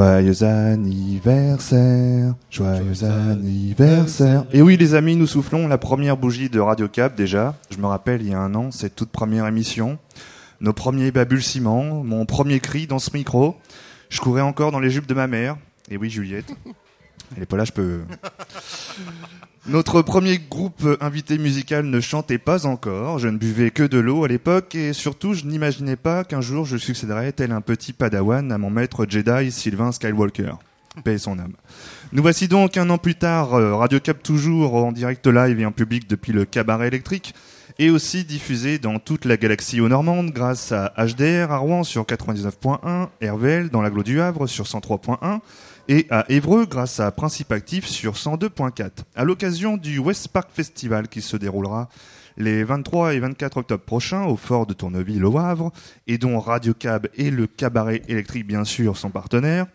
Joyeux anniversaire, joyeux anniversaire. Et oui les amis, nous soufflons la première bougie de Radio Cap déjà. Je me rappelle il y a un an, cette toute première émission. Nos premiers balbutiements, mon premier cri dans ce micro. Je courais encore dans les jupes de ma mère. Et oui Juliette. Elle est pas là, je peux... Notre premier groupe invité musical ne chantait pas encore, je ne buvais que de l'eau à l'époque et surtout je n'imaginais pas qu'un jour je succéderais tel un petit padawan à mon maître Jedi Sylvain Skywalker. Paix son âme. Nous voici donc un an plus tard, euh, Radio Cap toujours en direct live et en public depuis le cabaret électrique et aussi diffusé dans toute la galaxie au normande grâce à HDR à Rouen sur 99.1, RVL dans l'agglo du Havre sur 103.1 et à Évreux grâce à Principe Actif sur 102.4. À l'occasion du West Park Festival qui se déroulera les 23 et 24 octobre prochains au fort de Tourneville au Havre et dont Radio Cab et le cabaret électrique bien sûr sont partenaires.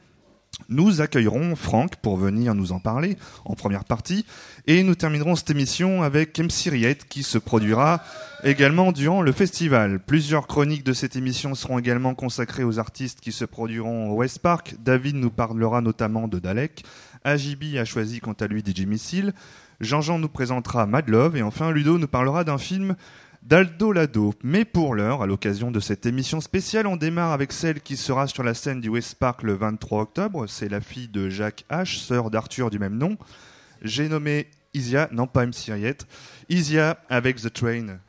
Nous accueillerons Franck pour venir nous en parler en première partie et nous terminerons cette émission avec MC qui se produira également durant le festival. Plusieurs chroniques de cette émission seront également consacrées aux artistes qui se produiront au West Park. David nous parlera notamment de Dalek. Ajibi a choisi quant à lui DJ Missile. Jean-Jean nous présentera Mad Love et enfin Ludo nous parlera d'un film d'Aldo Lado. Mais pour l'heure, à l'occasion de cette émission spéciale, on démarre avec celle qui sera sur la scène du West Park le 23 octobre. C'est la fille de Jacques H, sœur d'Arthur du même nom. J'ai nommé Isia, non pas M. Syriette, Isia avec The Train.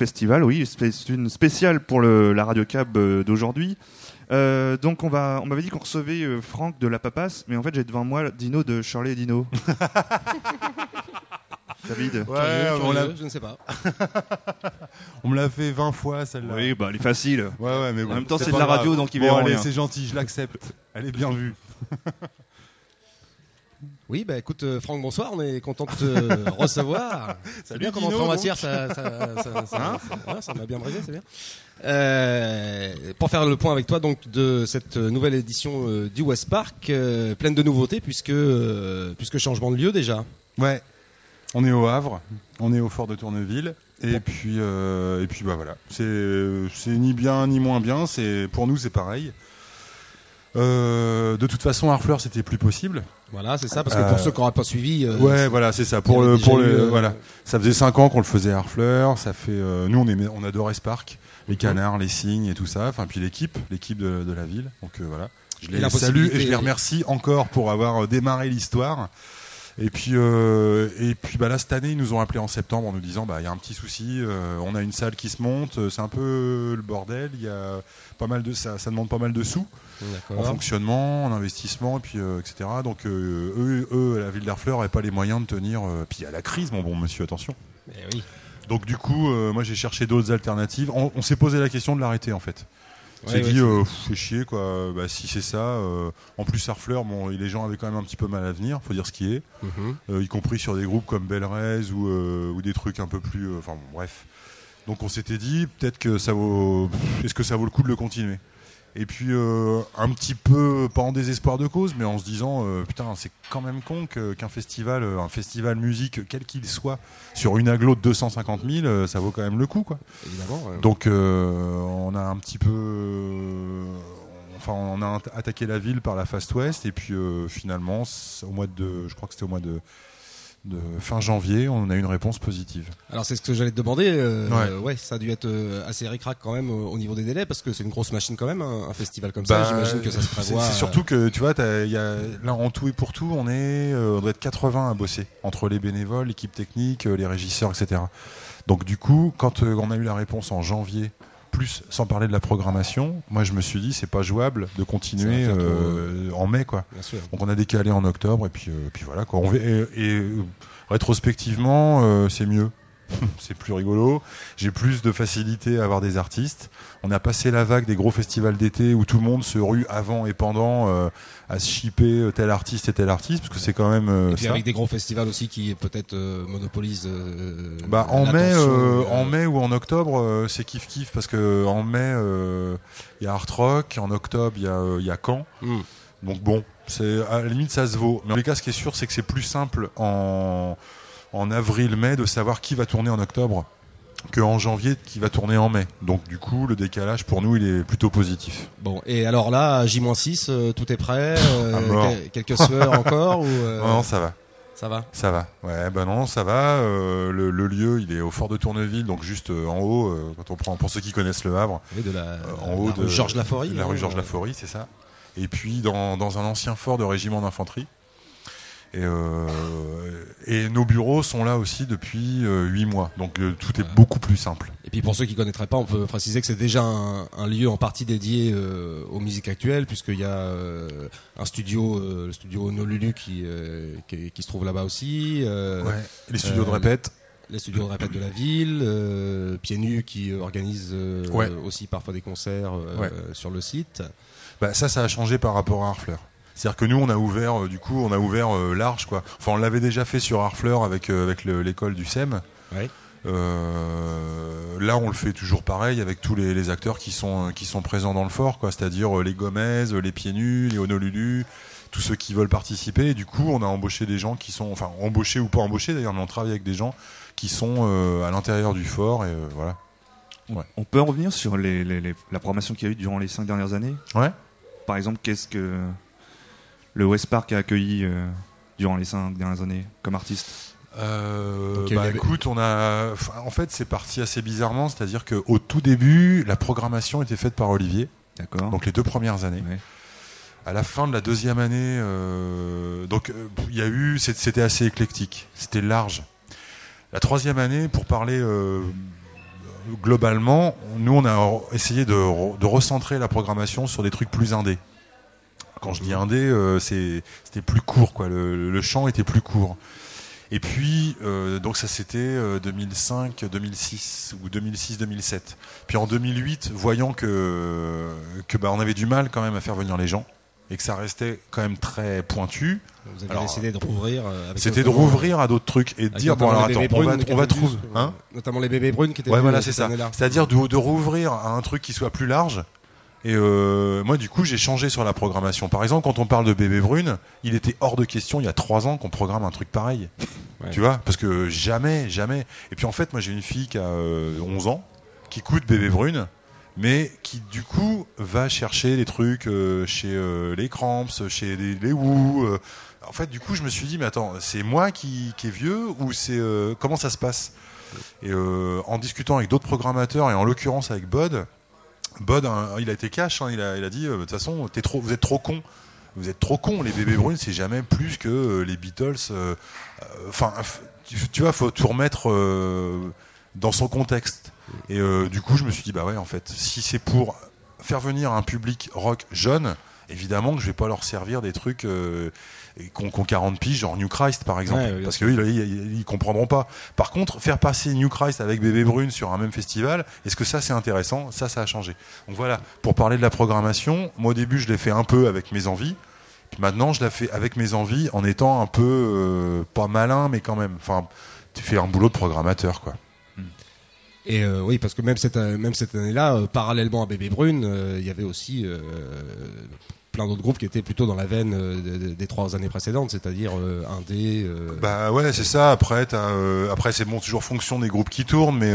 Festival, oui, c'est une spéciale pour le, la Radio Cab euh, d'aujourd'hui. Euh, donc on va, on m'avait dit qu'on recevait euh, Franck de la Papasse, mais en fait j'ai devant moi Dino de Charlie et Dino. David. Ouais, on l'a, je ne sais pas. on me l'a fait 20 fois celle-là. Oui, bah elle est facile. Ouais, ouais, mais bon, En même temps, c'est de la radio, donc il bon, allez, c'est gentil, je l'accepte. Elle est bien vue. Oui, bah écoute, euh, Franck, bonsoir. On est content de te recevoir. C'est bien comme Dino, en matière, ça, ça, ça, ça, ouais, ça m'a bien brisé, c'est bien. Euh, pour faire le point avec toi donc de cette nouvelle édition euh, du West Park, pleine de nouveautés puisque puisque changement de lieu déjà. Ouais. On est au Havre, on est au fort de Tourneville. Et puis, et puis bah voilà. C'est c'est ni bien ni moins bien. C'est pour nous c'est pareil. De toute façon, Harfleur c'était plus possible. Voilà, c'est ça parce que Euh, pour ceux qui n'auraient pas suivi, euh, ouais, voilà, c'est ça. Pour le, pour euh, voilà. Ça faisait 5 ans qu'on le faisait à Harfleur. Ça fait, nous on aimait, on adorait ce parc, les canards, les cygnes et tout ça. Enfin puis l'équipe, l'équipe de, de la ville. Donc voilà. Je les salue et je les remercie encore pour avoir démarré l'histoire. Et puis, euh, et puis bah là, cette année, ils nous ont appelé en septembre en nous disant bah, il y a un petit souci, euh, on a une salle qui se monte, c'est un peu le bordel, il y a pas mal de, ça, ça demande pas mal de sous en fonctionnement, en investissement, et puis, euh, etc. Donc, euh, eux, eux, la ville d'Harfleur n'avait pas les moyens de tenir. euh, puis il y a la crise, mon bon monsieur, attention. Eh oui. Donc, du coup, moi, j'ai cherché d'autres alternatives. On, on s'est posé la question de l'arrêter, en fait. On Ouais, s'est ouais, dit, c'est- pff, fait chier, quoi. Bah, si c'est ça, en plus, Harfleur, bon, les gens avaient quand même un petit peu mal à venir, faut dire ce qui est. Mhm. Y compris sur des groupes comme Belrez ou, ou des trucs un peu plus. Enfin, bon, bref. Donc, on s'était dit, peut-être que ça vaut. Est-ce que ça vaut le coup de le continuer? Et puis, euh, un petit peu, pas en désespoir de cause, mais en se disant, euh, putain, c'est quand même con qu'un festival, euh, un festival musique, quel qu'il soit, sur une aglo de 250 000, euh, ça vaut quand même le coup, quoi. Évidemment. ouais. Donc on a un petit peu, enfin on a atta- attaqué la ville par la Fast West et puis euh, finalement au mois de, je crois que c'était au mois de, de fin janvier, on a eu une réponse positive. Alors c'est ce que j'allais te demander. euh, Ouais. ouais. ça a dû être euh, assez ric-rac quand même au au niveau des délais parce que c'est une grosse machine quand même, un, un festival comme Bah, ça. J'imagine que ça se prévoit. C'est surtout que tu vois, y a, là en tout et pour tout, on est, euh, on doit être 80 à bosser entre les bénévoles, l'équipe technique, euh, les régisseurs, etc. Donc du coup, quand euh, on a eu la réponse en janvier, plus sans parler de la programmation, moi je me suis dit c'est pas jouable de continuer euh, en mai quoi. Donc on a décalé en octobre et puis, euh, puis voilà quoi. On, et, et, euh, rétrospectivement, euh, c'est mieux. c'est plus rigolo. J'ai plus de facilité à avoir des artistes. On a passé la vague des gros festivals d'été où tout le monde se rue avant et pendant euh, à se shipper tel artiste et tel artiste parce que c'est quand même euh, Et puis ça. avec des gros festivals aussi qui peut-être euh, monopolisent. euh, Bah, en mai, euh, euh, en mai ou en octobre, euh, c'est kiff kiff parce que en mai euh, il y a Art Rock, en octobre il y a euh, il y a Caen. hmm. Donc bon, c'est à la limite ça se vaut. Mais en tout cas, ce qui est sûr, c'est que c'est plus simple en en avril-mai de savoir qui va tourner en octobre que en janvier qui va tourner en mai. Donc du coup, le décalage pour nous, il est plutôt positif. Bon, et alors là, J-6, euh, tout est prêt. euh, quel- quelques sueurs encore ou euh, Non, non, ça va. Ça va? Ça va. Ouais, bah non, ça va. Euh, le, le lieu, il est au fort de Tourneville, donc juste euh, en haut. euh, quand on prend, pour ceux qui connaissent le Havre, Oui, de la, en haut la de rue Georges Laforie. La hein, rue Georges euh, Laforie, c'est ça. Et puis dans, dans un ancien fort de régiment d'infanterie. Et, et nos bureaux sont là aussi depuis euh, huit mois, donc euh, tout est beaucoup plus simple. Et puis pour ceux qui connaîtraient pas, on peut préciser que c'est déjà un, un lieu en partie dédié euh, aux musiques actuelles, puisqu'il y a euh, un studio, le studio Nolulu qui, qui, qui se trouve là-bas aussi. Ouais. Les studios de répète. les studios de répète de la ville, euh, Pieds Nus qui organise euh, Ouais. aussi parfois des concerts euh, Ouais. sur le site. Bah, ça, ça a changé par rapport à Harfleur. C'est-à-dire que nous, on a ouvert, euh, du coup, on a ouvert euh, large, quoi. Enfin, on l'avait déjà fait sur Harfleur avec euh, avec le- l'école du SEM. Euh, là, on le fait toujours pareil avec tous les, les acteurs qui sont qui sont présents dans le fort, quoi. C'est-à-dire les Gomez, les Pieds Nus, les Honolulu, tous ceux qui veulent participer. Et du coup, on a embauché des gens qui sont, enfin, embauchés ou pas embauchés d'ailleurs, mais on travaille avec des gens qui sont euh, à l'intérieur du fort et euh, voilà. On peut en revenir sur les, les- les- la programmation qu'il y a eu durant les cinq dernières années? Ouais. Par exemple, qu'est-ce que le West Park a accueilli euh, durant les cinq dernières années comme artiste Euh, bah avait- écoute, on a, en fait, c'est parti assez bizarrement, c'est-à-dire qu'au tout début, la programmation était faite par Olivier, D'accord donc les deux premières années. Ouais. À la fin de la deuxième année, euh, donc il y a eu, c'était assez éclectique, c'était large. La troisième année, pour parler euh, globalement, nous on a essayé de, re- de recentrer la programmation sur des trucs plus indés. Quand je dis indé, euh, c'était plus court, quoi. Le, le champ était plus court. Et puis, euh, donc ça c'était euh, 2005, 2006 ou 2006, 2007. Puis en 2008, voyant que que bah on avait du mal quand même à faire venir les gens, et que ça restait quand même très pointu. Vous avez décidé de rouvrir. Euh, C'était de rouvrir à d'autres trucs et de dire bon alors attends, on va, on va trouver, hein notamment les bébés brunes qui étaient. Ouais voilà c'est ça. C'est-à-dire de, de rouvrir à un truc qui soit plus large. Et euh, moi, du coup, j'ai changé sur la programmation. Par exemple, quand on parle de bébé brune, il était hors de question il y a trois ans qu'on programme un truc pareil. Tu vois? Parce que jamais, jamais. Et puis en fait, moi, j'ai une fille qui a 11 euh, ans, qui coûte bébé brune, mais qui du coup va chercher les trucs euh, chez euh, les Cramps, chez les, les Woo. En fait, du coup, je me suis dit, mais attends, c'est moi qui, qui est vieux ou c'est comment ça se passe? Et en discutant avec d'autres programmateurs et en l'occurrence avec Bod, Bod, hein, il a été cash. Hein, il, a, il a dit, de toute façon, es trop, vous êtes trop con. Vous êtes trop con. Les bébés brunes, c'est jamais plus que les Beatles. Enfin, tu, tu vois, faut tout remettre dans son contexte. Et euh, du coup, je me suis dit, bah ouais, en fait, si c'est pour faire venir un public rock jeune, évidemment que je vais pas leur servir des trucs euh, qu'on qu 40 piges, genre New Christ par exemple, parce qu'ils ils, ils, comprendront pas. Par contre, faire passer New Christ avec Bébé Brune sur un même festival, est-ce que ça c'est intéressant? Ça, ça a changé. Donc voilà, pour parler de la programmation, moi au début je l'ai fait un peu avec mes envies. Puis maintenant, je la fais avec mes envies en étant un peu euh, pas malin, mais quand même. Enfin, tu fais un boulot de programmateur, quoi. Et euh, oui, parce que même cette, même cette année-là, euh, parallèlement à Bébé Brune, il y avait aussi plein d'autres groupes qui étaient plutôt dans la veine des trois années précédentes, c'est-à-dire Indé. Bah ouais, c'est ça. Après, après c'est bon, toujours fonction des groupes qui tournent, mais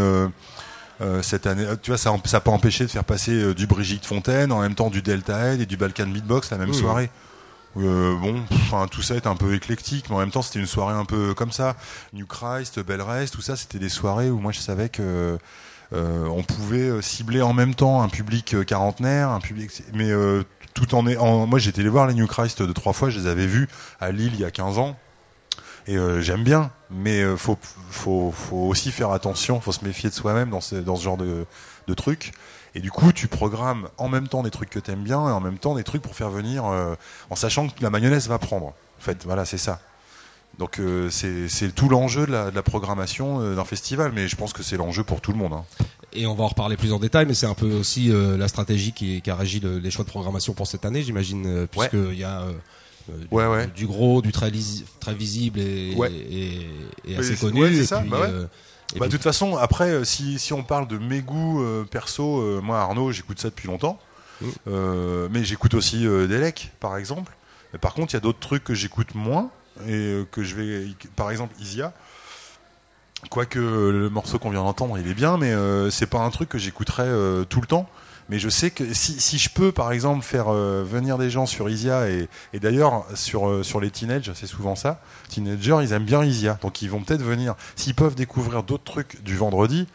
cette année, tu vois, ça n'a pas empêché de faire passer du Brigitte Fontaine, en même temps du Delta Head et du Balkan Beatbox la même soirée. Euh, bon, enfin tout ça est un peu éclectique, mais en même temps c'était une soirée un peu comme ça. New Christ, Bell Rest, tout ça, c'était des soirées où moi je savais que euh, on pouvait euh, cibler en même temps un public quarantenaire, un public, mais tout en, en moi j'étais allé voir les New Christ deux trois fois, je les avais vus à Lille il y a 15 ans. Et j'aime bien, mais faut, faut, faut aussi faire attention, faut se méfier de soi-même dans ce, dans ce genre de, de trucs. Et du coup, tu programmes en même temps des trucs que tu aimes bien et en même temps des trucs pour faire venir, euh, en sachant que la mayonnaise va prendre. En fait, voilà, c'est ça. Donc euh, c'est tout l'enjeu de la, programmation euh, d'un festival, mais je pense que c'est l'enjeu pour tout le monde. Hein. Et on va en reparler plus en détail, mais c'est un peu aussi la stratégie qui, qui, a régi les choix de programmation pour cette année, j'imagine, puisqu'il y a du, gros, du très, très visible et, et, assez connu. et ça, bah bah, de toute façon, après, euh, si, si on parle de mes goûts euh, perso, euh, moi Arnaud, j'écoute ça depuis longtemps. Mm. mais j'écoute aussi Delec, par exemple. Mais par contre, il y a d'autres trucs que j'écoute moins et que je vais, par exemple, Isia. Quoique le morceau qu'on vient d'entendre, il est bien, mais c'est pas un truc que j'écouterais tout le temps. Mais je sais que si, si je peux, par exemple, faire euh, venir des gens sur Isia, et, et d'ailleurs, sur, euh, sur les teenagers, c'est souvent ça, teenagers, ils aiment bien Isia. Donc ils vont peut-être venir, s'ils peuvent découvrir d'autres trucs du vendredi,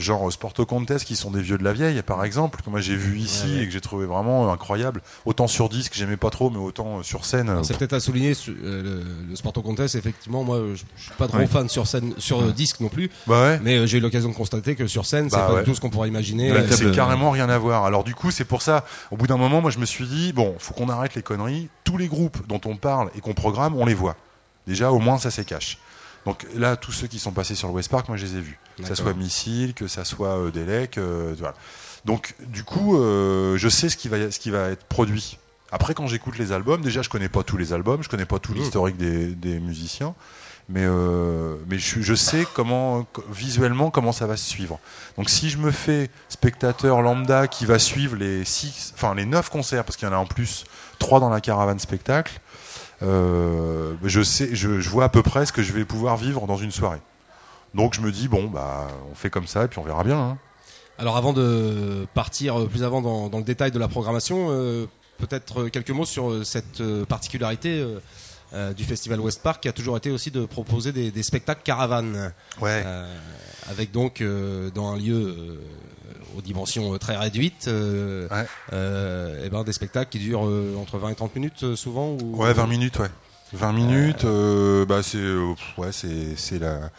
genre Sporto Contest qui sont des vieux de la vieille par exemple que moi j'ai vu ici et que j'ai trouvé vraiment incroyable. Autant sur disque j'aimais pas trop mais autant euh, sur scène c'est peut-être à souligner euh, le, Sporto Contest effectivement moi je, suis pas trop fan sur scène sur euh, disque non plus. Bah mais j'ai eu l'occasion de constater que sur scène c'est bah pas tout ce qu'on pourrait imaginer. C'est carrément rien à voir. Alors du coup c'est pour ça au bout d'un moment moi je me suis dit bon faut qu'on arrête les conneries. Tous les groupes dont on parle et qu'on programme on les voit. Déjà au moins ça c'est cash. Donc là, tous ceux qui sont passés sur le West Park, moi je les ai vus. Que ça soit Missile, que ça soit euh, Delec, euh, voilà. Donc du coup, euh, je sais ce qui va, ce qui va être produit. Après, quand j'écoute les albums, déjà je connais pas tous les albums, je connais pas tout mmh. l'historique des, des, musiciens, mais euh, mais je, je, sais comment visuellement comment ça va se suivre. Donc si je me fais spectateur lambda qui va suivre les six, enfin les neuf concerts, parce qu'il y en a en plus trois dans la caravane spectacle euh, je sais, je, vois à peu près ce que je vais pouvoir vivre dans une soirée. Donc je me dis bon bah on fait comme ça et puis on verra bien. Hein. Alors avant de partir plus avant dans, le détail de la programmation, euh, peut-être quelques mots sur cette particularité euh, du festival West Park qui a toujours été aussi de proposer des, spectacles caravanes. Ouais. avec donc dans un lieu aux dimensions euh, très réduites, euh, euh, et ben des spectacles qui durent entre 20 et 30 minutes souvent ou... Ouais, 20 minutes, ouais. 20 minutes, bah c'est ouais, c'est c'est la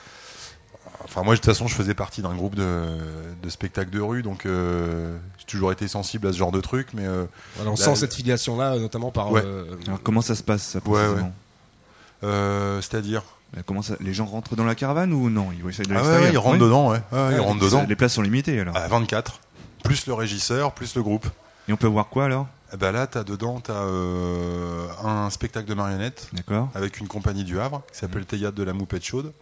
Enfin, moi, de toute façon, je faisais partie d'un groupe de, de spectacles de rue, donc j'ai toujours été sensible à ce genre de truc. Mais on sent cette filiation-là, notamment par. Alors, comment ça se passe ça, ouais, C'est-à-dire Comment ça, les gens rentrent dans la caravane ou non Ils de ah ouais, ils rentrent dedans, ouais. ils rentrent dedans. Les places sont limitées alors. À 24. Plus le régisseur, plus le groupe. Et on peut voir quoi alors? Eh ben là, t'as dedans, t'as euh, un spectacle de marionnettes D'accord. avec une compagnie du Havre qui s'appelle Théâtre de la Moupette Chaude.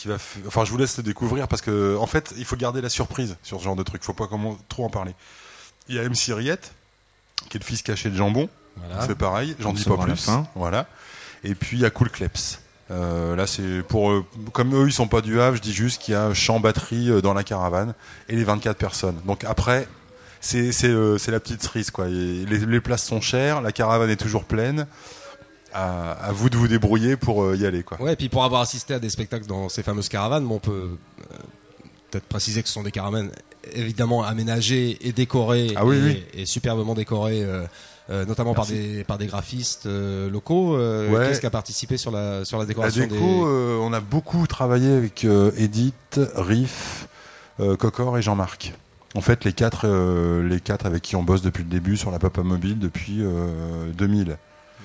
Qui va, f- enfin, je vous laisse le découvrir parce que, en fait, il faut garder la surprise sur ce genre de truc. Faut pas comment, trop en parler. Il y a MC Riette, qui est le fils caché de Jambon. Voilà. C'est pareil, j'en dis pas plus. fin. Voilà. Et puis il y a Cool Kleps. Euh, là, c'est pour eux, comme eux, ils sont pas du Havre. Je dis juste qu'il y a champ batterie euh, dans la caravane et les 24 personnes. Donc après, c'est euh, la petite cerise quoi. Et les, les places sont chères, la caravane est toujours pleine. À, à vous de vous débrouiller pour euh, y aller quoi. Ouais, et puis pour avoir assisté à des spectacles dans ces fameuses caravanes, bon, on peut euh, peut-être préciser que ce sont des caravanes évidemment aménagées et décorées Ah oui, et, oui. et superbement décorées, euh, euh, notamment par des par des graphistes euh, locaux. Euh, Ouais. Qu'est-ce qui a participé sur la sur la La décoration déco, des euh, on a beaucoup travaillé avec Edith, Riff, Cocor et Jean-Marc. En fait, les quatre, les quatre avec qui on bosse depuis le début sur la Papa Mobile depuis euh, 2000.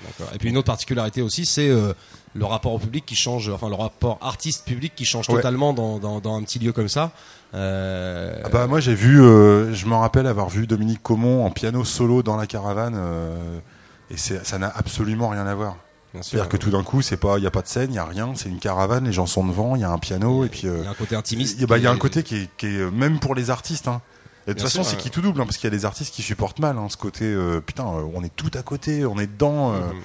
D'accord. Et puis une autre particularité aussi, c'est euh, le rapport au public qui change, enfin le rapport artiste-public qui change Ouais. totalement dans, dans, dans un petit lieu comme ça. Euh, Ah bah moi j'ai vu, euh, je me rappelle avoir vu Dominique Comon en piano solo dans la caravane et ça n'a absolument rien à voir. C'est-à-dire que tout d'un coup c'est pas, il y a pas de scène, il y a rien, c'est une caravane, les gens sont devant, il y a un piano et puis il y a un côté intimiste. il y a- bah, y a un côté qui est, qui est, même pour les artistes. Hein. Et de toute façon, c'est qui tout double, hein, parce qu'il y a des artistes qui supportent mal hein, ce côté. euh, putain, euh, on est tout à côté, on est dedans. euh, Mhm.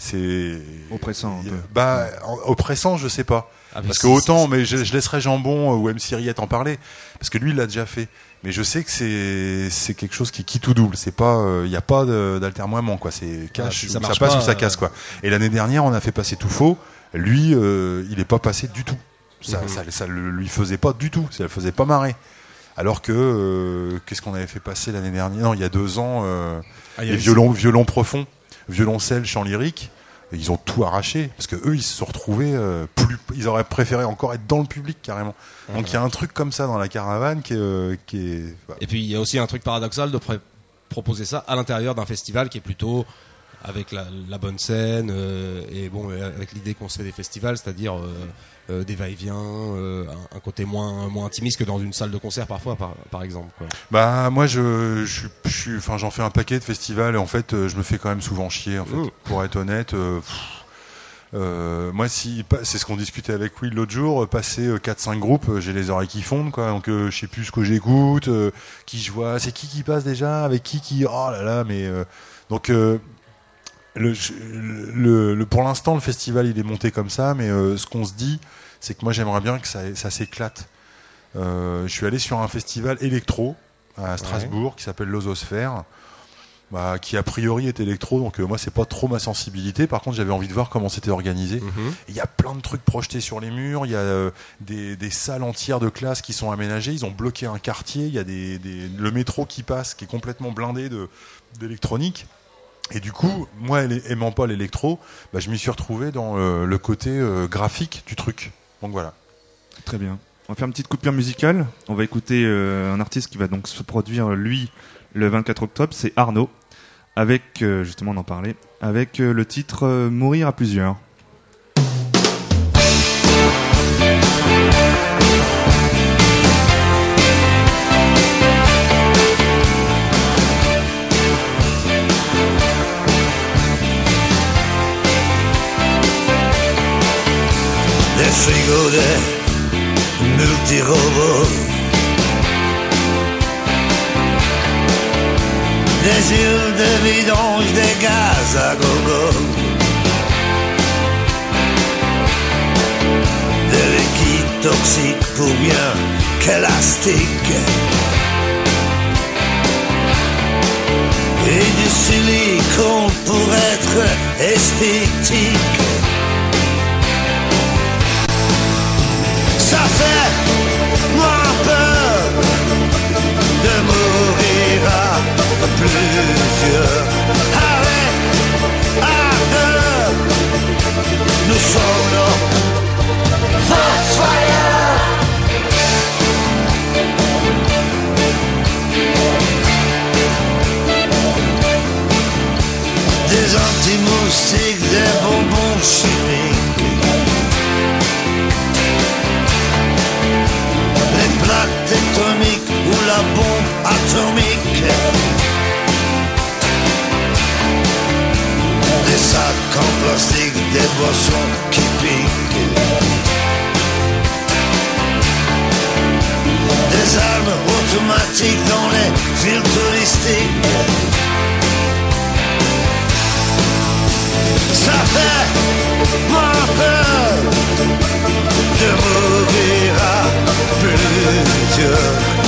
C'est Oppressant, un peu. Bah, en- oppressant, je sais pas. Ah, Parce que autant, mais je, je laisserai Jambon euh, ou MC Riette en parler, parce que lui, il l'a déjà fait. Mais je sais que c'est c'est quelque chose qui qui tout double. C'est pas, il n'y a pas d'altermoiement quoi. C'est cash, si ou ça passe pas, ou ça euh, casse quoi. Et l'année dernière, on a fait passer tout faux. Lui, euh, il est pas passé du tout. Ça, Mhm. ça, ça le lui faisait pas du tout. Ça le faisait pas marrer. Alors que euh, qu'est-ce qu'on avait fait passer l'année dernière? Non, il y a deux ans, euh, Ah, les violons, violon profond, violoncelle, chant lyrique. et Ils ont tout arraché parce que eux, ils se sont retrouvés euh, plus. Ils auraient préféré encore être dans le public carrément. Donc il y a un truc comme ça dans la caravane qui est, qui est Et puis il y a aussi un truc paradoxal de proposer ça à l'intérieur d'un festival qui est plutôt avec la, la bonne scène et bon avec l'idée qu'on se fait des festivals, c'est-à-dire euh, des va-et-vient, euh, un, un côté moins moins intimiste que dans une salle de concert parfois par, par exemple. Quoi. Bah moi je je je enfin j'en fais un paquet de festivals et en fait euh, je me fais quand même souvent chier en fait Ouh. pour être honnête euh, moi si c'est ce qu'on discutait avec Will l'autre jour passer 4 5 groupes j'ai les oreilles qui fondent quoi donc euh, je sais plus ce que j'écoute euh, qui je vois c'est qui qui passe déjà avec qui qui oh là là mais donc le, le, le- pour l'instant le festival il est monté comme ça mais euh, ce qu'on se dit c'est que moi j'aimerais bien que ça, ça s'éclate euh, je suis allé sur un festival électro à Strasbourg qui s'appelle l'Ososphère, bah, qui a priori est électro, donc euh, moi c'est pas trop ma sensibilité. Par contre, j'avais envie de voir comment c'était organisé. Et Il y a plein de trucs projetés sur les murs, il y a des, des salles entières de classes qui sont aménagées, ils ont bloqué un quartier, il y a des, des- le métro qui passe, qui est complètement blindé d'électronique. Et du coup, moi aimant pas l'électro, bah, je m'y suis retrouvé dans euh, le côté euh, graphique du truc. Donc voilà. Très bien. On va faire une petite coupure musicale. On va écouter euh, un artiste qui va donc se produire, lui, le 24 octobre. C'est Arnaud. Avec, justement, on en parlait, avec le titre Mourir à plusieurs. Des frigos, des multirobots, des îles de vidange, des gaz à gogo, de liquide toxique pour bien qu'élastique. Et du silicone pour être esthétique. Ça fait moins peur de mourir à plusieurs. Avec, à deux, nous sommes nos Volkswagen. Des anti-moustiques, des bonbons chimiques. bombe atomique. Des sacs en plastique, des boissons qui piquent. Des armes automatiques dans les villes touristiques. Ça fait pas peur de mourir à plusieurs.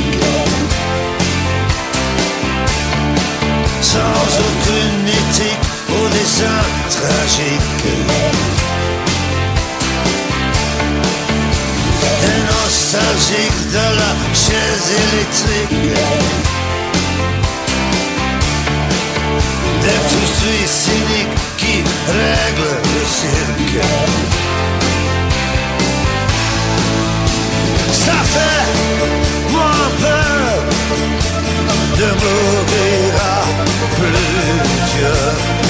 tragique. Des nostalgiques de la chaise électrique. Des frustrés cyniques qui règlent le cirque. Ça fait moins peur de mourir à plusieurs.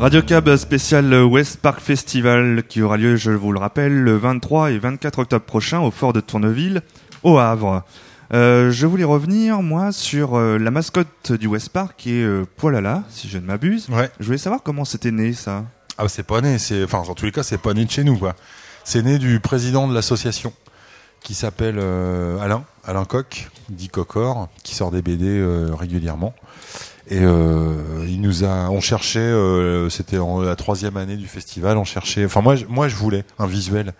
Radio Cab spécial West Park Festival qui aura lieu, je vous le rappelle, le 23 et 24 octobre prochain au fort de Tourneville, au Havre. Euh, je voulais revenir, moi, sur euh, la mascotte du West Park qui est euh, Poilala, si je ne m'abuse. Ouais. Je voulais savoir comment c'était né, ça. Ah, c'est pas né, c'est, enfin, en tous les cas, c'est pas né de chez nous, quoi. C'est né du président de l'association qui s'appelle Alain, Alain Coq, dit Cocor, qui sort des BD régulièrement. Et il nous a, on cherchait, c'était la troisième année du festival, on cherchait. Enfin moi, moi je voulais un visuel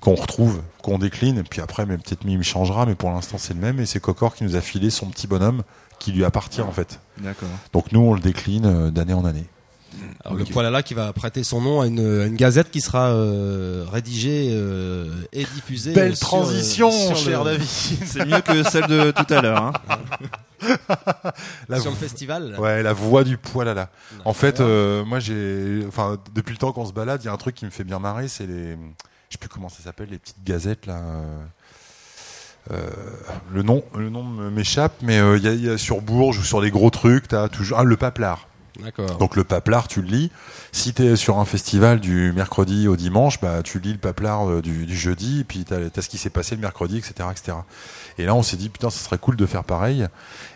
qu'on retrouve, qu'on décline, puis après, mais peut-être il changera, mais pour l'instant c'est le même. Et c'est Cocor qui nous a filé son petit bonhomme qui lui appartient en fait. D'accord. Donc nous on le décline euh, d'année en année. Alors, Le poilala qui va prêter son nom à une, à une gazette qui sera euh, rédigée euh, et diffusée. Belle sur, transition, euh, sur cher le, David. C'est mieux que celle de tout à l'heure. Hein. La Sur le festival. Ouais, la voix du poil à la. En fait, euh, moi j'ai, enfin, depuis le temps qu'on se balade, il y a un truc qui me fait bien marrer, c'est les, je sais plus comment ça s'appelle, les petites gazettes là. euh, euh, le nom, le nom m'échappe, mais euh, il y, a, il y a sur Bourges ou sur les gros trucs, t'as toujours ah, le paplard. D'accord. Donc le paplard, tu le lis. Si t'es sur un festival du mercredi au dimanche, bah tu lis le paplard du, du jeudi, et puis t'as as ce qui s'est passé le mercredi, etc., etc. Et là, on s'est dit putain, ça serait cool de faire pareil.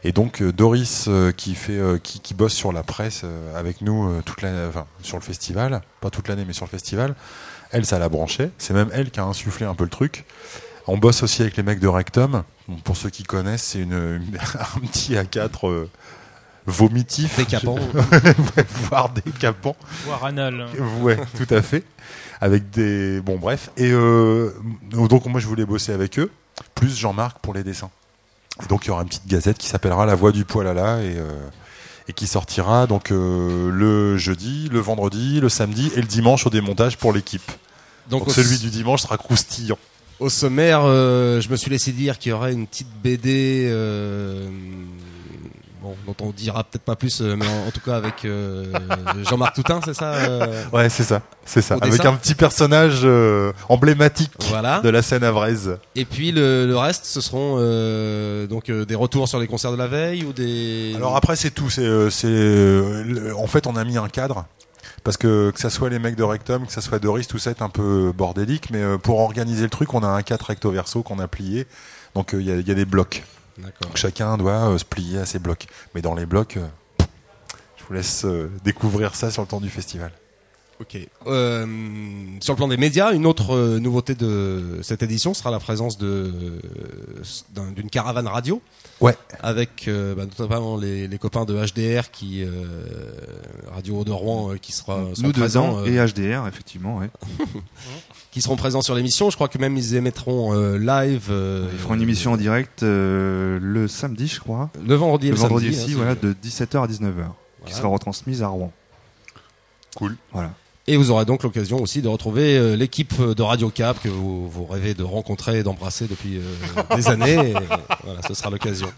Et donc Doris, euh, qui fait, qui, qui bosse sur la presse avec nous toute l'année, enfin sur le festival, pas toute l'année, mais sur le festival, elle, ça l'a branché. C'est même elle qui a insufflé un peu le truc. On bosse aussi avec les mecs de Rectum. Bon, pour ceux qui connaissent, c'est une, une- un petit A4 euh, vomitif, Décapant. voire décapant. Voire anal. Ouais, tout à fait. Avec des. Bon, bref. Et euh, donc, moi, je voulais bosser avec eux, plus Jean-Marc pour les dessins. Et donc, il y aura une petite gazette qui s'appellera La Voix du poil à la et, euh, et qui sortira donc euh, le jeudi, le vendredi, le samedi et le dimanche au démontage pour l'équipe. Donc, celui du dimanche sera croustillant. au sommaire, euh, je me suis laissé dire qu'il y aurait une petite BD. euh, Bon, dont on dira peut-être pas plus, euh, mais en, en tout cas avec euh, Jean-Marc Toutin, c'est ça euh, Ouais, c'est ça. C'est ça. Avec dessin un petit personnage euh, emblématique Voilà. de la scène avraise. Et puis le, le reste, ce seront donc des retours sur les concerts de la veille ou des. Alors après c'est tout, c'est en fait on a mis un cadre parce que que ça soit les mecs de Rectum, que ça soit Doris, tout ça est un peu bordélique, mais euh, pour organiser le truc, on a un cadre recto verso qu'on a plié. Donc euh, il y, a, y a des blocs. D'accord. Donc chacun doit euh, se plier à ses blocs. Mais dans les blocs, je vous laisse découvrir ça sur le temps du festival. Ok. Euh, sur le plan des médias, une autre euh, nouveauté de cette édition sera la présence de d'un- d'une caravane radio. Ouais. Avec euh, bah, notamment les, les copains de HDR qui euh, Radio de Rouen euh, qui sera Nous présents euh, et HDR, effectivement. Ouais. qui seront présents sur l'émission. Je crois que même ils émettront euh, live. euh, Ils feront une émission en direct euh, le samedi, je crois. le vendredi et Le le, vendredi samedi, aussi, hein, voilà, de 17h à 19h, qui sera retransmise à Rouen. Cool. Voilà. Et vous aurez donc l'occasion aussi de retrouver euh, l'équipe de Radio Cap que vous, vous rêvez de rencontrer et d'embrasser depuis euh, des années. Et, voilà, ce sera l'occasion.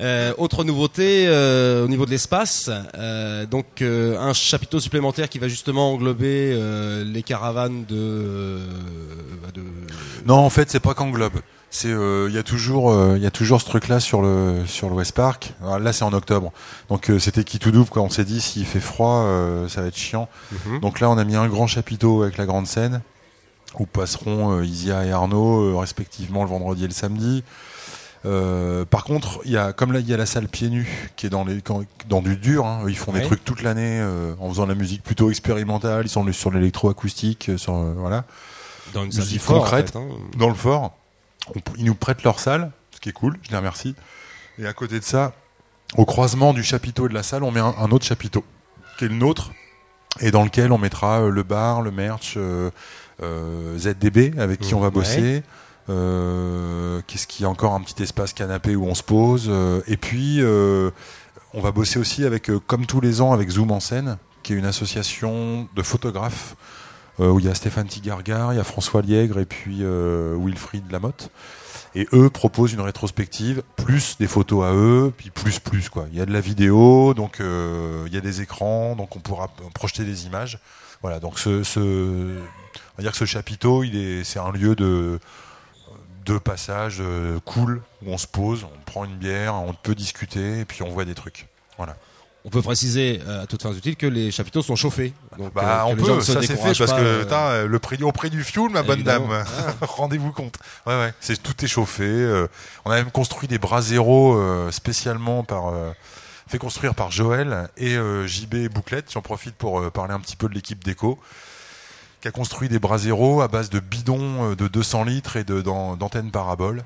Euh, autre nouveauté euh, au niveau de l'espace, euh, donc euh, un chapiteau supplémentaire qui va justement englober euh, les caravanes de, euh, de Non, en fait, c'est pas qu'englobe. C'est euh, il y a toujours euh, il y a toujours ce truc là sur le sur le West Park. Alors là c'est en octobre. Donc euh, c'était qui tout double quoi. On s'est dit s'il fait froid euh, ça va être chiant. Mhm. Donc là on a mis un grand chapiteau avec la grande scène où passeront Isia et Arnaud respectivement le vendredi et le samedi. Euh, par contre, il y a comme là il y a la salle pieds nus qui est dans les quand- dans du dur. hein. Ils font Ouais. des trucs toute l'année euh, en faisant de la musique plutôt expérimentale. Ils sont sur l'électroacoustique, sur voilà dans une salle musique en concrète. fait, hein. dans le fort. On- ils nous prêtent leur salle, ce qui est cool, je les remercie. Et à côté de ça, au croisement du chapiteau et de la salle, on met un, un autre chapiteau, qui est le nôtre, et dans lequel on mettra euh, le bar, le merch, euh, euh, ZDB, avec qui on va Ouais. bosser. Euh, Qu'est-ce qu'il y a encore Un petit espace canapé où on se pose. et puis, on va bosser aussi avec, comme tous les ans, avec Zoom en scène, qui est une association de photographes où il y a Stéphane Tigargar, il y a François Liègre et puis euh, Wilfried Lamotte. Et eux proposent une rétrospective, plus des photos à eux, puis plus plus quoi. Il y a de la vidéo, donc euh, il y a des écrans, donc on pourra projeter des images. Voilà, donc ce, on va dire que ce chapiteau, c'est un lieu de de passage euh, cool où on se pose, on prend une bière, on peut discuter et puis on voit des trucs. On peut préciser euh, à toutes fins utiles que les chapiteaux sont chauffés. Donc, Bah, euh, on peut, ça c'est fait parce que euh, le prix, au prix du fuel, ma bonne dame. Rendez-vous compte. Ouais, ouais, c'est tout est chauffé. on a même construit des bras zéro spécialement par fait construire par Joël et euh, JB Bouclette. J'en profite pour euh, parler un petit peu de l'équipe déco qui a construit des bras zéro à base de bidons euh, de 200 litres et d'antennes parabole.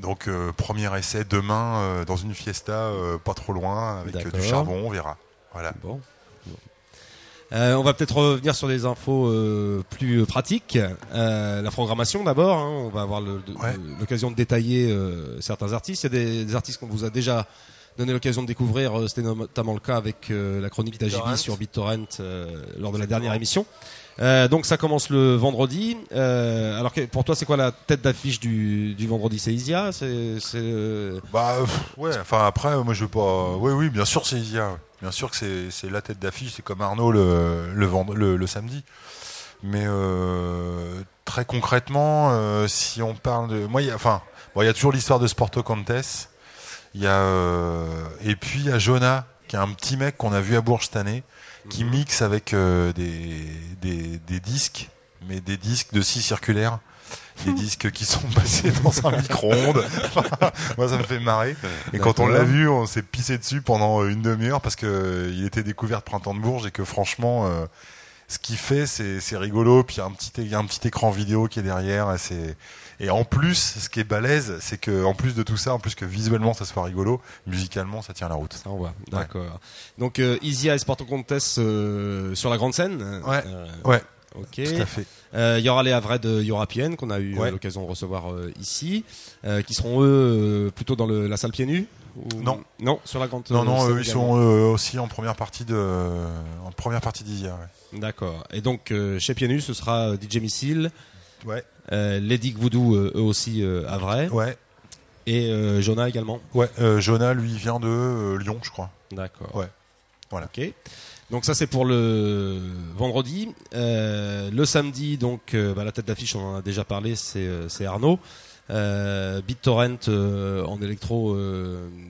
Donc euh, premier essai demain euh, dans une fiesta euh, pas trop loin avec euh, du charbon, on verra. Voilà. Bon. Euh, on va peut-être revenir sur des infos euh, plus pratiques. Euh, la programmation d'abord. hein. on va avoir Ouais. l'occasion de détailler euh, certains artistes. Il y a des, des artistes qu'on vous a déjà donné l'occasion de découvrir. C'était notamment le cas avec euh, la chronique d'Agibi sur BitTorrent euh, lors de la dernière émission. Euh, donc ça commence le vendredi. Euh, alors pour toi, c'est quoi la tête d'affiche du, du vendredi? C'est Isia? C'est euh, Bah ouais, enfin après moi je veux pas oui oui, bien sûr c'est Isia. Bien sûr que c'est c'est la tête d'affiche, c'est comme Arnaud le le, vendre- le, samedi. Mais très concrètement si on parle de moi il y a enfin bon, il y a toujours l'histoire de Sporto Contes. Y a et puis il y a Jonah qui est un petit mec qu'on a vu à Bourges cette année qui mixe avec euh, des, des des disques mais des disques de scie circulaire des disques qui sont passés dans un micro-ondes. Moi, ça me fait marrer. Et quand on l'a vu, on s'est pissé dessus pendant une demi-heure parce que euh, il était découvert Printemps de Bourges et que franchement, euh, ce qu'il fait, c'est rigolo. Puis il y a un petit, écran vidéo qui est derrière. Et, c'est- et en plus, ce qui est balèze, c'est que en plus de tout ça, en plus que visuellement ça soit rigolo, musicalement ça tient la route. Ça envoie. D'accord. Donc euh, Isia et Sporto Contes euh, sur la grande scène. Ouais. Euh, Ouais, Ok. tout à fait. Euh, Il y aura les Havrais de qu'on a eu Ouais. l'occasion de recevoir ici, qui seront eux plutôt dans le, la salle pieds nus. ou- Non. Non, sur la grande. Non, non, eux, ils sont aussi en première partie de, en première partie. Ouais. D'accord. Et donc chez pieds nus, ce sera DJ Missile, Ouais, euh, Lady Voodoo, eux aussi euh, Havrais, ouais, et euh, Jonah également. ouais. Euh, Jonah, lui, vient de Lyon, je crois. D'accord. Ouais. Voilà. Ok. Donc ça c'est pour le vendredi. Euh, le samedi, donc euh, bah, la tête d'affiche, on en a déjà parlé, c'est euh, Arnaud. BitTorrent en électro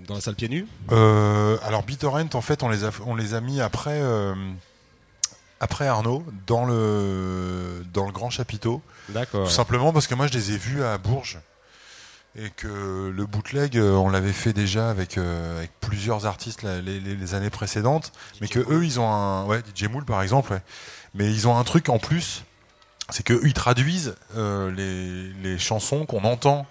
dans la salle pieds nus. Alors BitTorrent, en fait, on les a, on les a mis après, après Arnaud dans le, dans le grand chapiteau. D'accord. Tout simplement parce que moi, je les ai vus à Bourges. Et que le bootleg, euh, on l'avait fait déjà avec, euh, avec plusieurs artistes les, les- les années précédentes, mais que eux, ils ont un, ouais, DJ Moule par exemple, ouais. mais ils ont un truc en plus, c'est que eux, ils traduisent euh, les, les chansons qu'on entend.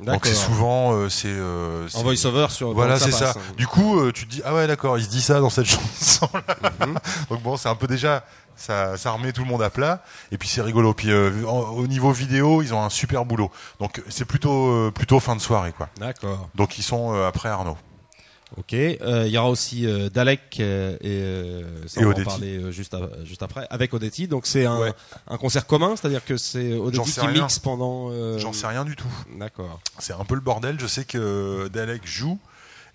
Donc c'est souvent, euh, c'est, euh, En voice-over sur. voilà, c'est ça. hein. Du coup, euh, tu te dis ah ouais d'accord, il se dit ça dans cette chanson. là Mhm. Donc bon, c'est un peu déjà ça, ça remet tout le monde à plat. Et puis c'est rigolo. Puis euh, en- au niveau vidéo, ils ont un super boulot. Donc c'est plutôt euh, plutôt fin de soirée quoi. D'accord. Donc ils sont euh, après Arnaud. Ok. Euh, Il y aura aussi euh, Dalek euh, et, euh, ça, Et on va en parler euh, juste, à- juste après avec Odetti. Donc c'est un, Ouais. un concert commun, c'est-à-dire que c'est Odetti qui rien. mixe pendant. euh, J'en sais rien du tout. D'accord. C'est un peu le bordel. Je sais que Dalek joue.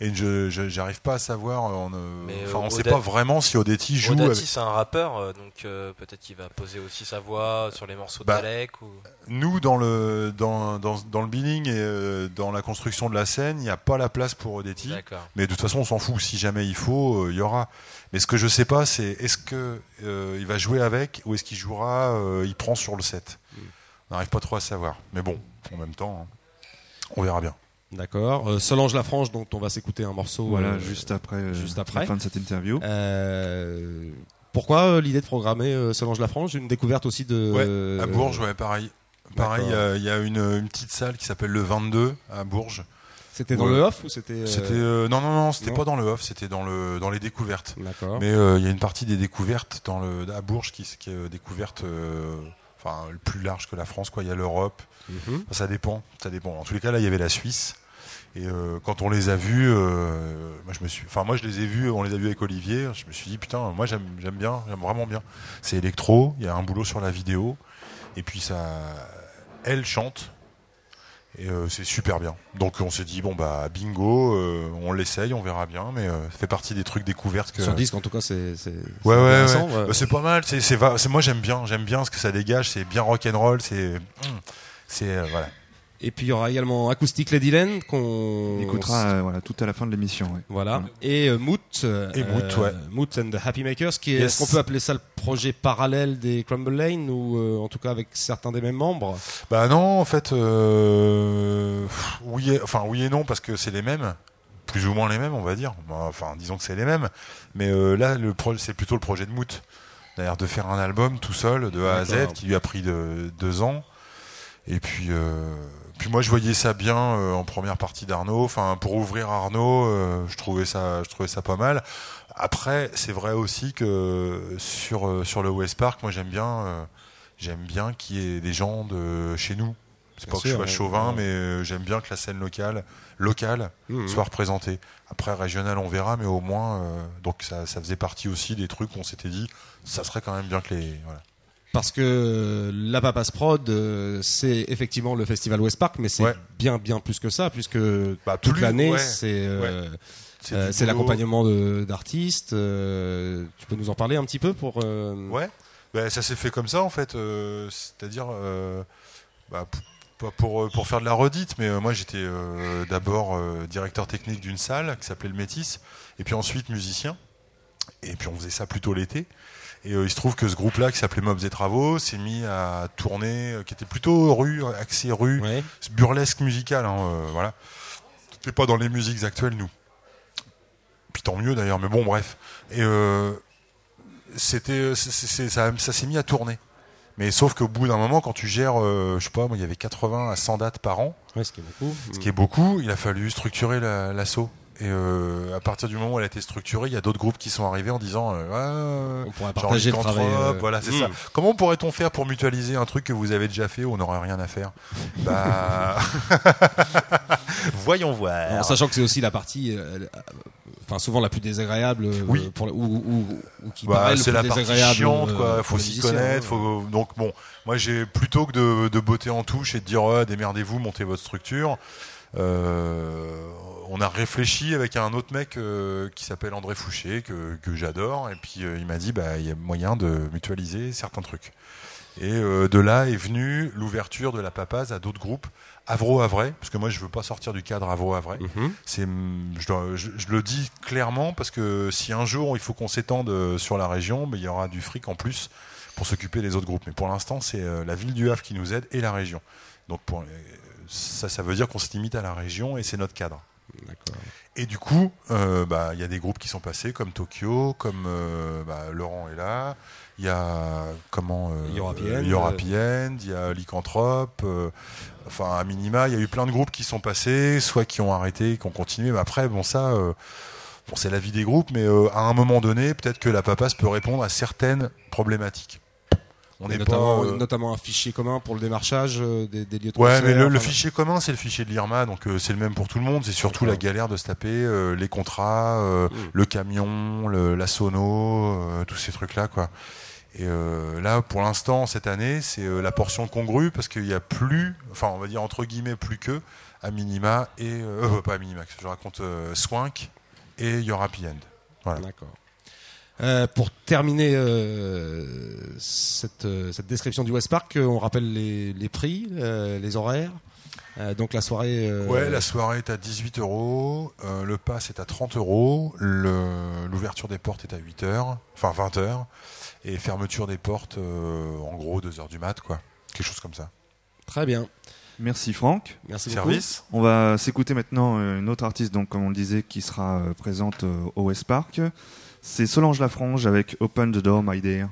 Et je j'arrive pas à savoir. On, euh, Mais, enfin, euh, on sait pas vraiment si Odetti joue. Avec- c'est un rappeur, euh, donc euh, peut-être qu'il va poser aussi sa voix sur les morceaux de Bah, Dalek. Ou... Nous, dans le dans, dans, dans le billing et euh, dans la construction de la scène, il n'y a pas la place pour Odetti. Mais de toute façon, on s'en fout. Si jamais il faut, euh, il y aura. Mais ce que je sais pas, c'est est-ce que euh, il va jouer avec ou est-ce qu'il jouera, euh, il prend sur le set. On n'arrive pas trop à savoir. Mais bon, en même temps, hein, on verra bien. D'accord. Euh, Solange Lafranche, dont on va s'écouter un morceau. Voilà, euh, juste après, euh, juste après. la fin de cette interview. Euh, pourquoi euh, l'idée de programmer euh, Solange Lafranche? Une découverte aussi de. Ouais, à Bourges, ouais, pareil. Pareil, il y a une, une petite salle qui s'appelle le 22 à Bourges. C'était dans Ouais. le off ou c'était. euh, C'était euh, non non non, c'était non pas dans le off, c'était dans le dans les découvertes. D'accord. Mais euh, il y a une partie des découvertes dans le à Bourges qui, qui est découverte euh, enfin plus large que la France quoi. Il y a l'Europe, Mhm. Ça dépend, ça dépend. En tous les cas, là, il y avait la Suisse. Et euh, quand on les a vus, euh, moi je me suis, enfin moi je les ai vus, on les a vus avec Olivier. Je me suis dit putain, moi j'aime, j'aime bien, j'aime vraiment bien. C'est électro, il y a un boulot sur la vidéo, et puis ça, elle chante, et euh, c'est super bien. Donc on s'est dit bon bah bingo, on l'essaye, on verra bien, mais ça fait partie des trucs découvertes que. Sur disque, en tout cas, c'est. Ouais, ouais, ouais. Bah, c'est pas mal. C'est, c'est, va- c'est- moi j'aime bien, j'aime bien ce que ça dégage. C'est bien rock'n'roll. C'est, hum, c'est euh, voilà. Et puis il y aura également Acoustic Ladyland qu'on On écoutera euh, voilà, tout à la fin de l'émission. ouais. Voilà. Et euh, Moot. euh, Et Moot, ouais. Moot and the Happy Makers, qui est, Yes. est-ce qu'on peut appeler ça le projet parallèle des Crumble Lane ou euh, en tout cas avec certains des mêmes membres? Bah non, en fait, euh, oui, et, enfin oui et non parce que c'est les mêmes, plus ou moins les mêmes, on va dire. Bah, Enfin, disons que c'est les mêmes. Mais euh, là, le c'est plutôt le projet de Moot, d'ailleurs de faire un album tout seul de A à Z qui lui a pris de, deux ans. Et puis, euh, puis moi, je voyais ça bien euh, en première partie d'Arnaud. Enfin, pour ouvrir Arnaud, euh, je trouvais ça, je trouvais ça pas mal. Après, c'est vrai aussi que sur euh, sur le West Park, moi j'aime bien, euh, j'aime bien qu'il y ait des gens de chez nous. C'est pas que je sois chauvin, Ouais. mais euh, j'aime bien que la scène locale, locale, Mhm. soit représentée. Après régional, on verra, mais au moins, euh, donc ça, ça faisait partie aussi des trucs qu'on s'était dit, ça serait quand même bien que les, voilà. Parce que la Papas Prod, euh, c'est effectivement le festival West Park, mais c'est Ouais. bien bien plus que ça, puisque Bah, toute plus- l'année ouais. c'est euh, euh, c'est l'accompagnement de- d'artistes. tu peux nous en parler un petit peu pour Ouais, Ben, ça s'est fait comme ça en fait. C'est-à-dire, bah, pas pour, pour faire de la redite, mais moi j'étais d'abord directeur technique d'une salle qui s'appelait le Métis, et puis ensuite musicien. Et puis on faisait ça plutôt l'été. Et euh, il se trouve que ce groupe-là, qui s'appelait Mobs et Travaux, s'est mis à tourner, euh, qui était plutôt rue, axé rue, ouais. burlesque musical, hein, euh, voilà. C'était pas dans les musiques actuelles, nous. Puis tant mieux d'ailleurs, mais bon, bref. Et c'était, ça, ça s'est mis à tourner. Mais sauf qu'au bout d'un moment, quand tu gères, euh, je sais pas, moi, il y avait 80 à 100 dates par an, Ouais, ce qui est beaucoup. ce qui est beaucoup, il a fallu structurer la- l'assaut. Et euh, à partir du moment où elle a été structurée, il y a d'autres groupes qui sont arrivés en disant, euh, On pourrait Genre partager le travail. euh, voilà, c'est hmm. ça. Comment pourrait-on faire pour mutualiser un truc que vous avez déjà fait où on n'aurait rien à faire? Bah, voyons voir. En sachant que c'est aussi la partie, euh, euh, enfin souvent la plus désagréable, euh, Oui. pour le- ou, ou- ou qui Bah, c'est la partie chiante, quoi. Faut s'y connaître. Faut... Donc bon, moi j'ai plutôt que de, de botter en touche et de dire oh, démerdez-vous, montez votre structure. Euh, on a réfléchi avec un autre mec euh, qui s'appelle André Fouché que, que j'adore et puis euh, il m'a dit bah il y a moyen de mutualiser certains trucs. Et euh, de là est venue l'ouverture de la Papaz à d'autres groupes, Avro Havray, parce que moi je veux pas sortir du cadre Avro Havray. Mhm. C'est, je, dois- je- je le dis clairement parce que si un jour il faut qu'on s'étende sur la région, il y aura du fric en plus pour s'occuper des autres groupes. Mais pour l'instant, c'est la ville du Havre qui nous aide et la région. Donc pour, ça, ça veut dire qu'on se limite à la région et c'est notre cadre. Et du coup, euh, bah, il y a des groupes qui sont passés, comme Tokyo, comme euh, bah, Laurent est là. Il y a comment euh, Europe End. Europe End, il y a Lycanthrope. euh, enfin, à minima, il y a eu plein de groupes qui sont passés, soit qui ont arrêté, qui ont continué. Mais après, bon, ça, bon, c'est la vie des groupes. Mais à un moment donné, peut-être que la papasse peut répondre à certaines problématiques. On Et n'est notamment, pas. euh, notamment un fichier commun pour le démarchage euh, des, des lieux de Ouais, mais le, fichier commun, c'est le fichier de l'IRMA, donc euh, c'est le même pour tout le monde. C'est surtout la galère de se taper les contrats, le camion, le, la sono, tous ces trucs-là, quoi. Et euh, là, pour l'instant, cette année, c'est euh, la portion congrue parce qu'il y a plus, enfin, on va dire entre guillemets plus que à minima et euh, pas à minima, je raconte Swank et Europe End. Voilà. D'accord. Euh, pour terminer euh, cette, euh, cette description du West Park, on rappelle les, les prix, euh, les horaires. Euh, donc la soirée. euh, Ouais, la soirée est à 18 euros, euh, le pass est à 30 euros, l'ouverture des portes est à 8 heures, enfin 20 heures, et fermeture des portes, euh, en gros 2 heures du mat, quoi. Quelque chose comme ça. Très bien. Merci Franck. Merci beaucoup. Service On va s'écouter maintenant une autre artiste, donc comme on le disait, qui sera présente au West Park. C'est Solange Lafrange avec Open the Door, My Dear.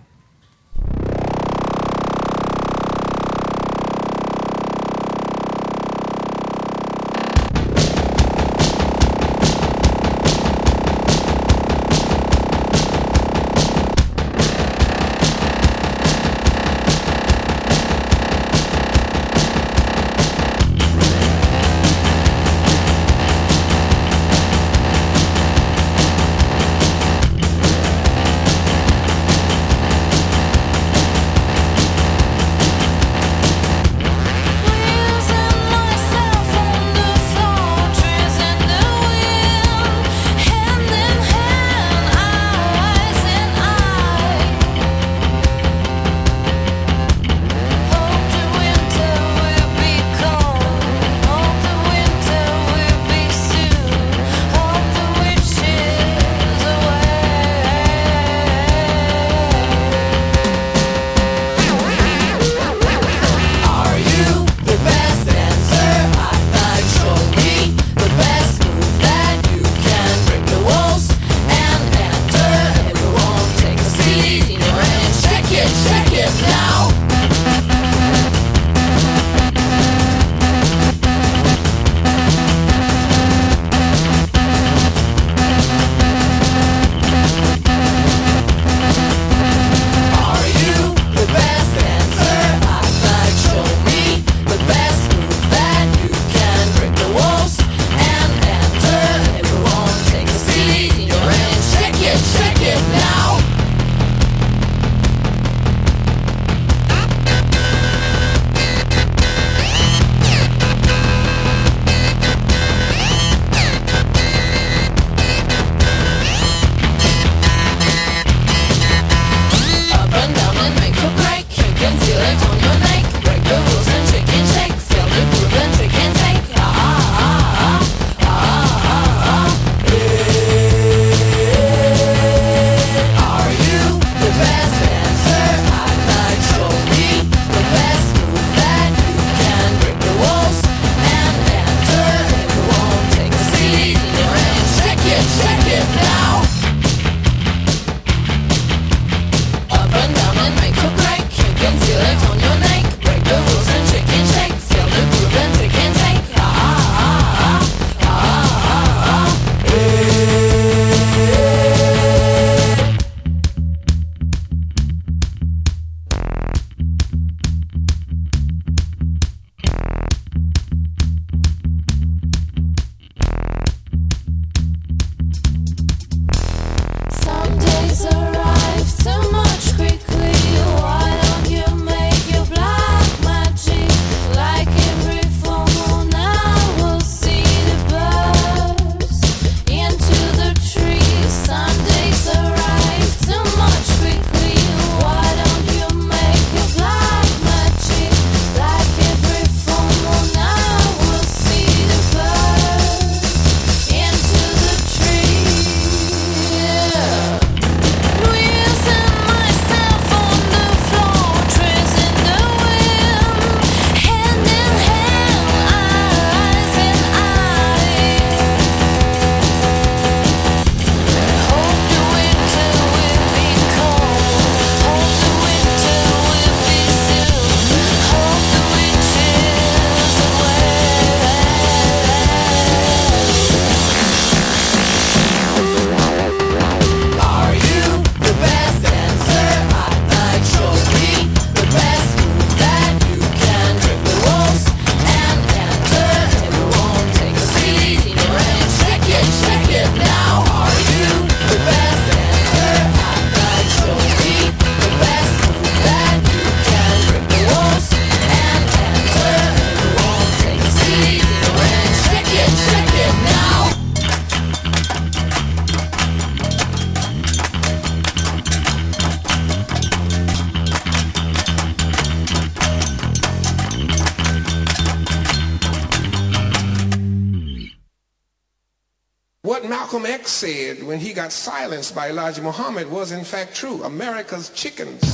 By Elijah Muhammad was in fact true. America's chickens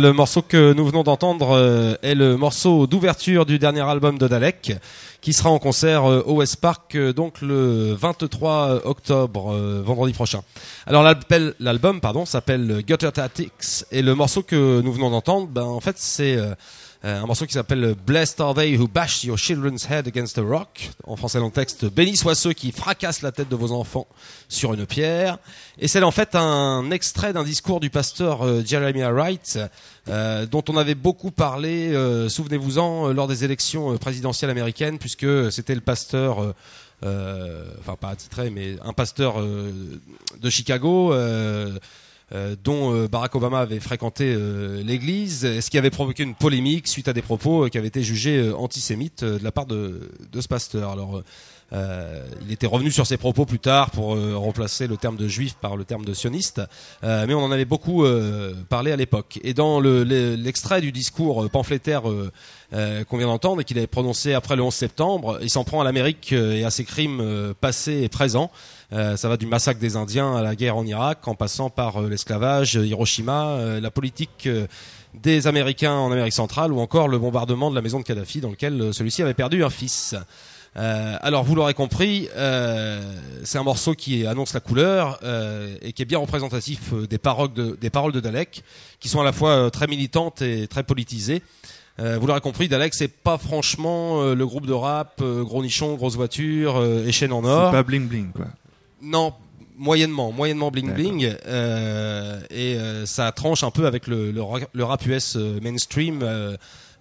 le morceau que nous venons d'entendre euh, est le morceau d'ouverture du dernier album de Dalek, qui sera en concert euh, au West Park euh, donc le 23 octobre, vendredi prochain. Alors l'album, pardon, s'appelle Gutter Tactics et le morceau que nous venons d'entendre, ben en fait c'est un morceau qui s'appelle Blessed are they who bash your children's head against a rock. En français dans le texte, bénis soient ceux qui fracassent la tête de vos enfants sur une pierre. Et c'est en fait un extrait d'un discours du pasteur euh, Jeremiah Wright, euh, dont on avait beaucoup parlé, euh, souvenez-vous-en, euh, lors des élections euh, présidentielles américaines, puisque c'était le pasteur, euh, euh, enfin pas attitré, mais un pasteur euh, de Chicago. Euh, dont euh, Barack Obama avait fréquenté euh, l'église, ce qui avait provoqué une polémique suite à des propos qui avaient été jugés antisémites de la part de, de ce pasteur? Alors, euh, il était revenu sur ses propos plus tard pour remplacer le terme de juif par le terme de sioniste, euh, mais on en avait beaucoup parlé à l'époque. Et dans le- le- l'extrait du discours pamphlétaire qu'on vient d'entendre et qu'il avait prononcé après le 11 septembre, il s'en prend à l'Amérique et à ses crimes passés et présents. Euh, ça va du massacre des Indiens à la guerre en Irak, en passant par euh, l'esclavage, euh, Hiroshima, la politique des Américains en Amérique centrale ou encore le bombardement de la maison de Kadhafi dans lequel celui-ci avait perdu un fils. Euh, alors vous l'aurez compris, euh, c'est un morceau qui annonce la couleur euh, et qui est bien représentatif des paroles de, des paroles de Dalek, qui sont à la fois très militantes et très politisées. Euh, vous l'aurez compris, Dalek c'est pas franchement le groupe de rap gros nichon, grosse voiture euh, et chaîne en C'est or. pas bling bling quoi. Non, moyennement, moyennement bling bling, euh, et euh, ça tranche un peu avec le, le, ra- le rap US euh, mainstream euh,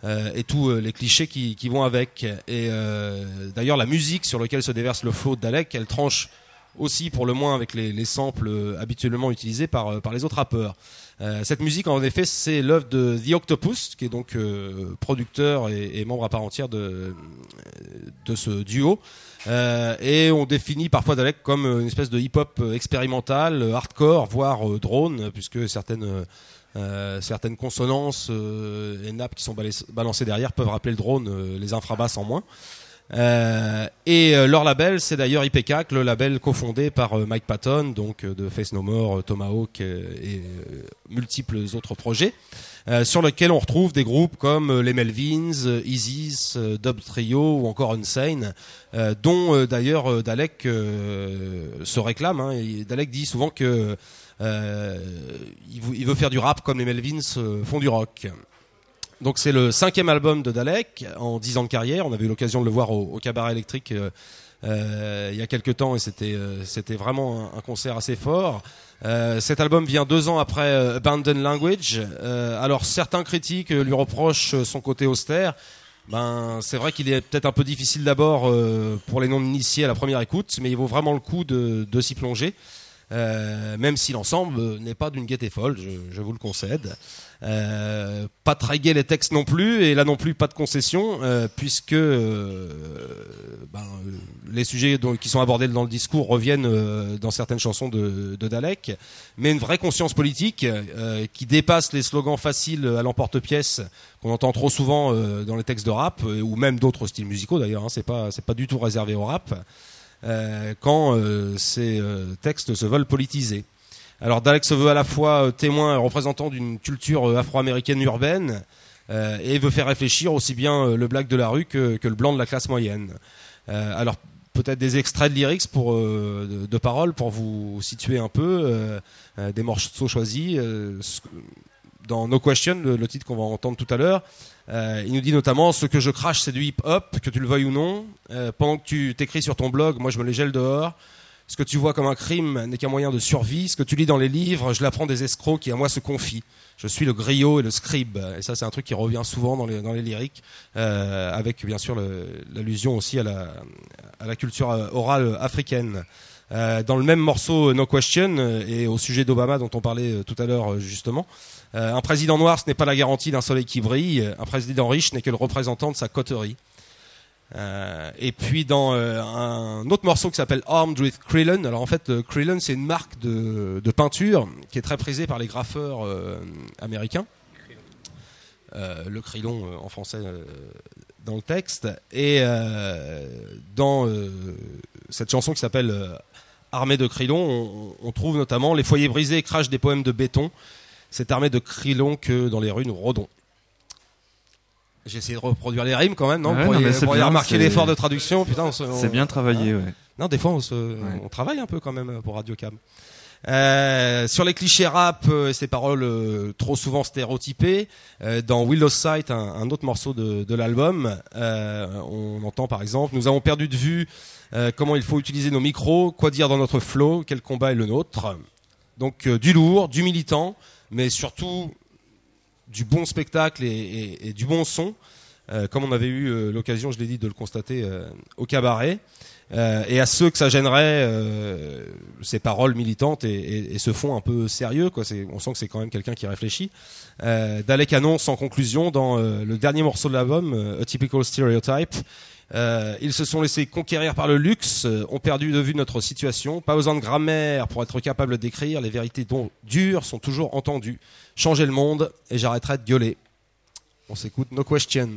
euh, et tous euh, les clichés qui, qui vont avec. Et euh, d'ailleurs, la musique sur laquelle se déverse le flow de Dalek, elle tranche aussi pour le moins avec les, les samples habituellement utilisés par, par les autres rappeurs. Euh, cette musique, en effet, c'est l'œuvre de The Octopus, qui est donc euh, producteur et, et membre à part entière de, de ce duo. Euh, et on définit parfois Dalek comme une espèce de hip-hop euh, expérimental, euh, hardcore, voire euh, drone, puisque certaines euh, euh, certaines consonances euh, et nappes qui sont balancées derrière peuvent rappeler le drone, euh, les infrabasses en moins. Euh, et euh, leur label, c'est d'ailleurs IPCAC, le label cofondé par euh, Mike Patton, donc euh, de Face No More, euh, Tomahawk euh, et euh, multiples autres projets, euh, sur lesquels on retrouve des groupes comme euh, les Melvins, euh, Isis, Dub Trio ou encore Unsane, dont d'ailleurs Dalek se réclame. Hein, et Dalek dit souvent que euh, il, vou- il veut faire du rap comme les Melvins font du rock. Donc c'est le cinquième album de Dalek en dix ans de carrière. On avait eu l'occasion de le voir au, cabaret électrique il y a quelques temps et c'était vraiment un concert assez fort. Euh, cet album vient deux ans après euh, Abandon Language. Euh, alors certains critiques euh, lui reprochent son côté austère. Ben c'est vrai qu'il est peut-être un peu difficile d'abord pour les non initiés à la première écoute, mais il vaut vraiment le coup de s'y plonger. Euh, même si l'ensemble euh, n'est pas d'une gaieté folle, je, je vous le concède. Euh, pas gai les textes non plus, et là non plus pas de concession, euh, puisque euh, ben, les sujets qui sont abordés dans le discours reviennent dans certaines chansons de, de Dalek, mais une vraie conscience politique qui dépasse les slogans faciles à l'emporte-pièce qu'on entend trop souvent dans les textes de rap, ou même d'autres styles musicaux d'ailleurs, hein, c'est pas, pas du tout réservé au rap, quand euh, ces euh, textes se veulent politisés. Alors Dalek se veut à la fois euh, témoin et représentant d'une culture euh, afro-américaine urbaine euh, et veut faire réfléchir aussi bien euh, le black de la rue que, le blanc de la classe moyenne. Euh, alors peut-être des extraits de lyrics pour euh, de, paroles pour vous situer un peu euh, euh, des morceaux choisis euh, dans No Question le titre qu'on va entendre tout à l'heure euh, il nous dit notamment ce que je crache c'est du hip hop que tu le veuilles ou non Euh, pendant que tu t'écris sur ton blog moi je me les gèle dehors ce que tu vois comme un crime n'est qu'un moyen de survie. Ce que tu lis dans les livres, je l'apprends des escrocs qui à moi se confient. Je suis le griot et le scribe. Et ça, c'est un truc qui revient souvent dans les, dans les lyriques, euh, avec bien sûr l'allusion aussi à la, à la culture orale africaine. Euh, dans le même morceau No Question euh, et au sujet d'Obama dont on parlait euh, tout à l'heure justement, un président noir ce n'est pas la garantie d'un soleil qui brille, un président riche n'est que le représentant de sa coterie. Et puis dans un autre morceau qui s'appelle Armed with Krillin. Alors en fait, Krillin c'est une marque de, peinture qui est très prisée par les graffeurs américains. Le Krillon euh, en français dans le texte. Et dans cette chanson qui s'appelle Armée de Krillon, on, on trouve notamment les foyers brisés crachent des poèmes de béton. Cette armée de Krillon que dans les rues nous rôdons. J'ai essayé de reproduire les rimes quand même, non? Ouais, Pour non, y- mais remarquer l'effort de traduction. Putain, C'est bien travaillé, ouais. non, des fois, on, se, on travaille un peu quand même pour Radio Cam. Euh, sur les clichés rap euh, ces paroles euh, trop souvent stéréotypées, euh, dans Willow Sight, un, autre morceau de, l'album, on entend par exemple Nous avons perdu de vue comment il faut utiliser nos micros, quoi dire dans notre flow, quel combat est le nôtre. Donc du lourd, du militant, mais surtout du bon spectacle et, du bon son, comme on avait eu l'occasion, je l'ai dit, de le constater au cabaret. Euh, et à ceux que ça gênerait, euh, ces paroles militantes et, ce fond un peu sérieux, on sent que c'est quand même quelqu'un qui réfléchit. Euh, Dalek annonce en conclusion dans euh, le dernier morceau de l'album, A Typical Stereotype. ils se sont laissés conquérir par le luxe, ont perdu de vue notre situation, pas besoin de grammaire pour être capable d'écrire, les vérités dont dures sont toujours entendues. Changez le monde et j'arrêterai de gueuler. On s'écoute No Question.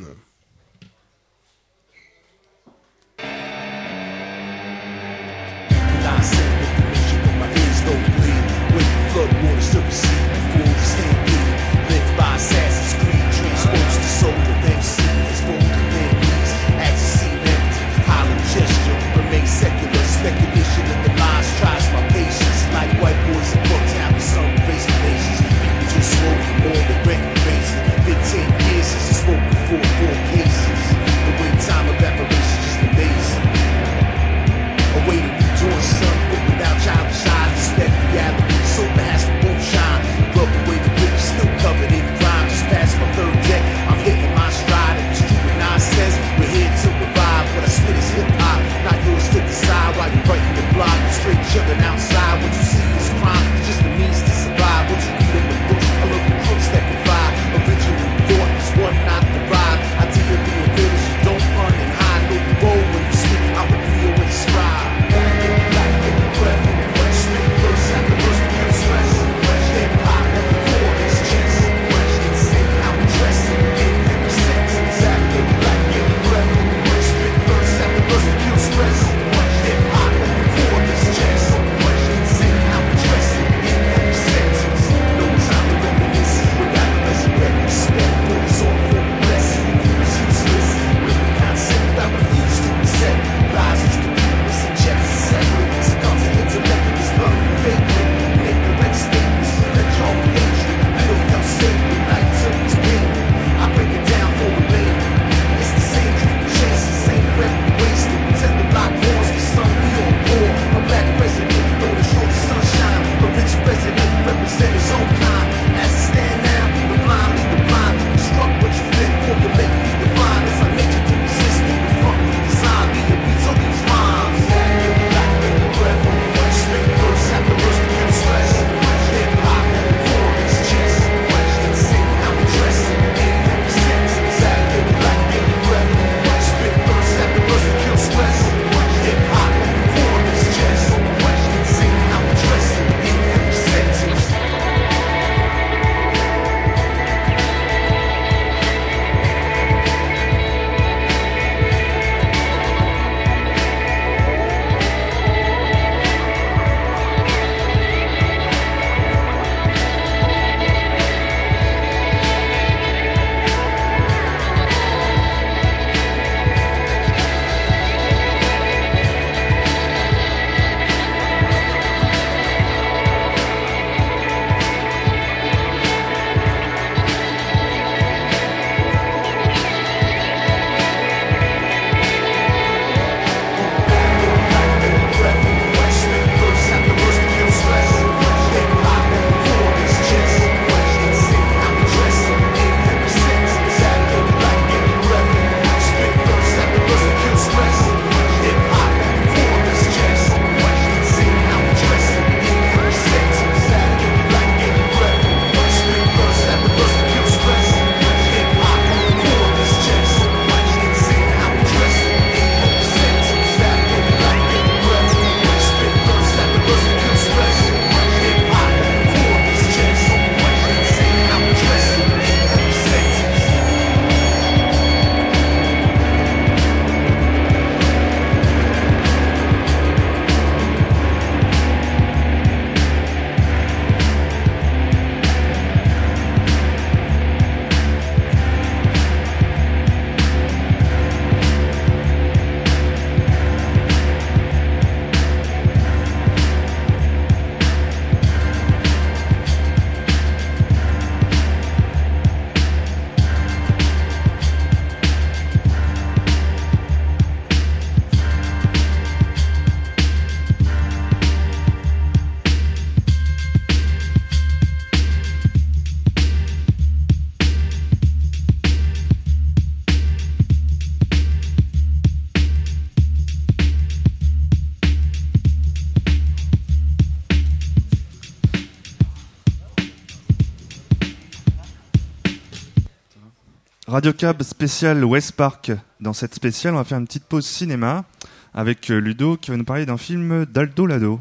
Radio Cab spécial West Park. Dans cette spéciale, on va faire une petite pause cinéma avec euh, Ludo qui va nous parler d'un film d'Aldo Lado.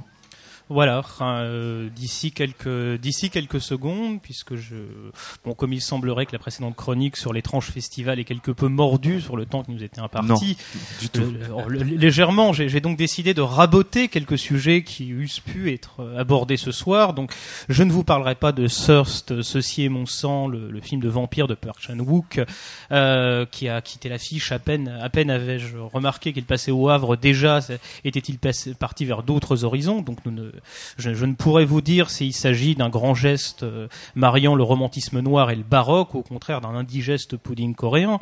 Voilà, euh, d'ici quelques d'ici quelques secondes, puisque je bon comme il semblerait que la précédente chronique sur l'étrange festival est quelque peu mordue sur le temps qui nous était imparti. Du tout. Euh, le- le- légèrement, j'ai donc décidé de raboter quelques sujets qui eussent pu être euh, abordés ce soir. Donc, je ne vous parlerai pas de Thirst, Ceci est mon sang, le, le film de vampire de Park Chan-wook, euh, qui a quitté l'affiche à peine, à peine avais-je remarqué qu'il passait au Havre. Déjà, était-il parti vers d'autres horizons Donc, nous ne, je, ne pourrais vous dire s'il s'agit d'un grand geste euh, mariant le romantisme noir et le baroque, au contraire d'un indigeste pudding coréen.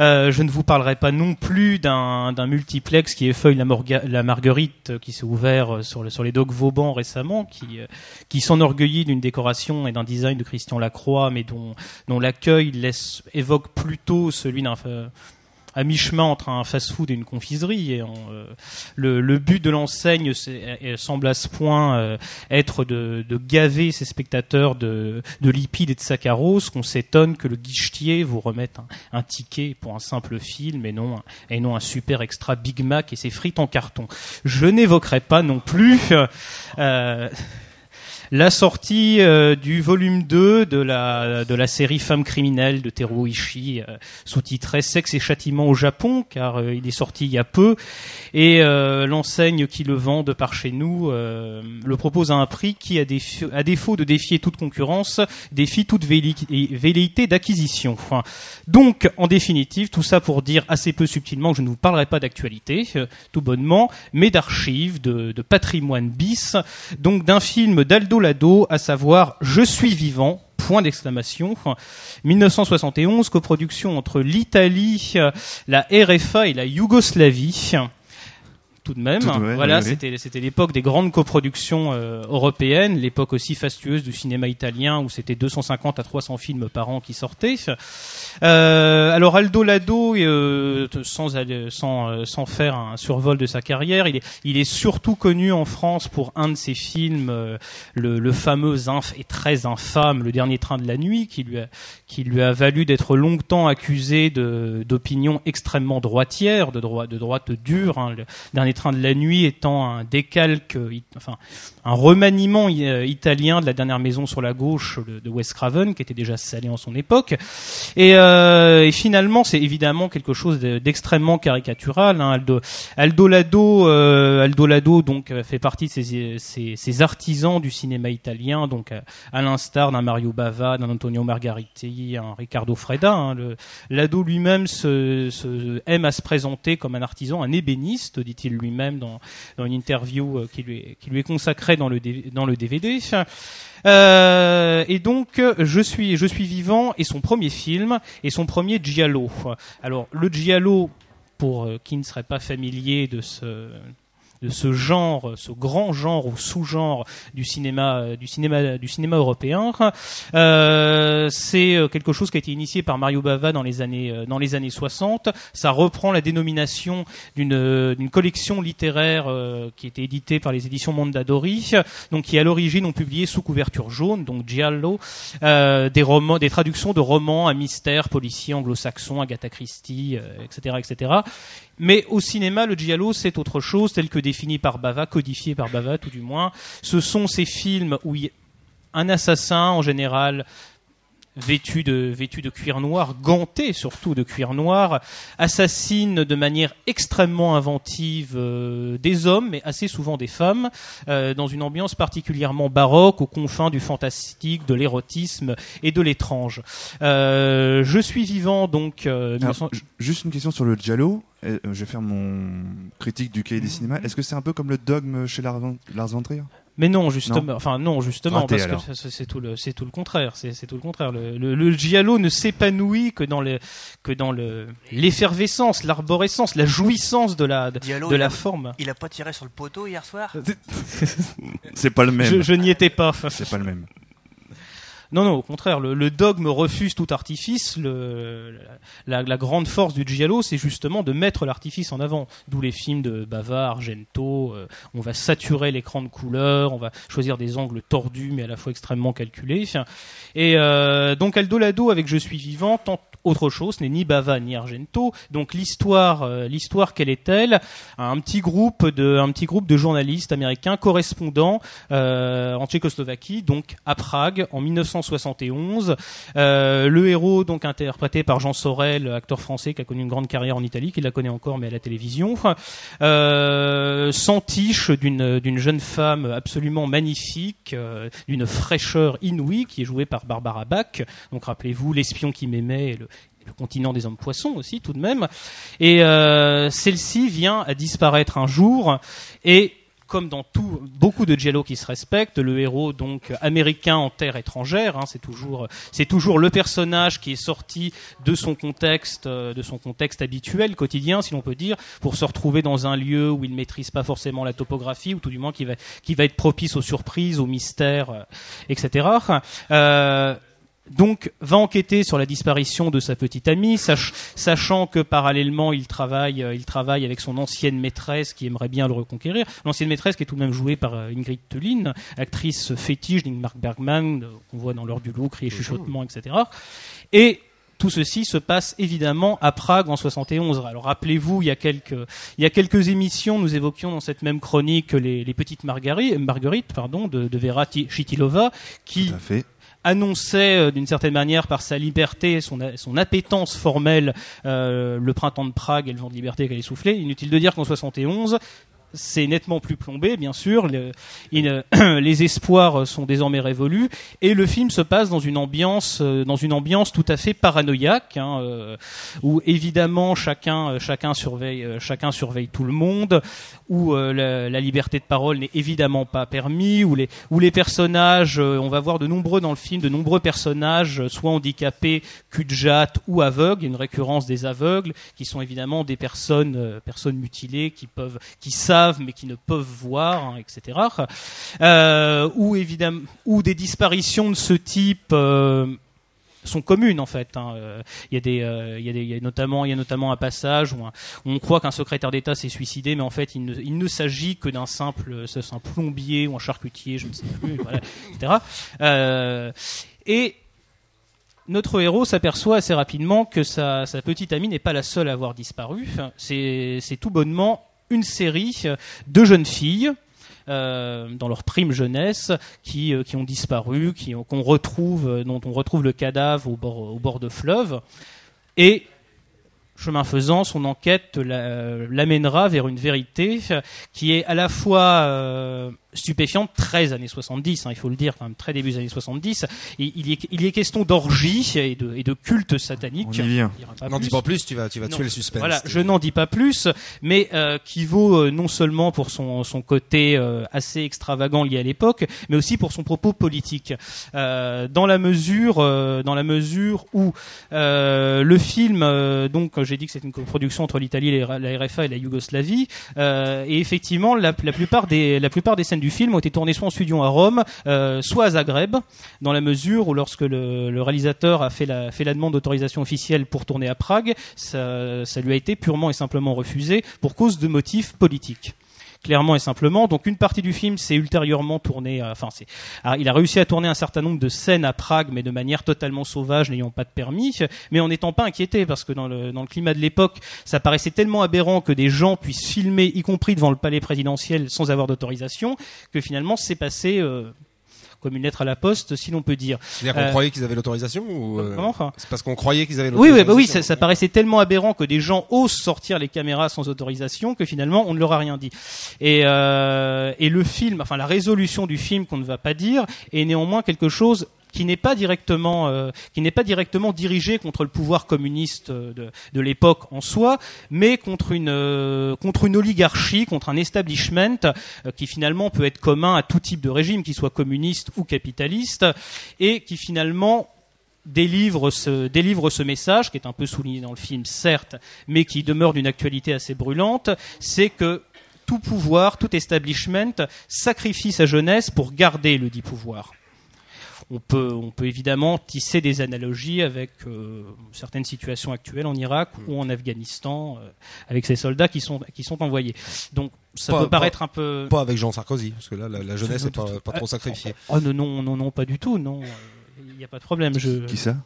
Euh, je ne vous parlerai pas non plus d'un multiplex qui effeuille la, la marguerite qui s'est ouvert euh, sur, sur les docks Vauban récemment, qui, qui s'enorgueillit d'une décoration et d'un design de Christian Lacroix, mais dont, dont l'accueil évoque plutôt celui d'un à mi-chemin entre un fast-food et une confiserie. Et en, euh, le, but de l'enseigne semble à ce point euh, être de, de gaver ses spectateurs de, de lipides et de saccharose qu'on s'étonne que le guichetier vous remette un, ticket pour un simple film et non, et non un super extra Big Mac et ses frites en carton. Je n'évoquerai pas non plus euh, la sortie euh, du volume 2 de la, de la série Femmes criminelles de Teruo Ishii, euh, sous-titré Sexe et châtiment au Japon, car euh, il est sorti il y a peu, et euh, l'enseigne qui le vend de par chez nous le propose à un prix qui, à, défaut de défier toute concurrence, défie toute velléi- velléité d'acquisition. Donc, en définitive, tout ça pour dire assez peu subtilement que je ne vous parlerai pas d'actualité, tout bonnement, mais d'archives, de, de patrimoine bis, donc d'un film d'Aldo Lado, à savoir Je suis vivant. Point d'exclamation. 1971, coproduction entre l'Italie, euh, la RFA et la Yougoslavie. Tout de même. Tout de même, voilà, oui, oui. c'était c'était l'époque des grandes coproductions euh, européennes, l'époque aussi fastueuse du cinéma italien où c'était 250 à 300 films par an qui sortaient. Euh, alors Aldo Lado, euh, sans, sans, sans faire un survol de sa carrière, il est, il est surtout connu en France pour un de ses films, le, le fameux inf et très infâme Le Dernier Train de la Nuit, qui lui a, qui lui a valu d'être longtemps accusé de- d'opinions extrêmement droitières, de, droite de droite dure. hein. Le Dernier Train de la Nuit étant un décalque, enfin un remaniement euh, italien de la dernière maison sur la gauche de, Wes Craven, qui était déjà salé en son époque. Et, euh, et finalement, c'est évidemment quelque chose de- d'extrêmement caricatural. Hein. Aldo, Aldo Lado, euh, Aldo Lado, donc euh, fait partie de ces, ces, ces artisans du cinéma italien, donc à, à l'instar d'un Mario Bava, d'un Antonio Margariti, un Riccardo Freda. Hein. Lado lui-même se, se- aime à se présenter comme un artisan, un ébéniste, dit-il lui-même dans, dans une interview euh, qui lui qui lui est consacrée dans le, dans le DVD. Euh, et donc, je suis, je suis vivant et son premier film et son premier giallo. Alors, le giallo, pour euh, qui ne serait pas familier de ce de ce genre, ce grand genre ou sous-genre du cinéma, euh, du cinéma, du cinéma européen, euh, c'est euh, quelque chose qui a été initié par Mario Bava dans les années, euh, dans les années 60. Ça reprend la dénomination d'une collection littéraire euh, qui était éditée par les éditions Mondadori, donc qui à l'origine ont publié sous couverture jaune, donc giallo, euh, des romans, des traductions de romans à mystère policier anglo-saxon, Agatha Christie, etc., etc. Mais au cinéma, le giallo, c'est autre chose, tel que défini par Bava, codifié par Bava, tout du moins. Ce sont ces films où il y a un assassin, en général, vêtu de, vêtu de cuir noir, ganté surtout de cuir noir, assassine de manière extrêmement inventive euh, des hommes, mais assez souvent des femmes, euh, dans une ambiance particulièrement baroque, aux confins du fantastique, de l'érotisme et de l'étrange. Euh, je suis vivant donc. euh, Alors, 1900 ju- juste une question sur le Giallo. Euh, je vais faire mon critique du cahier des cinémas. Est-ce que c'est un peu comme le dogme chez Lars von Trier? Mais non, justement, enfin non, justement, Raté, parce alors. que c'est- tout le, c'est tout le contraire. C'est c'est tout le contraire. Le, le, le giallo ne s'épanouit que dans le, que dans le l'effervescence, l'arborescence, la jouissance de la, de, Diallo, de il la a- forme. Il a pas tiré sur le poteau hier soir? C'est pas le même. Je, je n'y étais pas. C'est pas le même. Non, non, au contraire, le, le dogme refuse tout artifice. Le, la, la grande force du giallo, c'est justement de mettre l'artifice en avant. D'où les films de Bava, Argento. euh, on va saturer l'écran de couleurs, on va choisir des angles tordus mais à la fois extrêmement calculés. Et euh, donc Aldo Lado avec Je suis vivant tente autre chose, ce n'est ni Bava ni Argento. Donc l'histoire, euh, l'histoire quelle est-elle Un petit groupe de, un petit groupe de journalistes américains correspondants euh, en Tchécoslovaquie, donc à Prague en 1971. Euh, le héros, donc interprété par Jean Sorel, acteur français qui a connu une grande carrière en Italie, qui la connaît encore mais à la télévision, euh, s'entiche d'une d'une jeune femme absolument magnifique, euh, d'une fraîcheur inouïe, qui est jouée par Barbara Bach. Donc rappelez-vous l'espion qui m'aimait. Le continent des hommes poissons aussi tout de même et euh, celle-ci vient à disparaître un jour et comme dans tout, beaucoup de giallo qui se respectent, le héros donc américain en terre étrangère, hein, c'est toujours, c'est toujours le personnage qui est sorti de son contexte, euh, de son contexte habituel, quotidien, si l'on peut dire, pour se retrouver dans un lieu où il maîtrise pas forcément la topographie, ou tout du moins qui va, qui va être propice aux surprises, aux mystères, etc. Euh, donc va enquêter sur la disparition de sa petite amie, sach- sachant que parallèlement il travaille, euh, il travaille avec son ancienne maîtresse qui aimerait bien le reconquérir. L'ancienne maîtresse qui est tout de même jouée par euh, Ingrid Tullin, actrice fétiche d'Ingmar Bergman, euh, qu'on voit dans l'heure du loup, crier chuchotement, etc. Et tout ceci se passe évidemment à Prague en 71. Alors rappelez-vous, il y a quelques, il y a quelques émissions, nous évoquions dans cette même chronique les, les petites marguerites, marguerites pardon, de, de Vera Ti- Chitilova, qui Tout à fait. Annonçait euh, d'une certaine manière par sa liberté, son, appétence formelle, euh, le printemps de Prague et le vent de liberté qu'elle essoufflait. Inutile de dire qu'en 71, c'est nettement plus plombé, bien sûr. Il- les espoirs sont désormais révolus et le film se passe dans une ambiance, euh, dans une ambiance tout à fait paranoïaque, hein, euh, où évidemment chacun, euh, chacun surveille, euh, chacun surveille tout le monde, où euh, la, liberté de parole n'est évidemment pas permis, où les, où les personnages, euh, on va voir de nombreux dans le film, de nombreux personnages, euh, soit handicapés, cul ou aveugles. Une récurrence des aveugles, qui sont évidemment des personnes, euh, personnes mutilées, qui peuvent, qui savent mais qui ne peuvent voir, hein, etc. Euh, ou évidemment, ou des disparitions de ce type. euh, sont communes en fait. hein. Il y a des, euh, y a des, notamment, il y a notamment un passage où, on croit qu'un secrétaire d'État s'est suicidé, mais en fait il ne, s'agit que d'un simple, un plombier ou un charcutier, je ne sais plus, etc. Euh, et notre héros s'aperçoit assez rapidement que sa, petite amie n'est pas la seule à avoir disparu. C'est tout bonnement une série de jeunes filles euh, dans leur prime jeunesse qui, euh, qui ont disparu, qui qu'on retrouve, euh, dont on retrouve le cadavre au bord, au bord de fleuve. Et chemin faisant, son enquête la- l'amènera vers une vérité qui est à la fois euh, stupéfiante, 13 années 70, hein, il faut le dire, quand même très début des années 70. Il, il y est, il y est question d'orgie et de, et de culte satanique. On y vient. N'en N'en dis pas plus, tu vas, tu vas Non. tuer le suspense. Voilà, je n'en dis pas plus, mais euh, qui vaut euh, non seulement pour son, son côté euh, assez extravagant lié à l'époque, mais aussi pour son propos politique. Euh, dans la mesure, euh, dans la mesure où euh, le film, euh, donc j'ai dit que c'est une coproduction entre l'Italie, la la RFA et la Yougoslavie, euh, et effectivement la, la plupart des la plupart des scènes du film ont été tournées soit en studio à Rome, euh, soit à Zagreb, dans la mesure où lorsque le, réalisateur a fait la, demande d'autorisation officielle pour tourner à Prague, ça lui a été purement et simplement refusé pour cause de motifs politiques. Clairement et simplement. Donc une partie du film s'est ultérieurement tournée. Enfin, c'est, il a réussi à tourner un certain nombre de scènes à Prague, mais de manière totalement sauvage, n'ayant pas de permis, mais en n'étant pas inquiété, parce que dans le, dans le climat de l'époque, ça paraissait tellement aberrant que des gens puissent filmer, y compris devant le palais présidentiel, sans avoir d'autorisation, que finalement c'est passé euh, comme une lettre à la poste, si l'on peut dire. C'est-à-dire qu'on Euh, croyait qu'ils avaient l'autorisation ou euh, enfin C'est parce qu'on croyait qu'ils avaient oui, l'autorisation. oui, bah oui, ça, ça paraissait tellement aberrant que des gens osent sortir les caméras sans autorisation que finalement on ne leur a rien dit. Et, euh, et le film, enfin la résolution du film qu'on ne va pas dire, est néanmoins quelque chose qui n'est pas directement euh, qui n'est pas directement dirigé contre le pouvoir communiste euh, de, de l'époque en soi, mais contre une euh, contre une oligarchie, contre un establishment euh, qui finalement peut être commun à tout type de régime, qu'il soit communiste ou capitaliste, et qui finalement délivre ce, délivre ce message, qui est un peu souligné dans le film, certes, mais qui demeure d'une actualité assez brûlante, c'est que tout pouvoir, tout establishment sacrifie sa jeunesse pour garder le dit pouvoir. On peut, on peut évidemment tisser des analogies avec euh, certaines situations actuelles en Irak ou en Afghanistan, euh, avec ces soldats qui sont, qui sont envoyés. Donc ça Pas- peut paraître un peu... Pas avec Jean Sarkozy, parce que là, la, la jeunesse n'est pas, pas trop sacrifiée. Oh non, non, non, pas du tout, non. Il n'y a pas de problème. Je... Qui ça?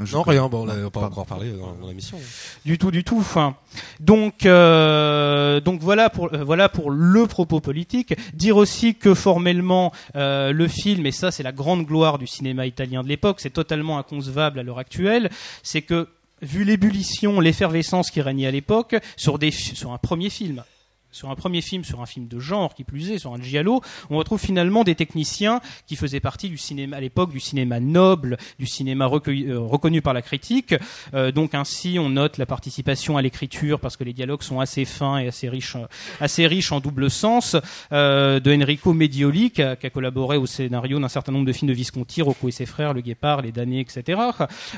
Je Non, rien. Bon, on n'a pas encore parlé dans, dans l'émission. Du tout, du tout. Enfin, donc, euh, donc voilà pour euh, voilà pour le propos politique. Dire aussi que formellement euh, le film, et ça c'est la grande gloire du cinéma italien de l'époque, c'est totalement inconcevable à l'heure actuelle, c'est que vu l'ébullition, l'effervescence qui régnait à l'époque sur des sur un premier film. Sur un premier film, sur un film de genre qui plus est, sur un giallo, on retrouve finalement des techniciens qui faisaient partie du cinéma à l'époque, du cinéma noble, du cinéma euh, reconnu par la critique, euh, donc ainsi, on note la participation à l'écriture parce que les dialogues sont assez fins et assez riches, euh, assez riches en double sens. euh, de Enrico Medioli qui a, qui a collaboré au scénario d'un certain nombre de films de Visconti, Rocco et ses frères, Le Guépard, Les damnés, etc.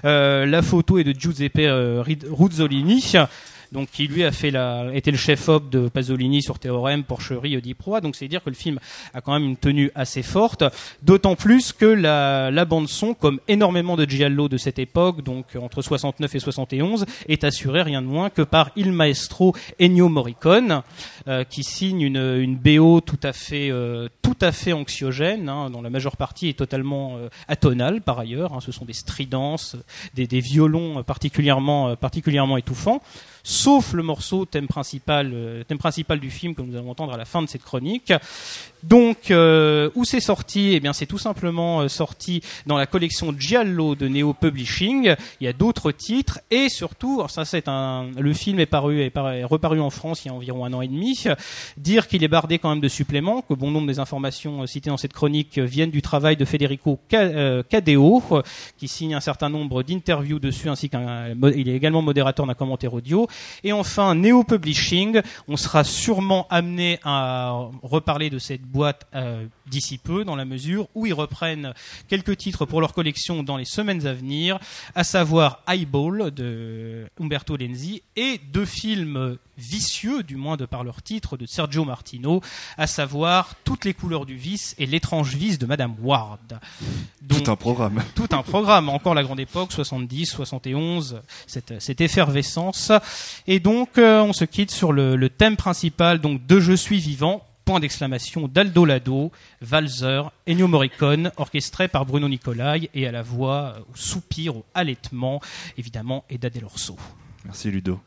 Euh, la photo est de Giuseppe Ruzzolini. Donc, qui lui a fait la, était le chef-op de Pasolini sur Théorème, Porcherie, Oedipe Roi. Donc, c'est dire que le film a quand même une tenue assez forte. D'autant plus que la, la bande son, comme énormément de giallo de cette époque, donc entre 69 et 71, est assurée rien de moins que par il maestro Ennio Morricone, euh, qui signe une, une BO tout à fait, euh, tout à fait anxiogène, hein, dont la majeure partie est totalement euh, atonale par ailleurs. hein. ce sont des stridences, des, des violons particulièrement, particulièrement étouffants. Sauf le morceau thème principal, euh, thème principal du film que nous allons entendre à la fin de cette chronique. Donc, euh, où c'est sorti? Eh bien, c'est tout simplement euh, sorti dans la collection Giallo de Neo Publishing. Il y a d'autres titres et surtout, ça c'est un, le film est paru, est, est reparu en France il y a environ un an et demi. Dire qu'il est bardé quand même de suppléments, que bon nombre des informations euh, citées dans cette chronique euh, viennent du travail de Federico Ca- Cadeo, qui signe un certain nombre d'interviews dessus, ainsi qu'un, mo- il est également modérateur d'un commentaire audio. Et enfin, Neo Publishing, on sera sûrement amené à reparler de cette boîte euh, d'ici peu, dans la mesure où ils reprennent quelques titres pour leur collection dans les semaines à venir, à savoir Eyeball de Umberto Lenzi et deux films vicieux, du moins de par leur titre, de Sergio Martino, à savoir Toutes les couleurs du vice et L'étrange vice de Madame Ward. Donc, Tout un programme. tout un programme, encore la grande époque, 70, 71, cette, cette effervescence. Et donc, euh, on se quitte sur le, le thème principal donc de Je suis vivant, point d'exclamation d'Aldo Lado, Valzer, Ennio Morricone, orchestré par Bruno Nicolai et à la voix, euh, au soupir, au halètement, évidemment, Eda Del Orso. Merci Ludo.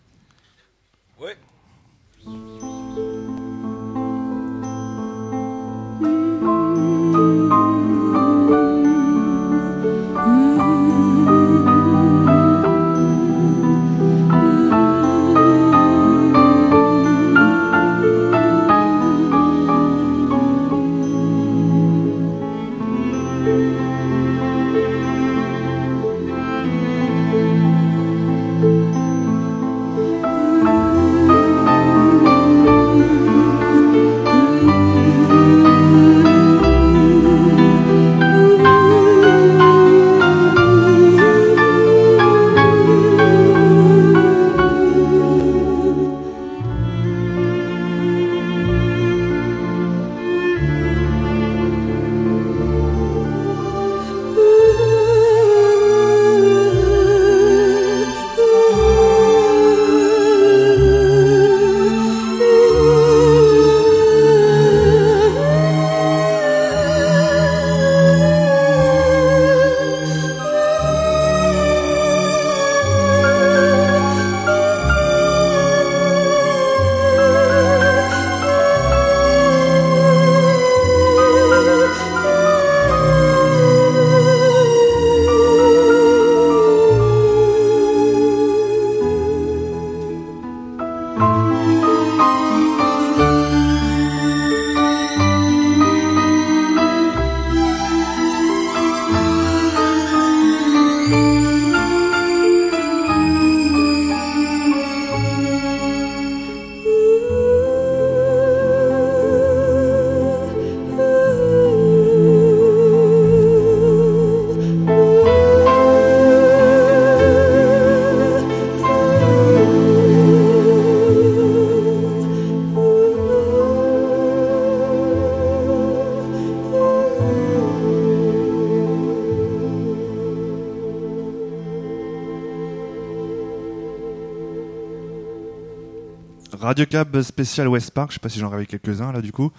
Radio Cab spécial West Park, je sais pas si j'en avais quelques-uns là du coup.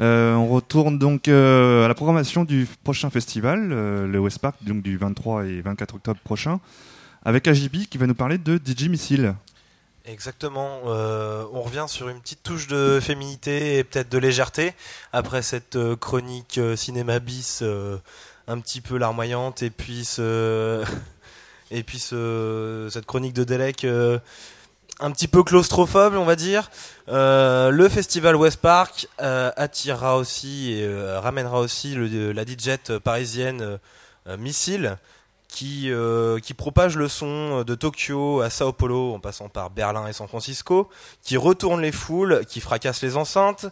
Euh, on retourne donc euh, à la programmation du prochain festival, euh, le West Park, donc du 23 et 24 octobre prochain, avec AJB qui va nous parler de DJ Missile. Exactement. on revient sur une petite touche de féminité et peut-être de légèreté après cette chronique cinéma bis un petit peu larmoyante et puis ce et puis ce, cette chronique de Delec un petit peu claustrophobe, on va dire. Euh, le festival West Park euh, attirera aussi et euh, ramènera aussi la DJ parisienne Missile qui, propage le son de Tokyo à Sao Paulo en passant par Berlin et San Francisco, qui retourne les foules, qui fracasse les enceintes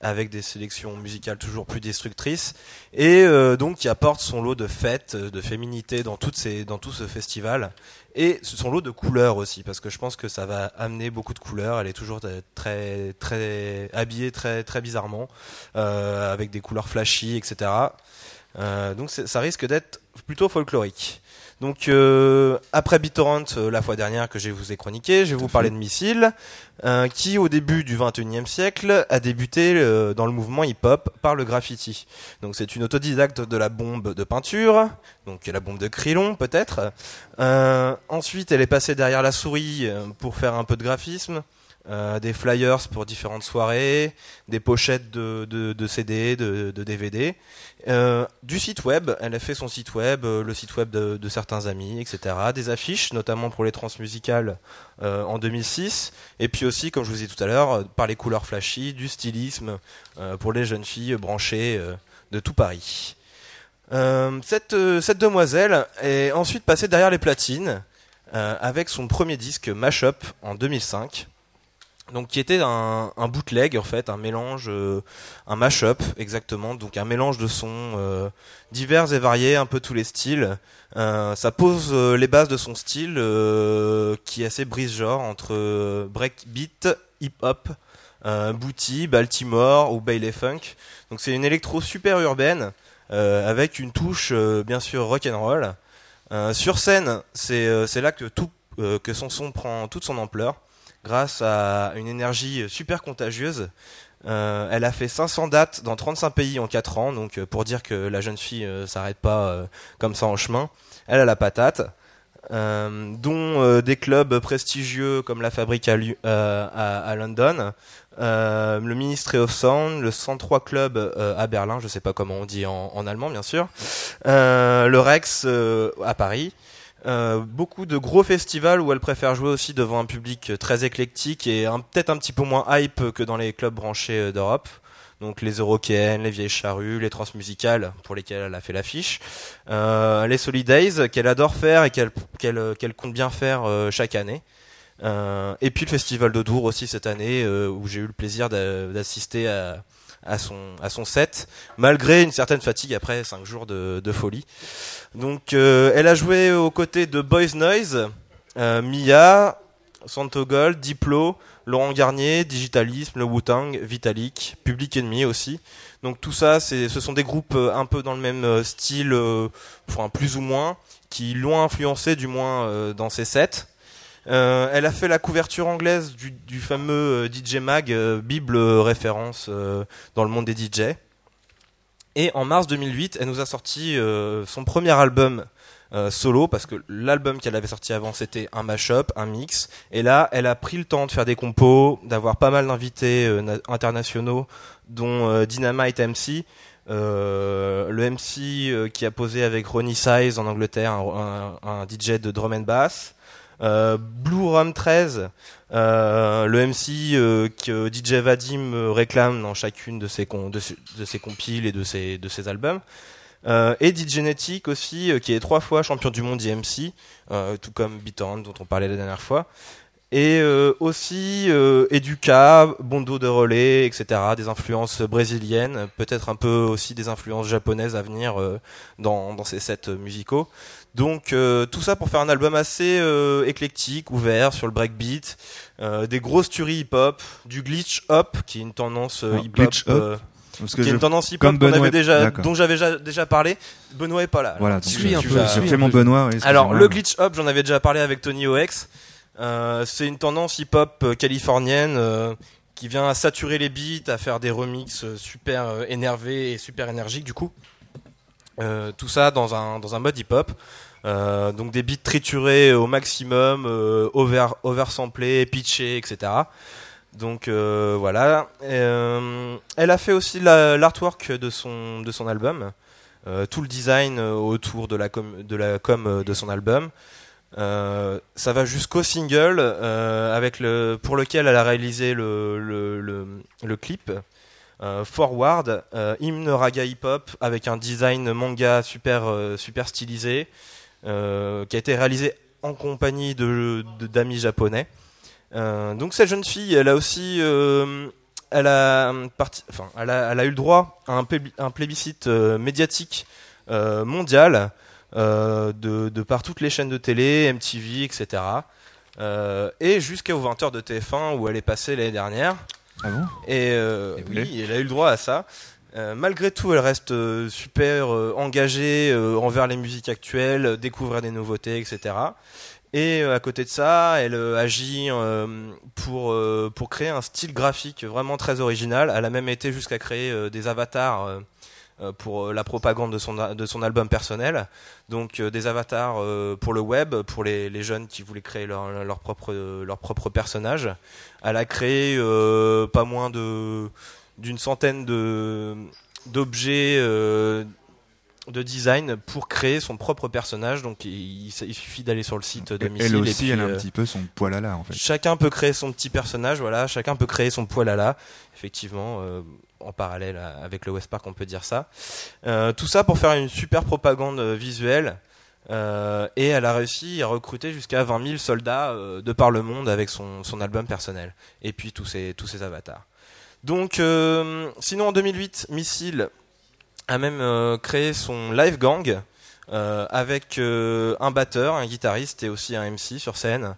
avec des sélections musicales toujours plus destructrices et donc qui apporte son lot de fêtes, de féminité dans tout ce festival et son lot de couleurs aussi parce que je pense que ça va amener beaucoup de couleurs. Elle est toujours très très habillée très très bizarrement euh, avec des couleurs flashy etc. Euh, donc ça risque d'être plutôt folklorique. Donc euh, après BitTorrent euh, la fois dernière que je vous ai chroniqué, je vais vous parler de Missile, euh, qui au début du 21e siècle a débuté euh, dans le mouvement hip-hop par le graffiti. Donc c'est une autodidacte de la bombe de peinture, donc la bombe de Crillon peut-être. Euh, ensuite elle est passée derrière la souris pour faire un peu de graphisme. Euh, des flyers pour différentes soirées, des pochettes de, de, CD, de, DVD. Euh, du site web, elle a fait son site web, euh, le site web de, certains amis, etc. Des affiches, notamment pour les transmusicales euh, en 2006. Et puis aussi, comme je vous ai dit tout à l'heure, par les couleurs flashy, du stylisme pour les jeunes filles branchées de tout Paris. Cette, cette demoiselle est ensuite passée derrière les platines avec son premier disque Mashup en 2005. Donc qui était un, bootleg en fait, un mélange, euh, un mashup exactement, donc un mélange de sons euh, divers et variés, un peu tous les styles. Euh, ça pose les bases de son style qui est assez brise-genre entre breakbeat, hip-hop, booty, Baltimore ou Bailey Funk. Donc c'est une électro super urbaine avec une touche bien sûr rock'n'roll. Euh, sur scène, c'est là que que son son prend toute son ampleur grâce à une énergie super contagieuse. Euh, elle a fait 500 dates dans 35 pays en 4 ans, donc euh, pour dire que la jeune fille euh, s'arrête pas comme ça en chemin. Elle a la patate, dont des clubs prestigieux comme la Fabrique à, London, le Ministry of Sound, le 103 Club à Berlin, je sais pas comment on dit en, allemand bien sûr, le Rex à Paris. Euh, beaucoup de gros festivals où elle préfère jouer aussi devant un public très éclectique et peut-être un petit peu moins hype que dans les clubs branchés euh, d'Europe. Donc les Eurokéennes, les Vieilles Charrues, les Transmusicales pour lesquelles elle a fait l'affiche, euh, les Solidays qu'elle adore faire et qu'elle compte bien faire chaque année. Et puis le Festival de Dour aussi cette année où j'ai eu le plaisir d'a- d'assister à, à son à son set malgré une certaine fatigue après cinq jours de, de folie. Donc euh, elle a joué aux côtés de Boys Noise, euh, Mia, Santo Gold, Diplo, Laurent Garnier, Digitalisme, le Wu-Tang, Vitalik, Public Enemy aussi. Donc tout ça, ce sont des groupes euh, un peu dans le même euh, style, euh, enfin plus ou moins, qui l'ont influencé du moins dans ses sets. Euh, elle a fait la couverture anglaise du, fameux euh, DJ Mag, euh, bible référence dans le monde des DJ. Et en mars 2008, elle nous a sorti son premier album solo, parce que l'album qu'elle avait sorti avant, c'était un mashup, un mix. Et là, elle a pris le temps de faire des compos, d'avoir pas mal d'invités na- internationaux, dont Dynamite MC, le MC qui a posé avec Ronnie Size en Angleterre, un DJ de drum and bass. Euh, Blue Rum 13, euh, le MC euh, que DJ Vadim réclame dans chacune de ses, de, compiles et de ses, de ses albums. Et DJ Genetic aussi, qui est trois fois champion du monde IMC, tout comme BitTorrent dont on parlait la dernière fois. Et euh, aussi euh, Educa, Bondo de relais, etc. Des influences brésiliennes, peut-être un peu aussi des influences japonaises à venir euh, dans, dans ces sets musicaux. Donc tout ça pour faire un album assez éclectique, ouvert sur le breakbeat, des grosses tueries hip-hop, du glitch hop qui est une tendance hip-hop, glitch hop, Parce qui que est je- une tendance hip-hop Benoît est- déjà, dont j'avais déjà, déjà parlé. Benoît est pas là. Voilà, donc suis je, suis un peu. Benoît. oui, Alors le glitch hop, j'en avais déjà parlé avec Tony OX. Euh, c'est une tendance hip-hop euh, californienne euh, qui vient à saturer les beats, à faire des remixes super énervés et super énergiques du coup. Tout ça dans un, dans mode hip-hop. Donc des beats triturés au maximum, over, oversamplés, pitchés, etc. Donc voilà. Elle a fait aussi la- l'artwork de son, de son album. Tout le design autour de la com, de, la com de son album. Euh, ça va jusqu'au single euh, pour lequel elle a réalisé le, clip. Euh, Forward, hymne raga hip-hop avec un design manga super, stylisé, qui a été réalisé en compagnie d'amis japonais. Donc cette jeune fille, elle a aussi, elle a, eu le droit à un, plébis- un plébiscite médiatique mondial de, de par toutes les chaînes de télé, MTV, etc. Euh, et jusqu'aux 20h de TF1 où elle est passée l'année dernière. Ah bon? Et, euh, Et oui, elle a eu le droit à ça. Euh, malgré tout, elle reste euh, super euh, engagée euh, envers les musiques actuelles, euh, découvrir des nouveautés, etc. Et euh, à côté de ça, elle euh, agit euh, pour, euh, pour créer un style graphique vraiment très original. Elle a même été jusqu'à créer euh, des avatars euh, euh, pour euh, la propagande de son, a- de son album personnel. Donc euh, des avatars euh, pour le web, pour les, les jeunes qui voulaient créer leur, leur, propre, leur propre personnage. Elle a créé euh, pas moins de d'une centaine de d'objets euh, de design pour créer son propre personnage. Donc il, il suffit d'aller sur le site de Missile. Elle et aussi, puis, elle a euh, un petit peu son poil à la en fait. Chacun peut créer son petit personnage, voilà. Chacun peut créer son poil à la. Effectivement, euh, en parallèle à- avec le West Park, on peut dire ça. Euh, tout ça pour faire une super propagande euh, visuelle. Euh, et elle a réussi à recruter jusqu'à 20 000 soldats euh, de par le monde avec son, son album personnel. Et puis tous ses, tous avatars. Donc, euh, sinon en 2008, Missile a même euh, créé son live gang euh, avec euh, un batteur, un guitariste et aussi un MC sur scène.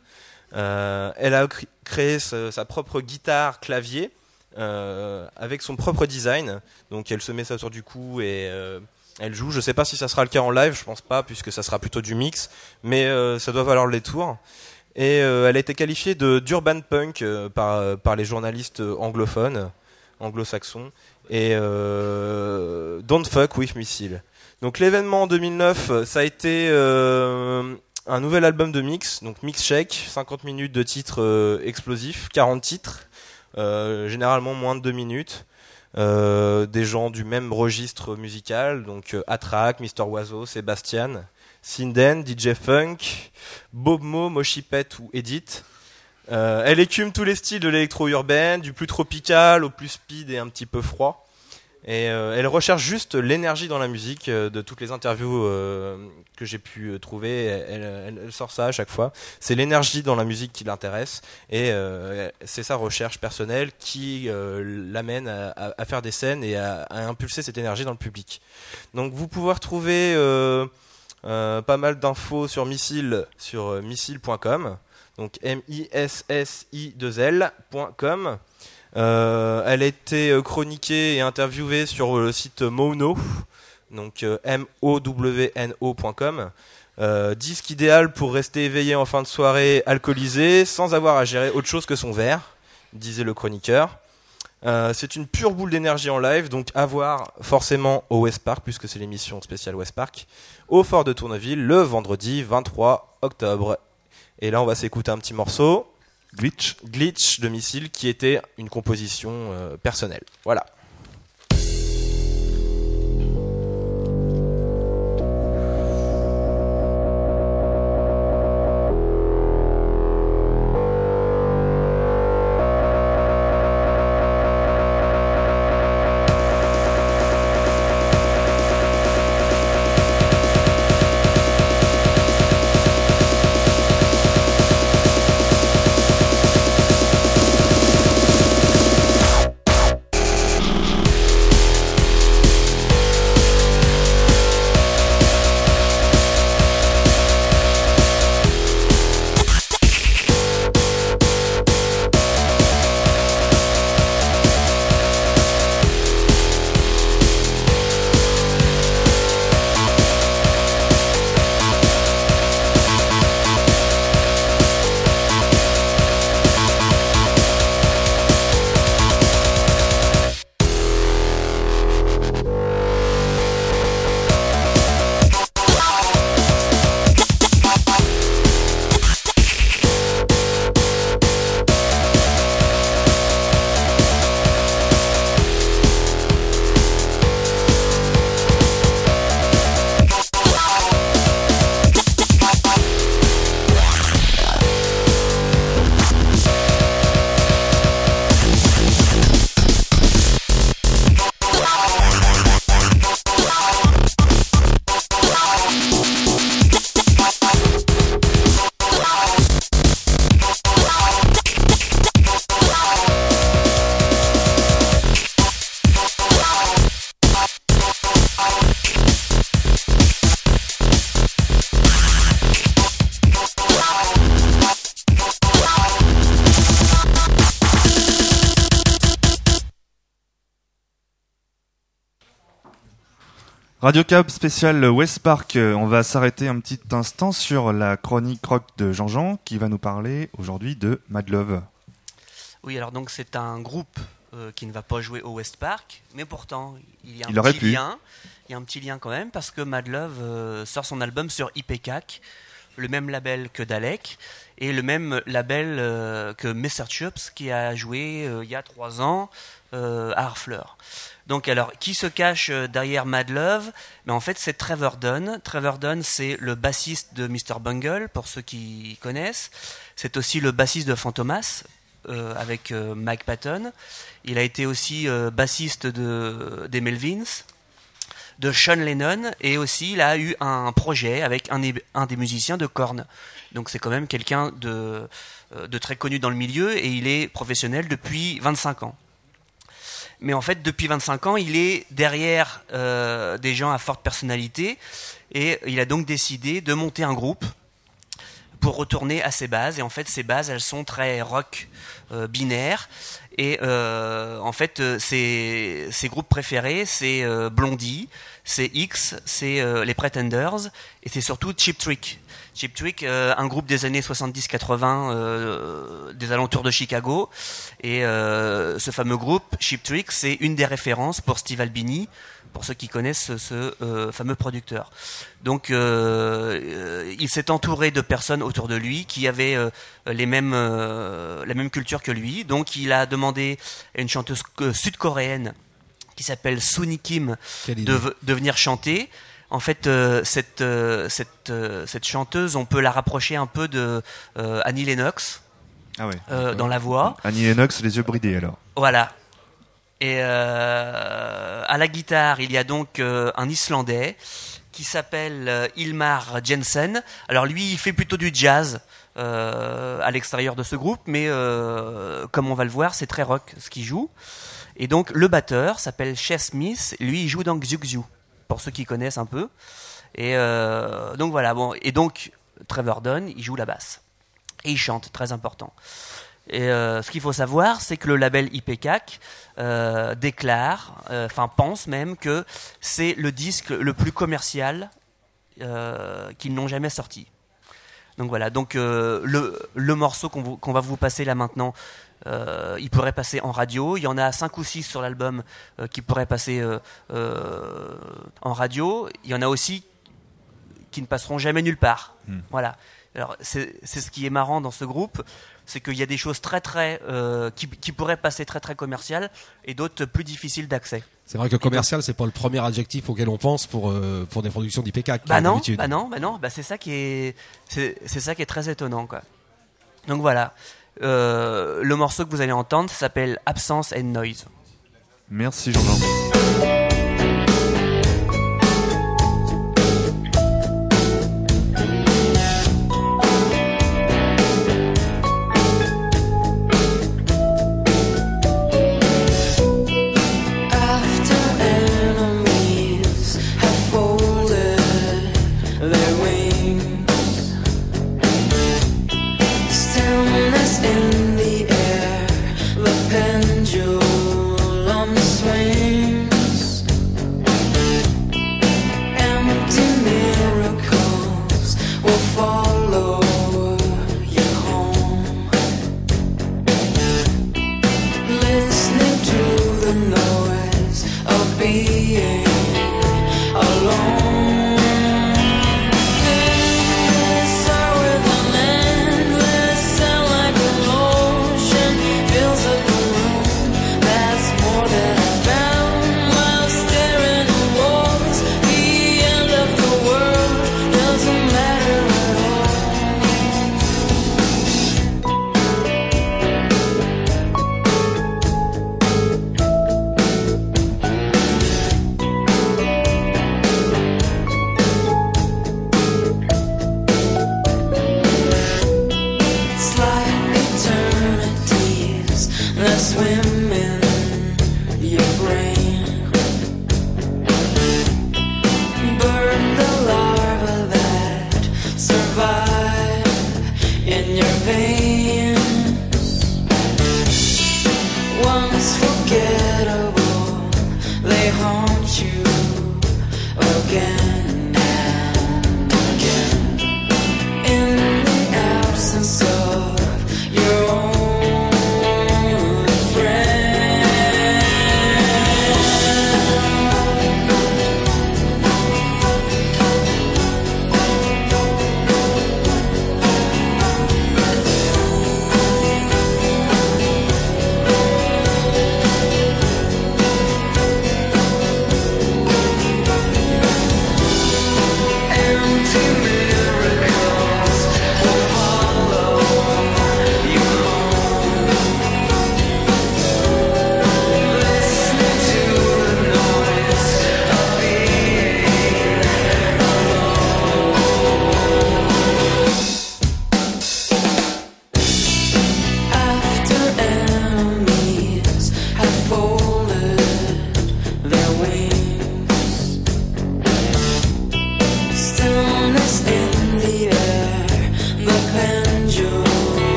Euh, elle a cr- créé sa propre guitare clavier euh, avec son propre design. Donc elle se met ça sur du cou et euh, elle joue. Je sais pas si ça sera le cas en live, je pense pas puisque ça sera plutôt du mix, mais euh, ça doit valoir les tours. Et elle a été qualifiée de d'urban punk par les journalistes anglophones, anglo-saxons et Don't Fuck with Missile. Donc l'événement en 2009, euh, ça a été un nouvel album de mix, donc Mix Shake, 50 minutes de titres explosifs, 40 titres, généralement moins de 2 minutes. Euh, des gens du même registre musical, donc euh, Atrak, Mr. Oiseau, Sébastien, Sinden, DJ Funk, Bob Mo, Moshipet ou Edith. Euh, elle écume tous les styles de l'électro-urbaine, du plus tropical au plus speed et un petit peu froid. Euh, elle recherche juste l'énergie dans la musique. euh, de toutes les interviews euh, que j'ai pu trouver, elle, sort ça à chaque fois. C'est l'énergie dans la musique qui l'intéresse. Et c'est sa recherche personnelle qui l'amène à, faire des scènes et à, impulser cette énergie dans le public. Donc vous pouvez retrouver pas mal d'infos sur Missile sur missile.com. Donc M-I-S-S-I-2-L.com. Euh, elle a été euh, chroniquée et interviewée sur le site Mono, donc euh, M-O-W-N-O.com. Euh, disque idéal pour rester éveillé en fin de soirée, alcoolisé, sans avoir à gérer autre chose que son verre, disait le chroniqueur. Euh, c'est une pure boule d'énergie en live, donc à voir forcément au West Park, puisque c'est l'émission spéciale West Park, au Fort de Tourneville, le vendredi 23 octobre. Et là, on va s'écouter un petit morceau. Glitch. Glitch de Missile, qui était une composition euh, personnelle. Voilà. Radio Cap spécial West Park. Euh, On va s'arrêter un petit instant sur la chronique rock de Jean-Jean qui va nous parler aujourd'hui de Mad Love. Oui, alors donc c'est un groupe euh, qui ne va pas jouer au West Park, mais pourtant il y a un Il petit pu. lien. Il y a un petit lien quand même parce que Mad Love euh, sort son album sur IPCAC, le même label que Dalek et le même label euh, que Mr. Chups qui a joué il y a trois ans à Harfleur. Donc alors, qui se cache euh, derrière Mad Love? Ben, En fait, c'est Trevor Dunn. Trevor Dunn, c'est le bassiste de Mr. Bungle, pour ceux qui connaissent. C'est aussi le bassiste de Fantomas, euh, avec euh, Mike Patton. Il a été aussi bassiste de, des Melvins, de Sean Lennon, et aussi il a eu un projet avec un, des- musiciens de Korn. Donc c'est quand même quelqu'un de très connu dans le milieu, et il est professionnel depuis 25 ans. Mais en fait, depuis 25 ans, il est derrière euh, des gens à forte personnalité, et il a donc décidé de monter un groupe pour retourner à ses bases. Et en fait, ses bases, elles sont très rock euh, binaire. Et euh, en fait, euh, ses, ses groupes préférés, c'est Blondie, c'est X, c'est les Pretenders, et c'est surtout Cheap Trick. Cheap Trick, euh, un groupe des années 70-80, euh, des alentours de Chicago. Et euh, ce fameux groupe, Cheap Trick, c'est une des références pour Steve Albini, pour ceux qui connaissent ce, ce, fameux producteur. Donc, il s'est entouré de personnes autour de lui qui avaient les mêmes, la même culture que lui. Donc, il a demandé à une chanteuse sud-coréenne qui s'appelle Suni Kim de venir chanter. En fait, euh, cette, euh, cette, euh, cette chanteuse, on peut la rapprocher un peu de Annie Lennox Ah ouais. dans la voix. Annie Lennox, les yeux bridés alors. Voilà. Et à la guitare, il y a donc un Islandais qui s'appelle Ilmar Jensen. Alors lui, il fait plutôt du jazz à l'extérieur de ce groupe, mais comme on va le voir, c'est très rock ce qu'il joue. Et donc le batteur s'appelle Chess Smith. Lui, il joue dans Xiu Xiu, pour ceux qui connaissent un peu. Et euh, donc voilà. Bon, et donc Trevor Dunn, il joue la basse et il chante, très important. Et euh, ce qu'il faut savoir, c'est que le label IPCAC euh, déclare, enfin pense même que c'est le disque le plus commercial qu'ils n'ont jamais sorti. Donc voilà, donc le, morceau qu'on va vous passer là maintenant, euh, il pourrait passer en radio. Il y en a 5 ou 6 sur l'album euh, qui pourraient passer euh, euh, en radio. Il y en a aussi qui ne passeront jamais nulle part. Voilà. Alors c'est ce qui est marrant dans ce groupe, c'est qu'il y a des choses très très qui, qui pourraient passer très très commerciales et d'autres plus difficiles d'accès. C'est vrai que commercial, c'est pas le premier adjectif auquel on pense pour, pour des productions d'IPK. Bah non, bah non, bah non, bah c'est ça qui est, c'est c'est ça qui est très étonnant quoi. Donc voilà, le morceau que vous allez entendre s'appelle Absence and Noise. Merci Jean-Jean.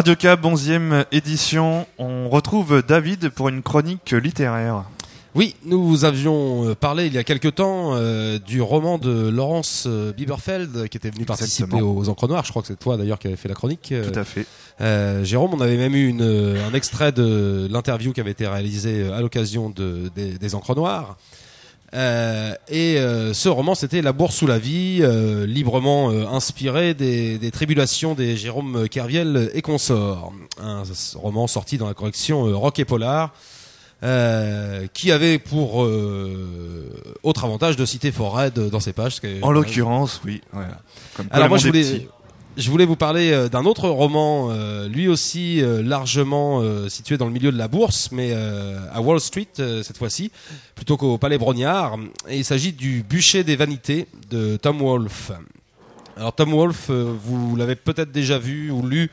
Radio Cab, 11e édition. On retrouve David pour une chronique littéraire. Oui, nous vous avions euh, parlé il y a quelque temps euh, du roman de Laurence euh, Bieberfeld qui était venu participer Exactement. aux Encres Noires. Je crois que c'est toi d'ailleurs qui avait fait la chronique. Tout à fait. Euh, Jérôme, on avait même eu une, un extrait de l'interview qui avait été réalisée à l'occasion de, des, des Encres Noires. Euh, et euh, ce roman, c'était La bourse sous la vie, euh, librement inspiré des, des tribulations des Jérôme Kerviel et consorts. Un roman sorti dans la collection euh, Rock et Polar, qui avait pour autre avantage de citer Forêt dans ses pages. En l'occurrence, oui. Voilà. Comme alors moi je voulais. Je voulais vous parler euh, d'un autre roman, euh, lui aussi euh, largement situé dans le milieu de la bourse, mais à Wall Street cette fois-ci, plutôt qu'au Palais Brognard. Et il s'agit du Bûcher des Vanités de Tom Wolfe. Alors Tom Wolfe, vous l'avez peut-être déjà vu ou lu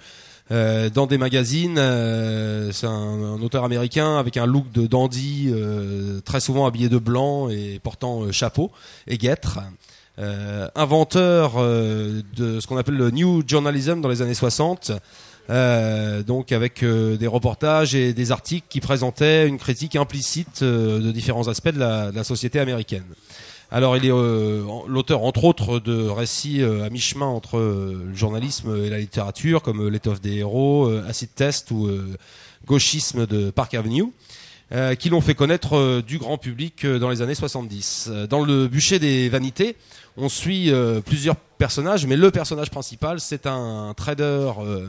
dans des magazines. c'est un, auteur américain avec un look de dandy, très souvent habillé de blanc et portant chapeau et guêtre. Euh, inventeur euh, de ce qu'on appelle le New Journalism dans les années 60. euh, donc avec euh, des reportages et des articles qui présentaient une critique implicite euh, de différents aspects de la, de la société américaine. Alors il est euh, l'auteur entre autres de récits à mi-chemin entre le journalisme et la littérature comme L'étoffe des héros, Acid Test ou Gauchisme de Park Avenue. qui l'ont fait connaître du grand public dans les années 70. Euh, Dans le bûcher des vanités, on suit euh, plusieurs personnages, mais le personnage principal, c'est un trader euh,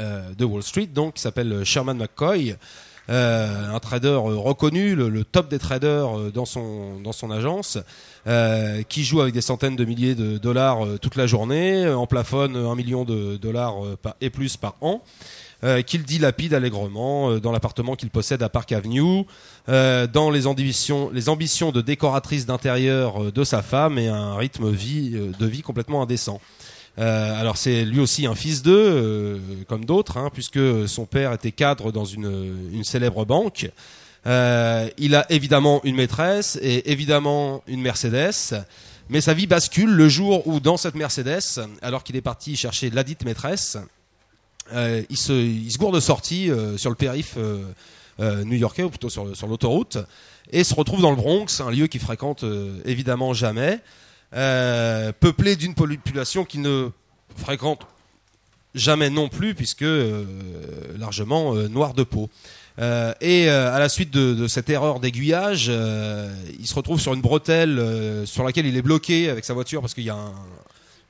euh, de Wall Street, donc qui s'appelle Sherman McCoy, un trader reconnu, le, top des traders dans son agence, qui joue avec des centaines de milliers de dollars toute la journée, en plafonne un million de dollars et plus par an. Euh, qu'il dilapide allègrement euh, dans l'appartement qu'il possède à Park Avenue, euh, dans les ambitions, les ambitions de décoratrice d'intérieur euh, de sa femme et un rythme vie, euh, de vie complètement indécent. Alors c'est lui aussi un fils d'eux, comme d'autres, hein, puisque son père était cadre dans une, une célèbre banque. Il a évidemment une maîtresse et évidemment une Mercedes. Mais sa vie bascule le jour où, dans cette Mercedes, alors qu'il est parti chercher ladite maîtresse, euh, il, se, il gourde de sortie euh, sur le périph' euh, euh, new-yorkais, ou plutôt sur, l'autoroute, et se retrouve dans le Bronx, un lieu qu'il fréquente euh, évidemment jamais, euh, peuplé d'une population qu'il ne fréquente jamais non plus, puisque euh, largement euh, noir de peau. Euh, et euh, à la suite de, cette erreur d'aiguillage, euh, il se retrouve sur une bretelle euh, sur laquelle il est bloqué avec sa voiture parce qu'il y a un-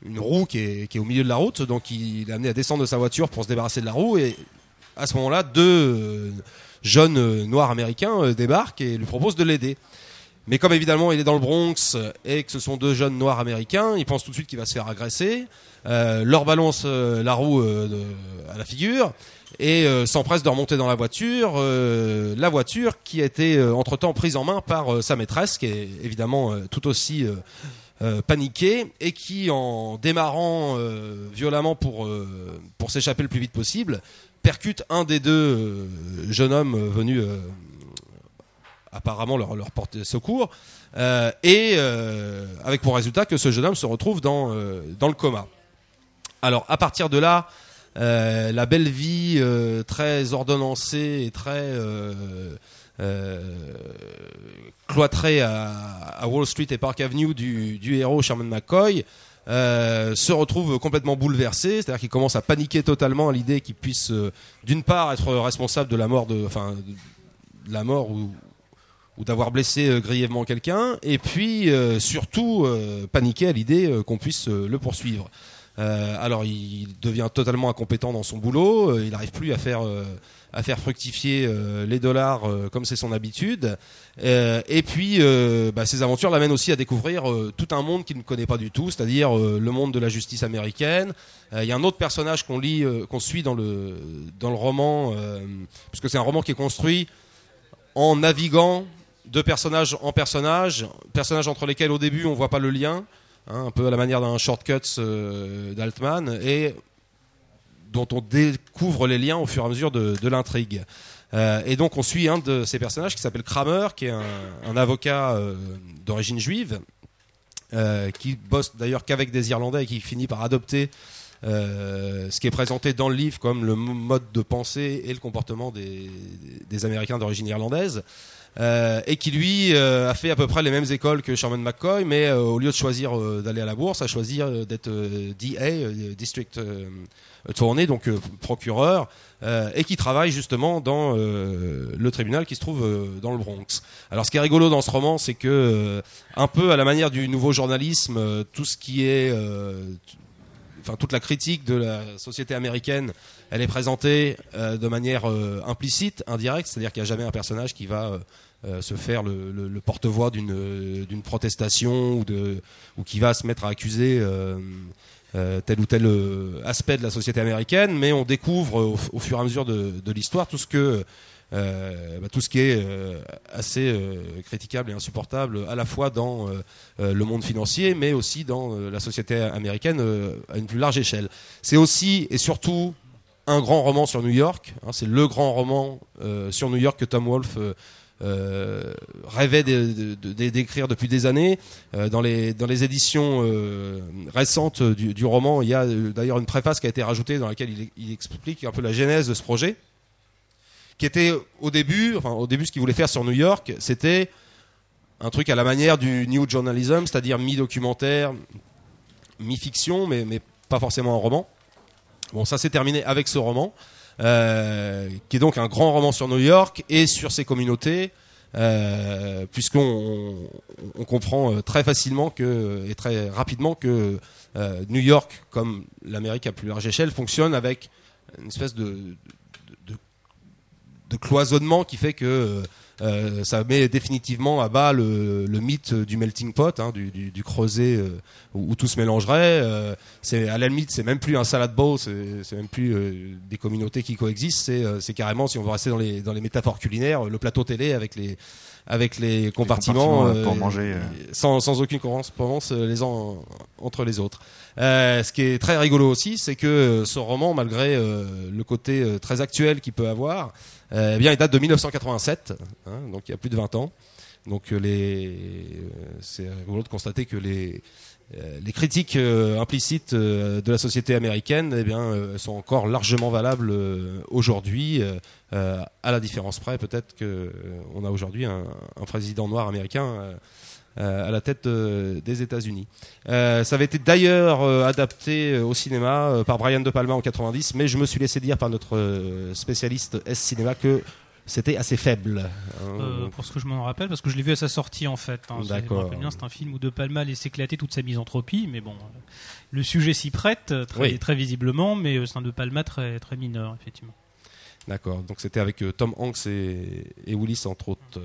une roue qui est, qui est au milieu de la route, donc il est amené à descendre de sa voiture pour se débarrasser de la roue. Et à ce moment-là, deux euh, jeunes euh, noirs américains euh, débarquent et lui proposent de l'aider. Mais comme évidemment il est dans le Bronx et que ce sont deux jeunes noirs américains, il pense tout de suite qu'il va se faire agresser, euh, leur balance la roue à la figure et s'empresse de remonter dans la voiture. la voiture qui a été entre-temps prise en main par sa maîtresse, qui est évidemment tout aussi euh, paniquée et qui, en démarrant euh, violemment pour, euh, pour s'échapper le plus vite possible, percute un des deux euh, jeunes hommes venus apparemment leur, leur porter secours, et avec pour résultat que ce jeune homme se retrouve dans, dans le coma. Alors à partir de là, la belle vie très ordonnancée et très euh, cloîtrée à, Wall Street et Park Avenue du, héros Sherman McCoy euh, se retrouve complètement bouleversé, c'est-à-dire qu'il commence à paniquer totalement à l'idée qu'il puisse, euh, d'une part, être responsable de la mort la mort ou, d'avoir blessé grièvement quelqu'un, et puis surtout paniquer à l'idée qu'on puisse le poursuivre. Euh, alors il devient totalement incompétent dans son boulot, euh, il n'arrive plus à faire euh, à faire fructifier les dollars comme c'est son habitude. Et puis bah, ces aventures l'amènent aussi à découvrir tout un monde qu'il ne connaît pas du tout, c'est-à-dire le monde de la justice américaine. Il y a un autre personnage qu'on lit, qu'on suit dans le dans le roman, puisque c'est un roman qui est construit en naviguant de personnage en personnage, personnages entre lesquels au début on voit pas le lien, hein, un peu à la manière d'un shortcuts euh, d'Altman, et dont on découvre les liens au fur et à mesure de, l'intrigue. Euh, et donc on suit un de ces personnages qui s'appelle Kramer, qui est un, avocat euh, d'origine juive, qui bosse d'ailleurs qu'avec des Irlandais et qui finit par adopter ce qui est présenté dans le livre comme le mode de pensée et le comportement des Américains d'origine irlandaise. Euh, et qui lui euh, a fait à peu près les mêmes écoles que Sherman McCoy, mais euh, au lieu de choisir d'aller à la bourse, a choisi d'être DA, District Attorney, donc procureur, et qui travaille justement dans le tribunal qui se trouve dans le Bronx. Alors ce qui est rigolo dans ce roman, c'est que un peu à la manière du nouveau journalisme, tout ce qui est enfin toute la critique de la société américaine, elle est présentée de manière implicite, indirecte, c'est-à-dire qu'il n'y a jamais un personnage qui va euh, se faire le, porte-voix d'une euh, protestation ou qui va se mettre à accuser euh, tel ou tel aspect de la société américaine, mais on découvre au, fur et à mesure de, l'histoire tout ce que bah, tout ce qui est assez critiquable et insupportable à la fois dans le monde financier, mais aussi dans la société américaine à une plus large échelle. C'est aussi et surtout un grand roman sur New York. hein, c'est le grand roman sur New York que Tom Wolfe euh, rêvait d'écrire depuis des années. Euh, dans, les, éditions euh, récentes du, roman, il y a d'ailleurs une préface qui a été rajoutée dans laquelle il, il explique un peu la genèse de ce projet, qui était au début, enfin au début ce qu'il voulait faire sur New York, c'était un truc à la manière du new journalism, c'est-à-dire mi-documentaire, mi-fiction, mais, mais pas forcément un roman. Bon, ça s'est terminé avec ce roman, euh, qui est donc un grand roman sur New York et sur ses communautés, euh, puisqu'on on, comprend euh, très facilement que, et très rapidement que euh, New York, comme l'Amérique à plus large échelle, fonctionne avec une espèce de, de, de- de cloisonnement qui fait que euh, ça met définitivement à bas le, le mythe du melting pot, hein, du, du, du creuset euh, où, où tout se mélangerait. Euh, c'est à la limite, c'est même plus un salad bowl, c'est même plus euh, des communautés qui coexistent. C'est euh, carrément, si on veut rester dans les dans les métaphores culinaires, le plateau télé avec les avec les compartiments, compartiments, pour manger, sans, sans aucune euh, les uns en- entre les autres. Euh, ce qui est très rigolo aussi, c'est que euh, ce roman, malgré euh, le côté très actuel qu'il peut avoir, eh bien, il date de 1987, hein, donc il y a plus de 20 ans. Donc c'est rigolo de constater que les critiques implicites de la société américaine eh bien, sont encore largement valables aujourd'hui, à la différence près peut-être que euh, on a aujourd'hui un, président noir américain à la tête euh, des États-Unis. Euh, ça avait été d'ailleurs euh, adapté euh, au cinéma euh, par Brian De Palma en 90, mais je me suis laissé dire par notre euh, spécialiste S cinéma que c'était assez faible. hein. Euh, pour ce que je m'en rappelle, parce que je l'ai vu à sa sortie en fait. hein. D'accord. c'est un film où De Palma laisse éclater toute sa misanthropie, mais bon, euh, le sujet s'y prête euh, très, Oui. très visiblement, mais euh, c'est un De Palma très, très mineur, effectivement. D'accord, donc c'était avec euh, Tom Hanks et, et Willis entre autres. euh.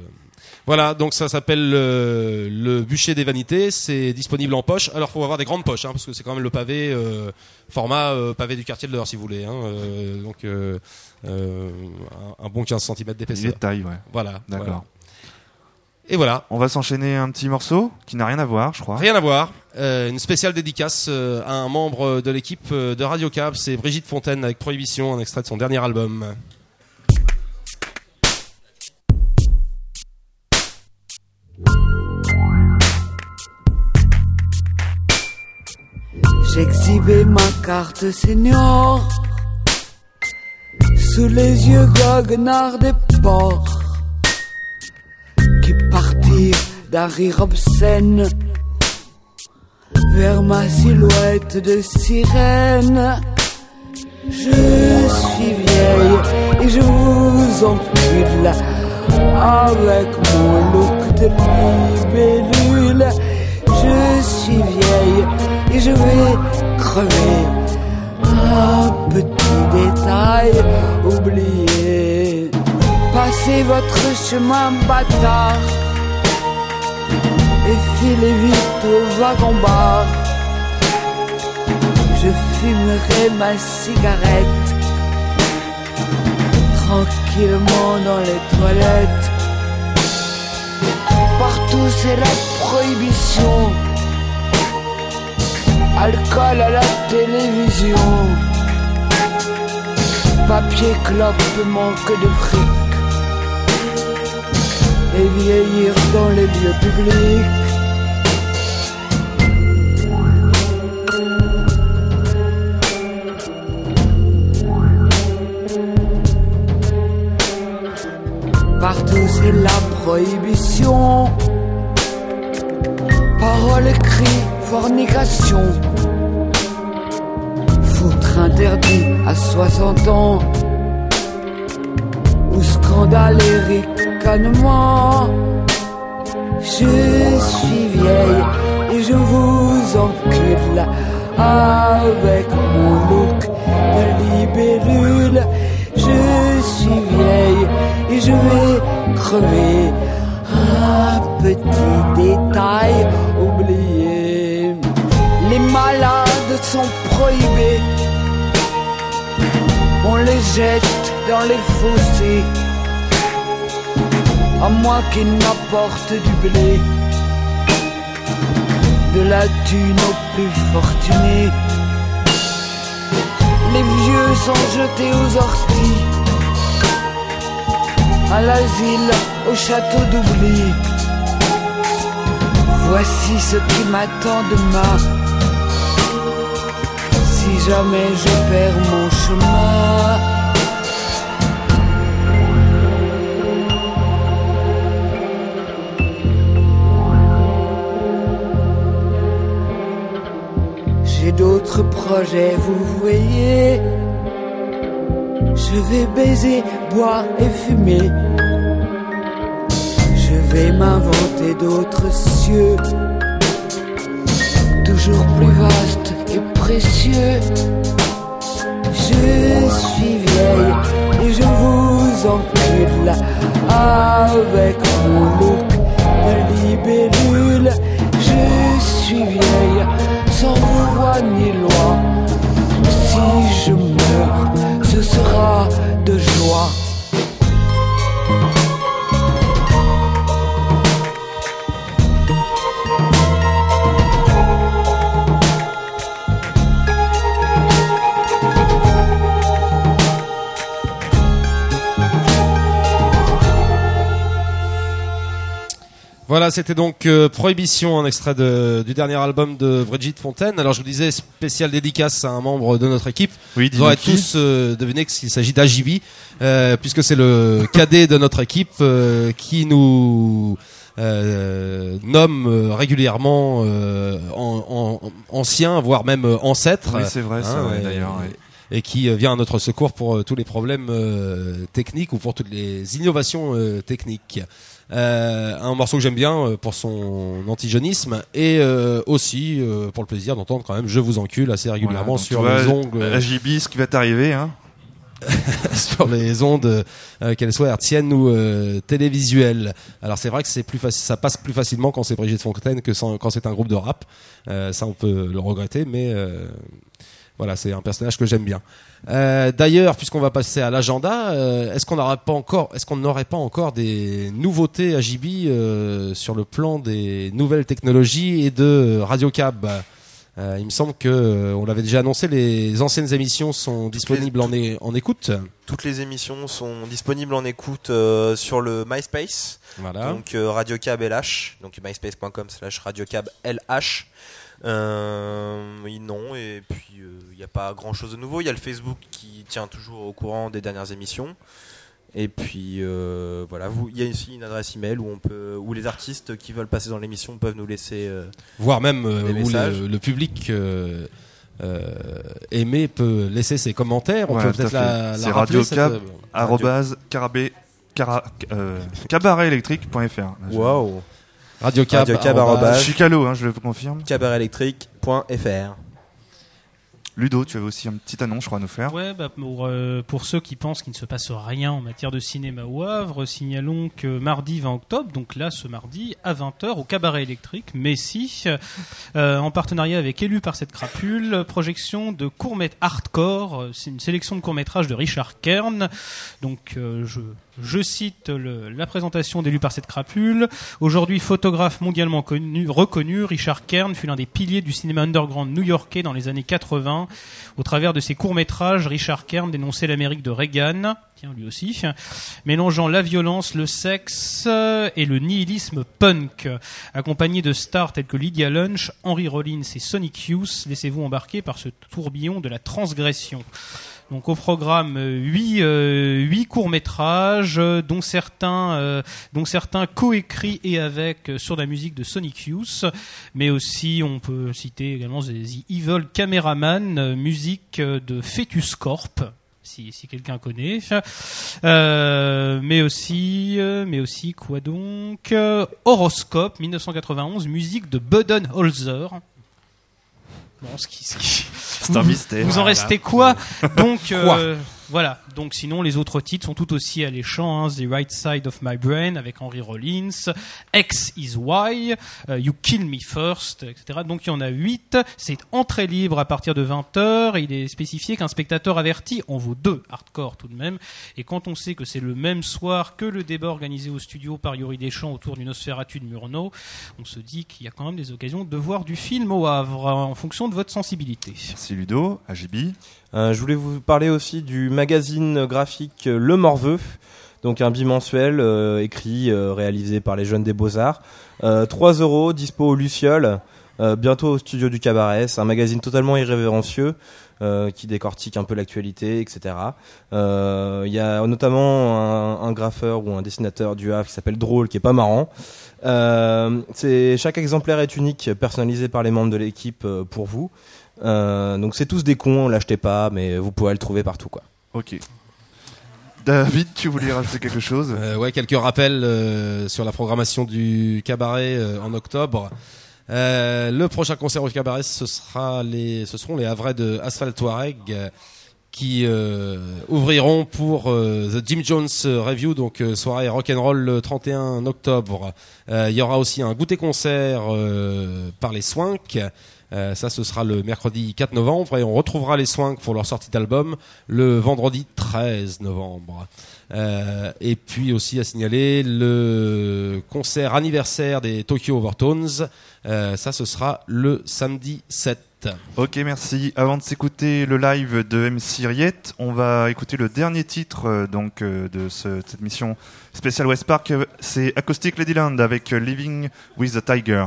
Voilà, donc ça s'appelle euh, le bûcher des vanités, c'est disponible en poche. Alors faut avoir des grandes poches, hein, parce que c'est quand même le pavé euh, format euh, pavé du quartier de l'heure si vous voulez. Hein, euh, donc un, un bon 15 cm d'épaisseur. de taille, ouais. Voilà, D'accord. voilà. Et voilà. On va s'enchaîner un petit morceau qui n'a rien à voir, je crois. Rien à voir. Euh, une spéciale dédicace euh, à un membre de l'équipe euh, de Radio Cab, c'est Brigitte Fontaine avec Prohibition, un extrait de son dernier album. J'exhibais ma carte senior sous les yeux goguenards des porcs d'un rire obscène vers ma silhouette de sirène. Je suis vieille et je vous encule avec mon look de libellule. Je suis vieille et je vais crever. Un petit détail oublié. Passez votre chemin bâtard et filez vite au wagon-bar. Je fumerai ma cigarette tranquillement dans les toilettes. Partout c'est la prohibition. Alcool à la télévision. Papier clope manque de fric et vieillir dans les lieux publics. Partout c'est la prohibition. Parole, cris, fornication. Foutre interdit à 60 ans. Ou scandale et je suis vieille et je vous encule avec mon look de libellule. Je suis vieille et je vais crever. Un petit détail oublié. Les malades sont prohibés. On les jette dans les fossés. À moins qu'ils n'apportent du blé. De la thune aux plus fortunés. Les vieux sont jetés aux orties. À l'asile, au château d'oubli. Voici ce qui m'attend demain. Si jamais je perds mon chemin. D'autres projets, vous voyez. Je vais baiser, boire et fumer. Je vais m'inventer d'autres cieux. Toujours plus vastes et précieux. Je suis vieille et je vous encule avec mon look de libellule. Je suis vieille sans voix ni loi. Si je meurs, ce sera de joie. Voilà, c'était donc euh, Prohibition, un extrait de- du dernier album de Brigitte Fontaine. Alors je vous disais, spécial dédicace à un membre de notre équipe. Oui, Vous aurez tous euh, deviné qu'il s'agit d'Ajibi, euh, puisque c'est le cadet de notre équipe qui nous nomme régulièrement en, en- ancien, voire même ancêtre. Oui, c'est vrai, ça, ouais, d'ailleurs, ouais. Et qui vient à notre secours pour tous les problèmes euh, techniques ou pour toutes les innovations euh, techniques. Euh, un morceau que j'aime bien euh, pour son antijonisme et euh, aussi euh, pour le plaisir d'entendre quand même Je vous encule assez régulièrement Voilà, sur vois, les ongles La JB, ce qui va t'arriver, hein. sur les ondes, qu'elles soient hertziennes ou télévisuelles. Alors c'est vrai que c'est plus ça passe plus facilement quand c'est Brigitte Fontaine que sans- quand c'est un groupe de rap. Ça on peut le regretter, mais voilà, c'est un personnage que j'aime bien. Euh, D'ailleurs, puisqu'on va passer à l'agenda, euh, est-ce qu'on n'aurait pas encore, est-ce qu'on n'aurait pas encore des nouveautés à JB euh, sur le plan des nouvelles technologies et de Radio Cab? Il me semble que on l'avait déjà annoncé, les anciennes émissions sont disponibles en, en écoute. Toutes les émissions sont disponibles en écoute sur le MySpace. Voilà. Donc euh, Radiocab LH, donc myspace.com slash Radiocab LH. Euh, oui, non, et puis n'y a pas grand chose de nouveau. Il y a le Facebook qui tient toujours au courant des dernières émissions. Et puis euh, voilà, vous- il y a aussi une adresse email où on peut, où les artistes qui veulent passer dans l'émission peuvent nous laisser, euh, voire même euh, où le, le public euh, euh, aimé peut laisser ses commentaires. On Ouais, peut tout à peut-être fait. la, la C'est rappeler, euh, euh, cabaretélectrique.fr. Waouh. Radiocab, Radiocab, calot, hein, je le confirme. cabaretélectrique.fr. Ludo, tu avais aussi une petite annonce, je crois, à nous faire. Ouais, bah, pour, euh, pour ceux qui pensent qu'il ne se passe rien en matière de cinéma au Havre, signalons que mardi 20 octobre, donc là ce mardi à 20h au Cabaret électrique, Messi, euh, en partenariat avec Élu par cette crapule, projection de court hardcore, euh, c'est une sélection de courts-métrages de Richard Kern. Donc je, je cite la présentation d'Élu par cette crapule. Aujourd'hui photographe mondialement connu, reconnu, Richard Kern fut l'un des piliers du cinéma underground new-yorkais dans les années 80. Au travers de ses courts-métrages, Richard Kern dénonçait l'Amérique de Reagan, tiens lui aussi, mélangeant la violence, le sexe euh, et le nihilisme punk. Accompagné de stars telles que Lydia Lunch, Henry Rollins et Sonic Youth, laissez-vous embarquer par ce tourbillon de la transgression. Donc au programme euh, huit euh, huit courts métrages, dont certains euh, dont certains coécrits et avec euh, sur la musique de Sonic Youth, mais aussi on peut citer également The Evil Cameraman, euh, musique euh, de Fetus Corp. Si, si quelqu'un connaît, Euh, mais aussi, euh, mais aussi quoi donc Euh, Horoscope 1991, musique de Budenholzer. Bon, ce qui, ce qui- C'est un vous- mystère. Vous en restez quoi Donc euh, voilà. Donc sinon les autres titres sont tout aussi alléchants. Hein. The Right Side of My Brain avec Henry Rollins, X is Why, euh, You Kill Me First, etc. Donc il y en a 8. C'est entrée libre à partir de 20h. Il est spécifié qu'un spectateur averti en vaut deux hardcore tout de même. Et quand on sait que c'est le même soir que le débat organisé au studio par Yuri Deschamps autour d'une Nosferatu de Murnau, on se dit qu'il y a quand même des occasions de voir du film au Havre en fonction de votre sensibilité. Merci Ludo, AJB. Euh, je voulais vous parler aussi du magazine graphique euh, Le Morveux, donc un bimensuel euh, écrit, euh, réalisé par les jeunes des Beaux-Arts. Euh, 3 euros, dispo au Luciole, euh, bientôt au studio du Cabaret. C'est un magazine totalement irrévérencieux euh, qui décortique un peu l'actualité, etc. Euh, Il y a notamment un, graffeur ou un dessinateur du Havre qui s'appelle Drôle, qui est pas marrant. Euh, chaque exemplaire est unique, personnalisé par les membres de l'équipe euh, pour vous. Euh, donc c'est tous des cons, l'achetez pas, mais vous pouvez le trouver partout quoi. Ok. David, tu voulais rajouter quelque chose? Euh, ouais, quelques rappels euh, sur la programmation du cabaret euh, en octobre. Euh, le prochain concert au cabaret, ce sera les, ce seront les Havrais de Asphalt Touareg qui ouvriront pour The Jim Jones Review, donc soirée rock'n'roll le 31 octobre. Il y aura aussi un goûter concert par les Swank. Euh, ça, ce sera le mercredi 4 novembre et on retrouvera les Swank pour leur sortie d'album le vendredi 13 novembre. Euh, et puis aussi à signaler le concert anniversaire des Tokyo Overtones. Euh, ça, ce sera le samedi 7. Ok, merci. Avant de s'écouter le live de MC Riette, on va écouter le dernier titre donc de ce- cette mission spéciale West Park. C'est Acoustic Ladyland avec Living with the Tiger.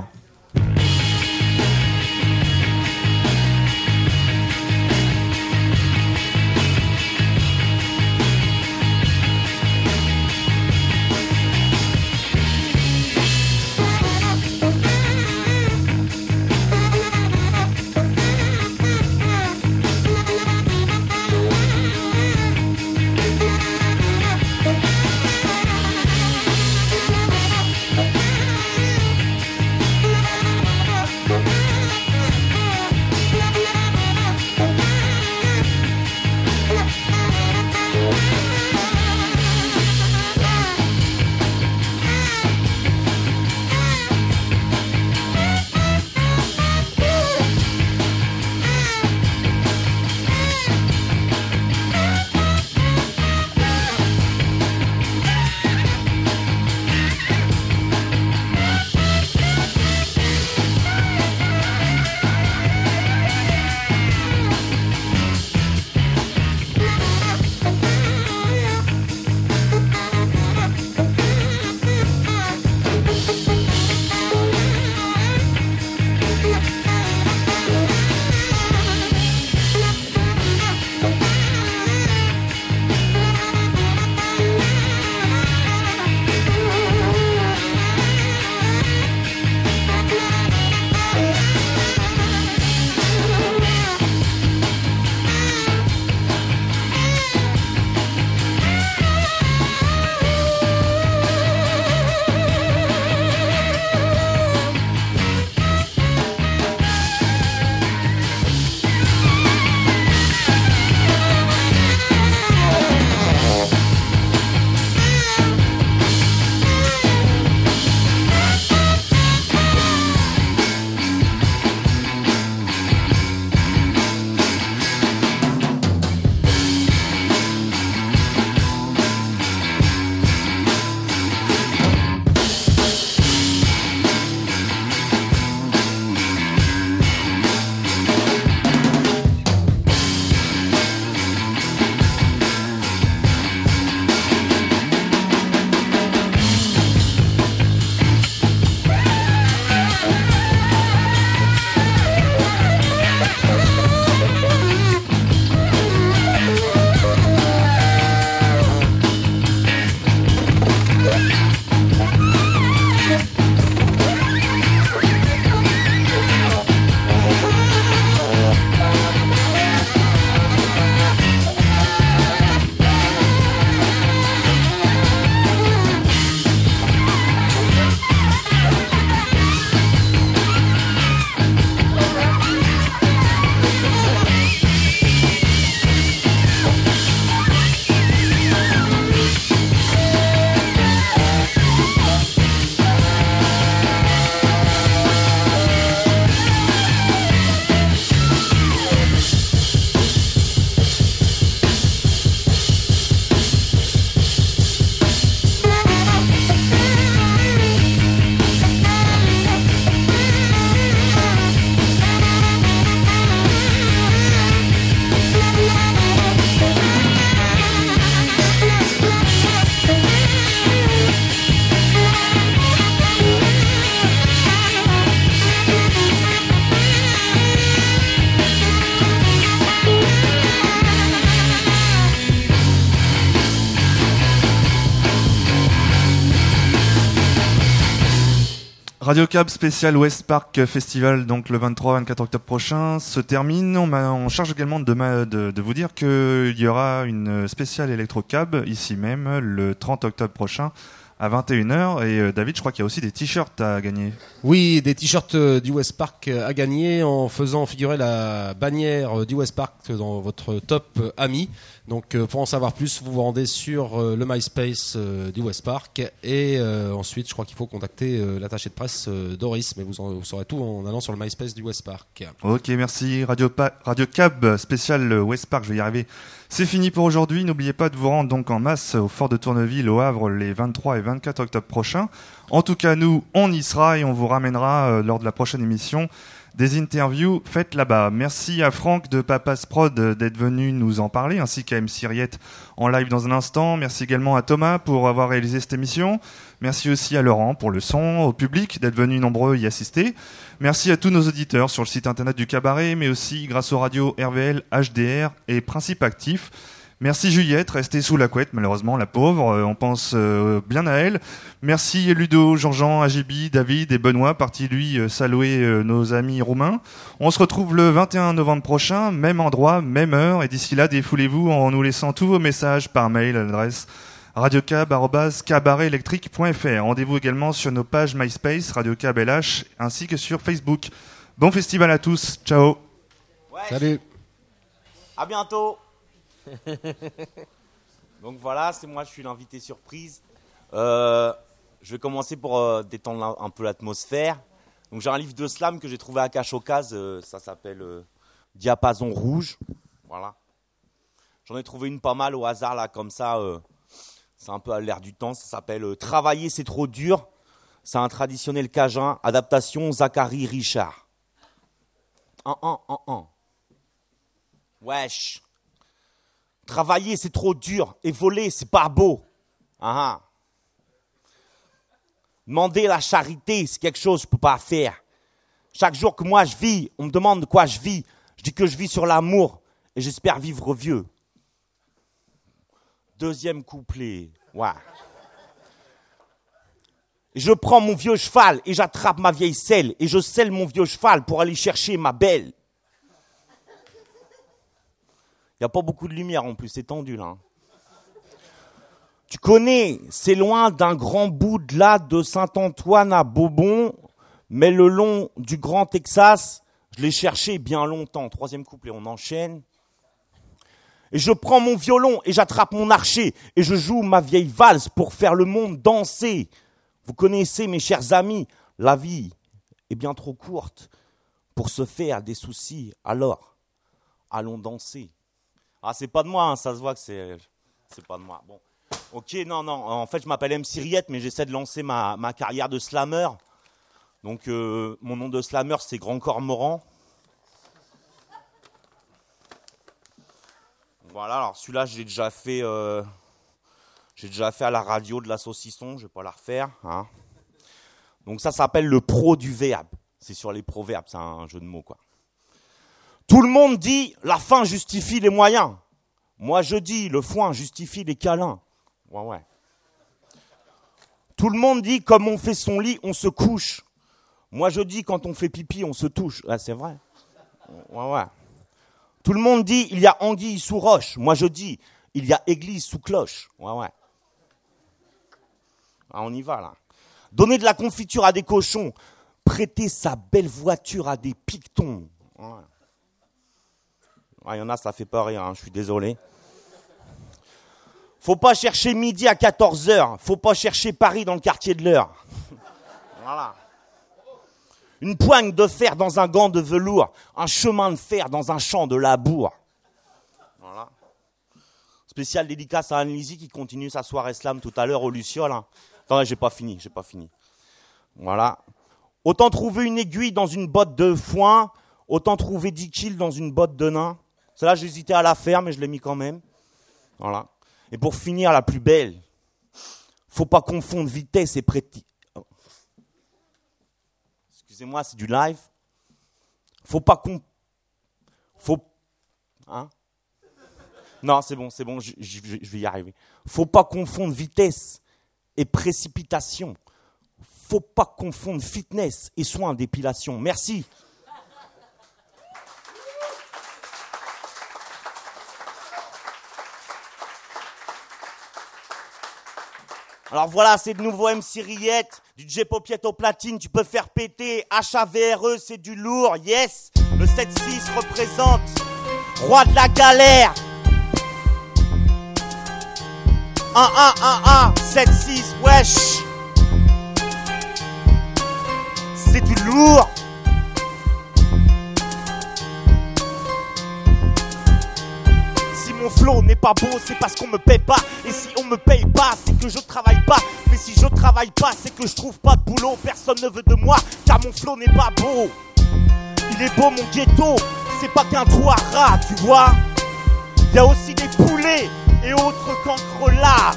Radio Cab spécial West Park Festival, donc le 23-24 octobre prochain, se termine. On, charge également de, de, vous dire qu'il y aura une spéciale Electro Cab ici même le 30 octobre prochain à 21h. Et euh, David, je crois qu'il y a aussi des t-shirts à gagner. Oui, des t-shirts euh, du West Park euh, à gagner en faisant figurer la bannière du West Park dans votre top ami. Donc euh, pour en savoir plus, vous vous rendez sur euh, le MySpace euh, du West Park et ensuite je crois qu'il faut contacter l'attaché de presse Doris, mais vous, en, saurez tout en allant sur le MySpace du West Park. Ok, merci. Radio, Radio Cab spécial West Park, je vais y arriver. C'est fini pour aujourd'hui. N'oubliez pas de vous rendre donc en masse au Fort de Tourneville au Havre les 23 et 24 octobre prochains. En tout cas, nous, on y sera et on vous ramènera euh, lors de la prochaine émission des interviews faites là-bas. Merci à Franck de Papas Prod d'être venu nous en parler, ainsi qu'à M. Riette en live dans un instant. Merci également à Thomas pour avoir réalisé cette émission. Merci aussi à Laurent pour le son, au public d'être venu nombreux y assister. Merci à tous nos auditeurs sur le site internet du cabaret, mais aussi grâce aux radios RVL, HDR et Principe Actif. Merci Juliette, restée sous la couette, malheureusement, la pauvre. Euh, on pense euh, bien à elle. Merci Ludo, Jean-Jean, Agibi, David et Benoît, parti lui euh, saluer euh, nos amis roumains. On se retrouve le 21 novembre prochain, même endroit, même heure. Et d'ici là, défoulez-vous en nous laissant tous vos messages par mail à l'adresse radiocab.cabaretelectrique.fr. Rendez-vous également sur nos pages MySpace, Radiocab LH, ainsi que sur Facebook. Bon festival à tous. Ciao. Salut. À bientôt. Donc voilà, c'est moi, je suis l'invité surprise. Euh, je vais commencer pour euh, détendre un, peu l'atmosphère. Donc j'ai un livre de slam que j'ai trouvé à Cachocase, euh, ça s'appelle euh, Diapason rouge. Voilà. J'en ai trouvé une pas mal au hasard là, comme ça. c'est un peu à l'air du temps. Ça s'appelle Travailler, c'est trop dur. C'est un traditionnel cajun. Adaptation Zachary Richard. Un, un, un, un. Wesh. Travailler, c'est trop dur. Et voler, c'est pas beau. Ah, ah. Demander la charité, c'est quelque chose que je peux pas faire. Chaque jour que moi je vis, on me demande de quoi je vis. Je dis que je vis sur l'amour et j'espère vivre vieux. Deuxième couplet. Je prends mon vieux cheval et j'attrape ma vieille selle et je selle mon vieux cheval pour aller chercher ma belle. Il n'y a pas beaucoup de lumière en plus, c'est tendu là. hein. Tu connais, c'est loin d'un grand bout de là de Saint-Antoine à Bobon, mais le long du Grand Texas, je l'ai cherché bien longtemps. Troisième couplet, on enchaîne. Et je prends mon violon et j'attrape mon archer et je joue ma vieille valse pour faire le monde danser. Vous connaissez, mes chers amis, la vie est bien trop courte pour se faire des soucis. Alors, allons danser. Ah, c'est pas de moi, hein, ça se voit que c'est, c'est pas de moi. Bon. Ok, non, non. En fait, je m'appelle M. Riette, mais j'essaie de lancer ma, ma carrière de slammer. Donc, euh, mon nom de slammer, c'est Grand Cormoran. Voilà, alors celui-là, j'ai déjà fait. euh, j'ai déjà fait à la radio de la saucisson, je vais pas la refaire. hein. Donc, ça s'appelle le pro du verbe. C'est sur les proverbes, c'est un jeu de mots, quoi. Tout le monde dit la fin justifie les moyens. Moi, je dis le foin justifie les câlins. Ouais, ouais. Tout le monde dit comme on fait son lit, on se couche. Moi je dis quand on fait pipi, on se touche. Ah, c'est vrai. Ouais, ouais. Tout le monde dit il y a anguille sous roche. Moi je dis il y a église sous cloche. Ouais, ouais. Ah, on y va là. Donner de la confiture à des cochons. Prêter sa belle voiture à des pictons. Ouais. Il y en a, ça fait pas rire, hein, je suis désolé. Faut pas chercher midi à 14h. Faut pas chercher Paris dans le quartier de l'heure. voilà. Une poigne de fer dans un gant de velours. Un chemin de fer dans un champ de labour. Voilà. Spécial dédicace à Anne-Lizzie qui continue sa soirée slam tout à l'heure au Luciole. hein. Attendez, j'ai pas fini, j'ai pas fini. Voilà. Autant trouver une aiguille dans une botte de foin, autant trouver 10 kills dans une botte de nain. Celle-là, j'hésitais à la faire, mais je l'ai mis quand même. Voilà. Et pour finir, la plus belle. Faut pas confondre vitesse et préti. oh. Excusez-moi, c'est du live. Faut pas con. Faut. Hein? Non, c'est bon, c'est bon, je vais y arriver. Faut pas confondre vitesse et précipitation. Faut pas confondre fitness et soins d'épilation. Merci. Alors voilà, c'est de nouveau MC Riette, du J Popiette au platine, tu peux faire péter. HAVRE, c'est du lourd, yes. Le 7-6 représente Roi de la galère. 1 1 1 1 7 6 wesh. C'est du lourd. Mon flow n'est pas beau, c'est parce qu'on me paye pas. Et si on me paye pas, c'est que je travaille pas. Mais si je travaille pas, c'est que je trouve pas de boulot. Personne ne veut de moi, car mon flow n'est pas beau. Il est beau mon ghetto, c'est pas qu'un trou à rats, tu vois. Y a aussi des poulets et autres cancrelats.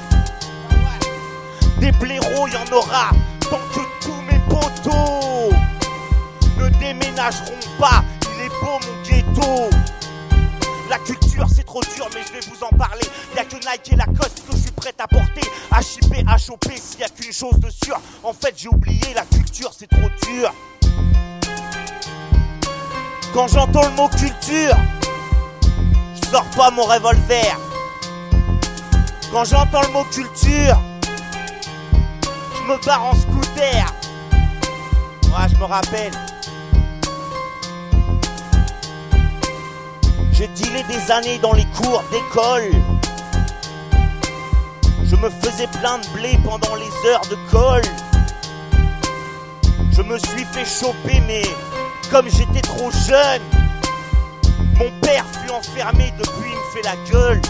Des blaireaux, y en aura tant que tous mes potos ne déménageront pas. Il est beau mon ghetto. La culture c'est trop dur mais je vais vous en parler. Y'a que Nike et Lacoste que je suis prêt à porter à choper. S'il y a qu'une chose de sûr En fait j'ai oublié la culture c'est trop dur. Quand j'entends le mot culture Je sors pas mon revolver. Quand j'entends le mot culture Je me barre en scooter. Ouais je me rappelle J'ai dealé des années dans les cours d'école. Je me faisais plein de blé pendant les heures de colle. Je me suis fait choper, mais comme j'étais trop jeune, mon père fut enfermé, depuis il me fait la gueule.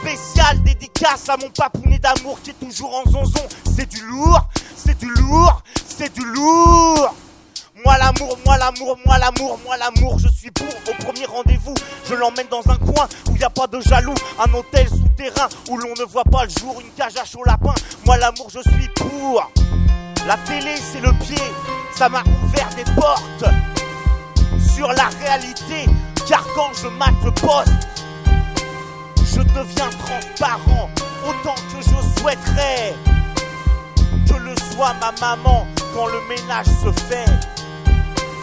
Spécial dédicace à mon papounet d'amour qui est toujours en zonzon. C'est du lourd, c'est du lourd, c'est du lourd. Moi l'amour, moi l'amour, moi l'amour, moi l'amour, je suis pour au premier rendez-vous. Je l'emmène dans un coin où y a pas de jaloux, un hôtel souterrain où l'on ne voit pas le jour, une cage à chaud lapin. Moi l'amour, je suis pour. La télé, c'est le pied, ça m'a ouvert des portes sur la réalité. Car quand je mate le poste, je deviens transparent autant que je souhaiterais que le soit ma maman quand le ménage se fait.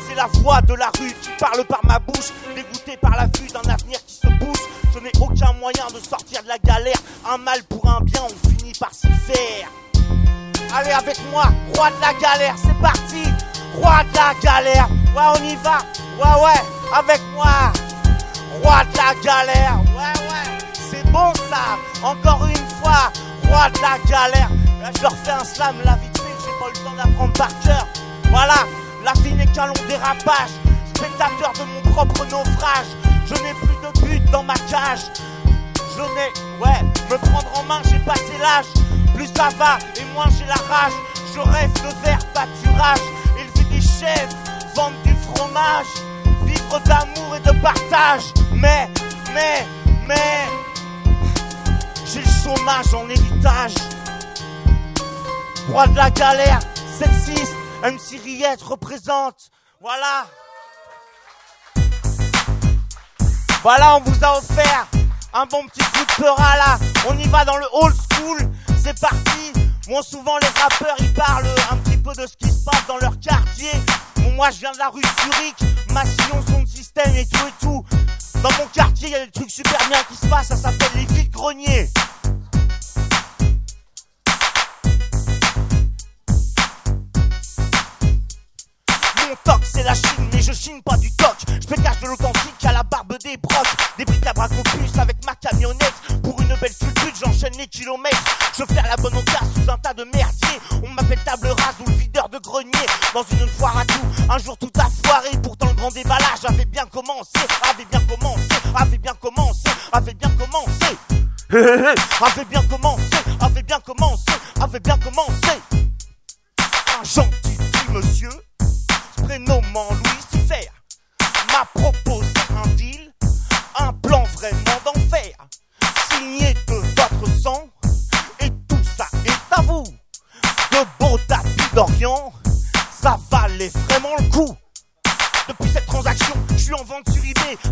C'est la voix de la rue qui parle par ma bouche, dégoûté par la vue d'un avenir qui se bouge. Je n'ai aucun moyen de sortir de la galère. Un mal pour un bien, on finit par s'y faire. Allez avec moi, roi de la galère, c'est parti. Roi de la galère, ouais on y va, ouais ouais, avec moi. Roi de la galère, ouais ouais, c'est bon ça. Encore une fois, roi de la galère. Là je leur fais un slam, la vite fait, j'ai pas le temps d'apprendre par cœur. Voilà, la vie n'est qu'un long dérapage. Spectateur de mon propre naufrage. Je n'ai plus de but dans ma cage. Je n'ai, ouais, me prendre en main, j'ai passé l'âge. Plus ça va et moins j'ai la rage. Je rêve de faire pâturage, élever des chèvres, vendre du fromage, vivre d'amour et de partage. Mais, mais, mais, j'ai le chômage en héritage. Roi de la galère, 7-6, MC Riette représente. Voilà. Voilà, on vous a offert un bon petit coup de peura là. On y va dans le old school. C'est parti. Bon, souvent les rappeurs ils parlent un petit peu de ce qui se passe dans leur quartier. Bon, moi je viens de la rue Zurich, ma sillon, son système et tout et tout. Dans mon quartier, il y a des trucs super bien qui se passent, ça s'appelle les vides greniers. Mon toc c'est la Chine, mais je chine pas du toc. Je pétage de l'authentique à la barbe des brocs. Des briques à bracopus avec ma camionnette. Pour une belle culbute, j'enchaîne les kilomètres. Je fais la bonne casse sous un tas de merdier. On m'appelle table rase ou le videur de grenier. Dans une foire à tout, un jour tout a foiré. Pourtant le grand déballage avait bien commencé, avait bien commencé, avait bien commencé, avait bien commencé. avait bien commencé, avait bien commencé, avait bien commencé. Un gentil petit monsieur prénommant Lucifer m'a proposé un deal, un plan vraiment d'enfer, signé de votre sang, et tout ça est à vous. De beaux tapis d'Orient, ça valait vraiment le coup. Depuis cette transaction, je suis en vente sur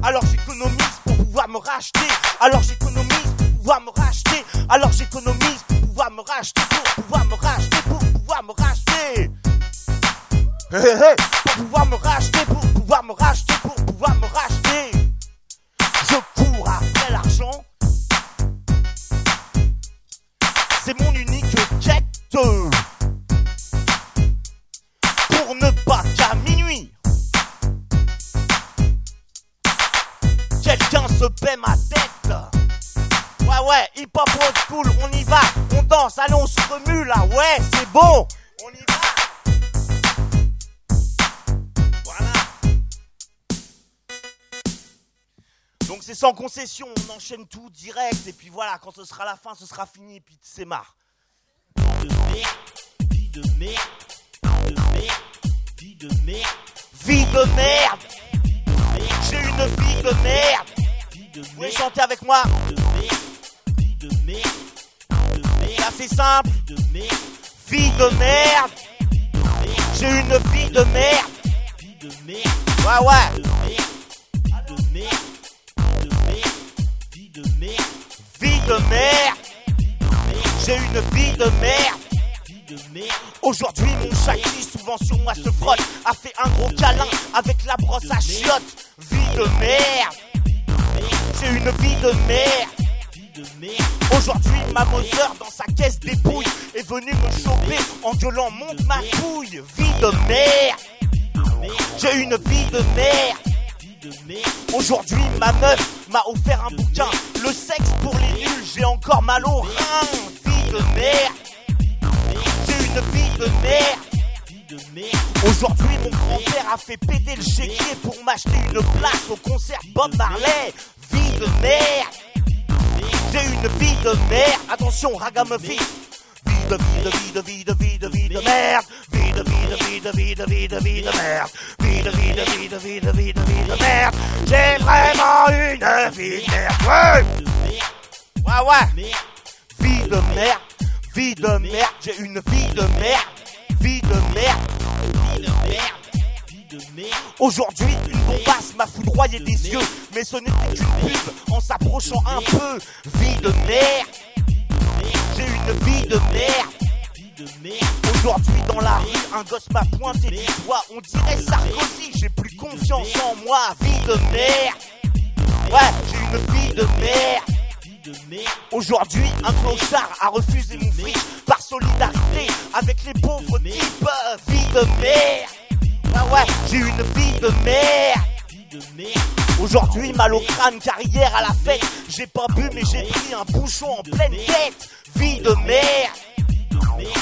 alors j'économise pour pouvoir me racheter, alors j'économise pour pouvoir me racheter, alors j'économise pour pouvoir me racheter, pour pouvoir me racheter, pour pouvoir me racheter. Pour pouvoir me racheter, pour pouvoir me racheter, pour pouvoir me racheter. Je cours après l'argent. C'est mon unique quête. Pour ne pas qu'à minuit, quelqu'un se paie ma tête. Ouais, ouais, hip hop old on y va, on danse, allez, on se remue là, ouais, c'est bon, Donc c'est sans concession, on enchaîne tout direct, et puis voilà, quand ce sera la fin, ce sera fini, et puis c'est marre. De merde, vie de merde, vie de merde, vie de merde, vie de merde. J'ai une vie de merde. Vous pouvez chanter avec moi. Ça c'est simple. Vie de merde. J'ai une vie de merde. Ouais ouais. Vie de merde. J'ai une vie de merde. Aujourd'hui, mon chat qui souvent sur moi se frotte, a fait un gros câlin avec la brosse à chiottes. Vie de merde. J'ai une vie de merde. Aujourd'hui, ma Mother dans sa caisse dépouille est venue me choper en gueulant monte ma couille. Vie de merde. J'ai une vie de merde. Aujourd'hui, ma meuf m'a offert un bouquin. Le sexe pour les nuls, j'ai encore mal au rein. Vie de merde. J'ai une vie de merde. Aujourd'hui, mon grand-père a fait péter le chéquier pour m'acheter une place au concert Bob Marley. Vie de merde. J'ai une vie de merde. Attention, ragamuffin. Vie de vie de vie de vie de vie de vie de merde. Vie de vie de vie de vie de vie de vie de merde. Vie de vie de vie de vie de vie de vie de merde. J'ai vraiment une vie de merde. Ouais. Ouais, ouais. Vie de merde. Vie de merde. J'ai une vie de merde. Vie de merde. Vie de merde. Aujourd'hui, une bombasse m'a foudroyé les yeux, mais ce n'était qu'une pub en s'approchant un peu. Vie de merde. J'ai une vie de merde. Aujourd'hui dans la rue, un gosse m'a pointé du doigt. On dirait Sarkozy, j'ai plus confiance en moi. Vie de merde. Ouais, j'ai une vie de merde. Aujourd'hui, un clochard a refusé mon fric par solidarité avec les pauvres types. Vie de merde. Ah ouais, j'ai une vie de merde. Aujourd'hui, mal au crâne, carrière à la fête. J'ai pas bu, mais j'ai pris un bouchon en pleine tête. Vie de merde.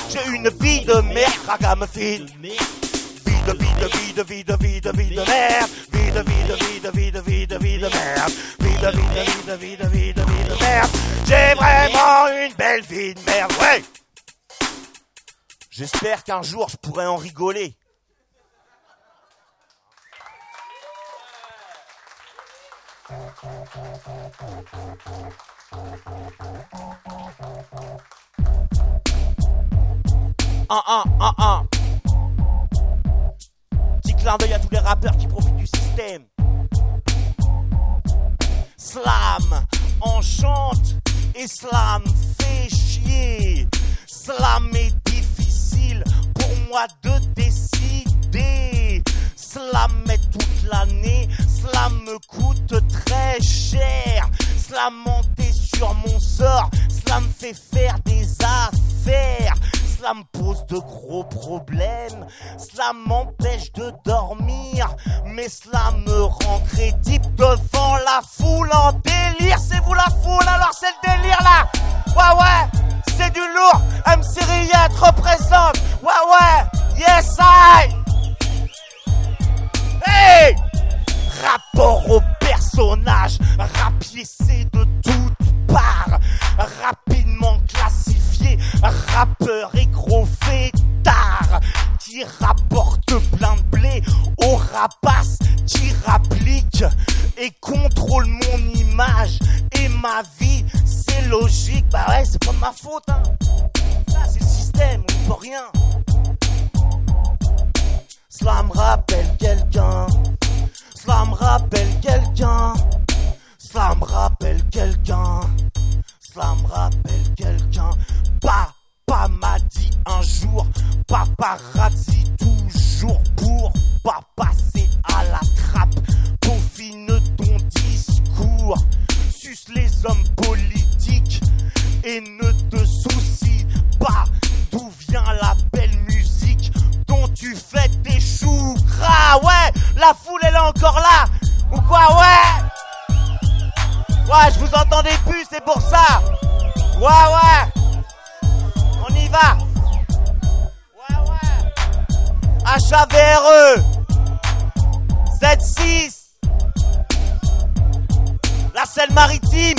J'ai une vie de merde, ragamuffin. Vie de vie de vie de vie de vie de vie de merde. Vie de vie de vie de vie de vie de vie de merde. Vie de vie de vie de vie de vie de vie de merde. J'ai vraiment une belle vie de merde, ouais. J'espère qu'un jour je pourrai en rigoler. Un, un, un, un. Petit clin d'œil à tous les rappeurs qui profitent du système. Slam enchante et slam fait chier. Slam est moi de décider. Cela met toute l'année, cela me coûte très cher. Cela mentait sur mon sort, cela me fait faire des affaires. Cela me pose de gros problèmes, cela m'empêche de dormir, mais cela me rend crédible devant la foule en délire. C'est vous la foule, alors c'est le délire là. Ouais ouais, c'est du lourd. MC Riyad représente. Ouais ouais, yes I. Hey Rapport au personnage, rapiécé de toutes parts, rapidement rappeur et gros fêtard, qui rapporte plein de blé au rapace, qui rapplique et contrôle mon image et ma vie, c'est logique, bah ouais, c'est pas de ma faute, hein. Ça, c'est le système, on peut rien. Cela me rappelle quelqu'un. Cela me rappelle quelqu'un. Cela me rappelle quelqu'un. Cela me rappelle quelqu'un. Papa m'a dit un jour, paparazzi toujours pour pas passer à la trappe. Peaufine ton discours, suce les hommes politiques et ne te soucie pas d'où vient la belle musique dont tu fais tes choux. Ah ouais, la foule elle est encore là. Ou quoi, ouais? Ouais, je vous entendais plus, c'est pour ça. Ouais, ouais. On y va. Ouais, ouais. HAVRE. Z6. La Seine-Maritime.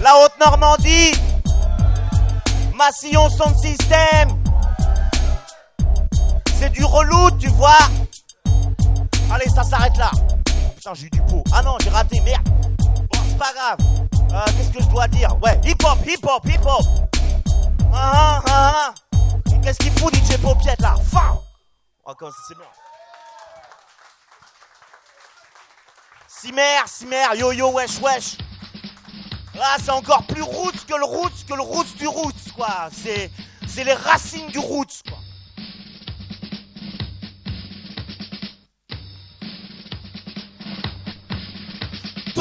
La Haute-Normandie. Massillon Sound System. C'est du relou, tu vois. Allez, ça s'arrête là. Putain, j'ai eu du pot. Ah non, j'ai raté, merde. C'est pas grave. Euh, Qu'est-ce que je dois dire? Ouais, hip-hop, hip-hop, hip-hop. Ah, ah, ah. Qu'est-ce qu'il fout, DJ Popiette, là? Fin Oh, c'est bien. Simer, Simer, yo yo, wesh, wesh. Là, c'est encore plus roots que le roots que le roots du roots, quoi. C'est, c'est les racines du roots, quoi.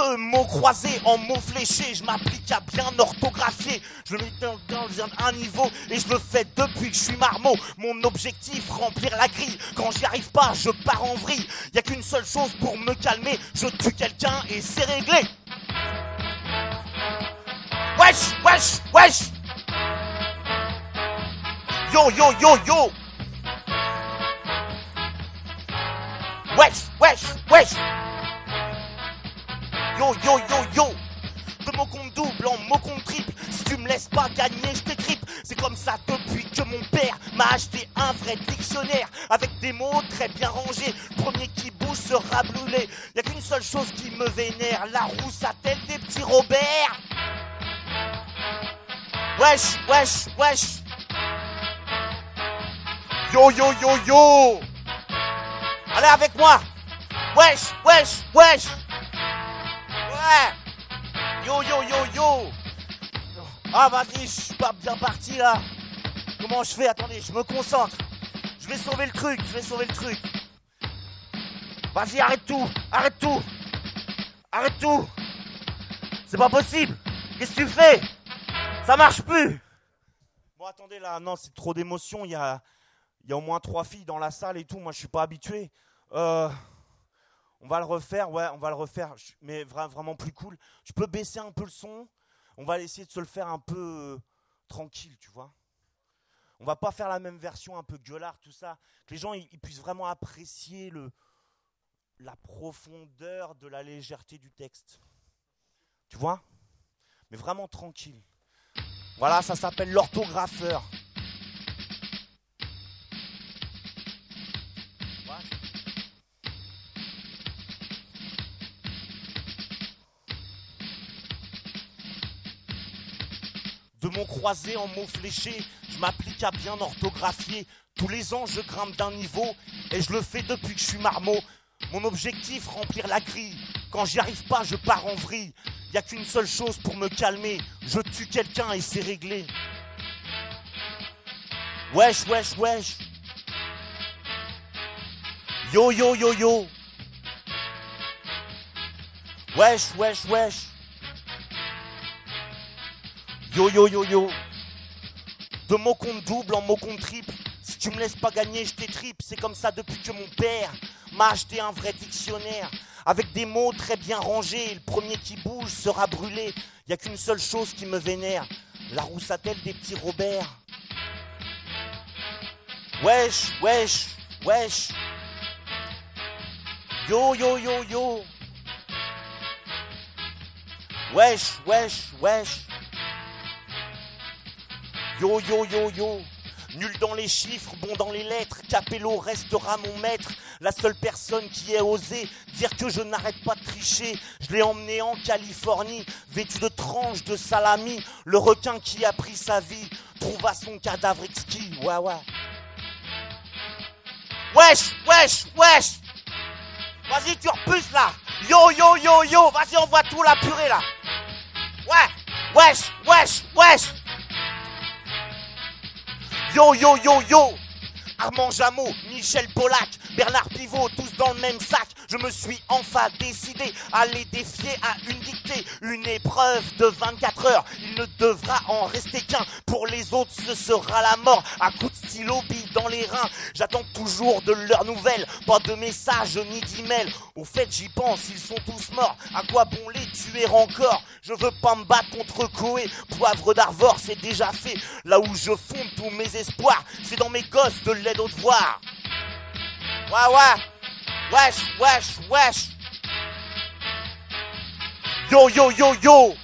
Deux mots croisés en mots fléchés, je m'applique à bien orthographier. Je le mets dans, un niveau et je le fais depuis que je suis marmot. Mon objectif, remplir la grille. Quand j'y arrive pas, je pars en vrille. Y a qu'une seule chose pour me calmer, je tue quelqu'un et c'est réglé. Wesh, wesh, wesh. Yo, yo, yo, yo. Wesh, wesh, wesh. Yo, yo, yo, yo. De mon compte double en mon compte triple. Si tu me laisses pas gagner, je t'écripe. C'est comme ça depuis que mon père m'a acheté un vrai dictionnaire avec des mots très bien rangés. Premier qui bouge sera brûlé. Y a qu'une seule chose qui me vénère. La rousse a-t-elle des petits Robert Wesh, wesh, wesh. Yo, yo, yo, yo. Allez avec moi. Wesh, wesh, wesh. Yo, yo, yo, yo. Ah, vas-y, je suis pas bien parti là. Comment je fais? Attendez, je me concentre. Je vais sauver le truc, je vais sauver le truc. Vas-y, arrête tout, arrête tout. Arrête tout. C'est pas possible. Qu'est-ce que tu fais? Ça marche plus. Bon, attendez là, non, c'est trop d'émotion. Il y a, y a au moins trois filles dans la salle et tout. Moi, je suis pas habitué. Euh, on va le refaire, ouais, on va le refaire, mais vra- vraiment plus cool. Tu peux baisser un peu le son. On va essayer de se le faire un peu euh, tranquille, tu vois. On va pas faire la même version un peu gueulard, tout ça. Que les gens puissent vraiment apprécier le, la profondeur de la légèreté du texte. Tu vois? Mais vraiment tranquille. Voilà, ça s'appelle l'orthographeur. Mon croisé en mots fléchés, je m'applique à bien orthographier. Tous les ans, je grimpe d'un niveau et je le fais depuis que je suis marmot. Mon objectif, remplir la grille. Quand j'y arrive pas, je pars en vrille. Y a qu'une seule chose pour me calmer. Je tue quelqu'un et c'est réglé. Wesh, wesh, wesh. Yo, yo, yo, yo. Wesh, wesh, wesh. Yo, yo, yo, yo. De mots compte double en mots compte triple. Si tu me laisses pas gagner, je t'étripe. C'est comme ça depuis que mon père m'a acheté un vrai dictionnaire. Avec des mots très bien rangés. Le premier qui bouge sera brûlé. Y a qu'une seule chose qui me vénère. La roussatelle des petits Robert? Wesh, wesh, wesh. Yo, yo, yo, yo. Wesh, wesh, wesh. Yo, yo, yo, yo. Nul dans les chiffres, bon dans les lettres. Capello restera mon maître. La seule personne qui ait osé dire que je n'arrête pas de tricher. Je l'ai emmené en Californie, vêtu de tranches de salami. Le requin qui a pris sa vie trouva son cadavre exquis. Ouais, ouais. Wesh, wesh, wesh. Vas-y, tu repousses là. Yo, yo, yo, yo. Vas-y, on voit tout la purée là. Ouais, wesh, wesh, wesh. Yo, yo, yo, yo. Armand Jameau, Michel Polac, Bernard Pivot, tous dans le même sac. Je me suis enfin décidé à les défier à une dictée, une épreuve de 24 heures. Il ne devra en rester qu'un. Pour les autres, ce sera la mort. À coups de stylo, bille dans les reins. J'attends toujours de leurs nouvelles. Pas de messages ni d'emails. Au fait, j'y pense, ils sont tous morts. À quoi bon les tuer encore? Je veux pas me battre contre Coé. Poivre d'Arvor, c'est déjà fait. Là où je fonde tous mes espoirs, c'est dans mes gosses de l'aide aux devoirs. Ouais, ouais. Wesh, wesh, wesh. Yo, yo, yo, yo.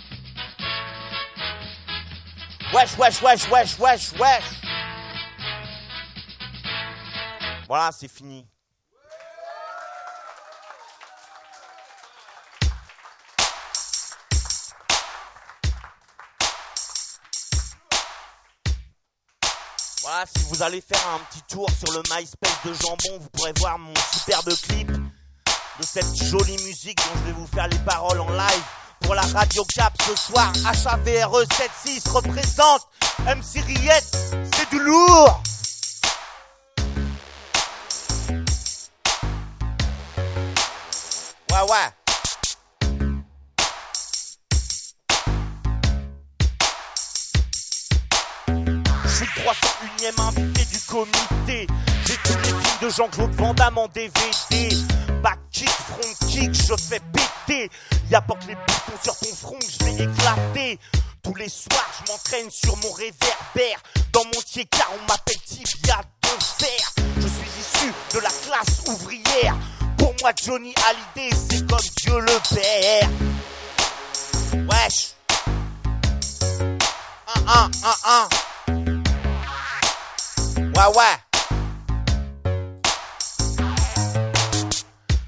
Wesh, wesh, wesh, wesh, wesh, wesh. Voilà, c'est fini. Voilà, si vous allez faire un petit tour sur le MySpace de Jambon, vous pourrez voir mon superbe clip de cette jolie musique dont je vais vous faire les paroles en live. Pour la radio Cap ce soir, HAVRE 76 représente MC Riette, c'est du lourd. Ouais, ouais. 301ème invité du comité. J'ai tous les films de Jean-Claude Van Damme en DVD. Back kick, front kick, je fais péter. Y'a pas que les boutons sur ton front je vais éclater. Tous les soirs, je m'entraîne sur mon réverbère. Dans mon car on m'appelle Tibia de fer. Je suis issu de la classe ouvrière. Pour moi, Johnny Hallyday, c'est comme Dieu le Père. Wesh. Un, un, un, un. Ouais, ouais.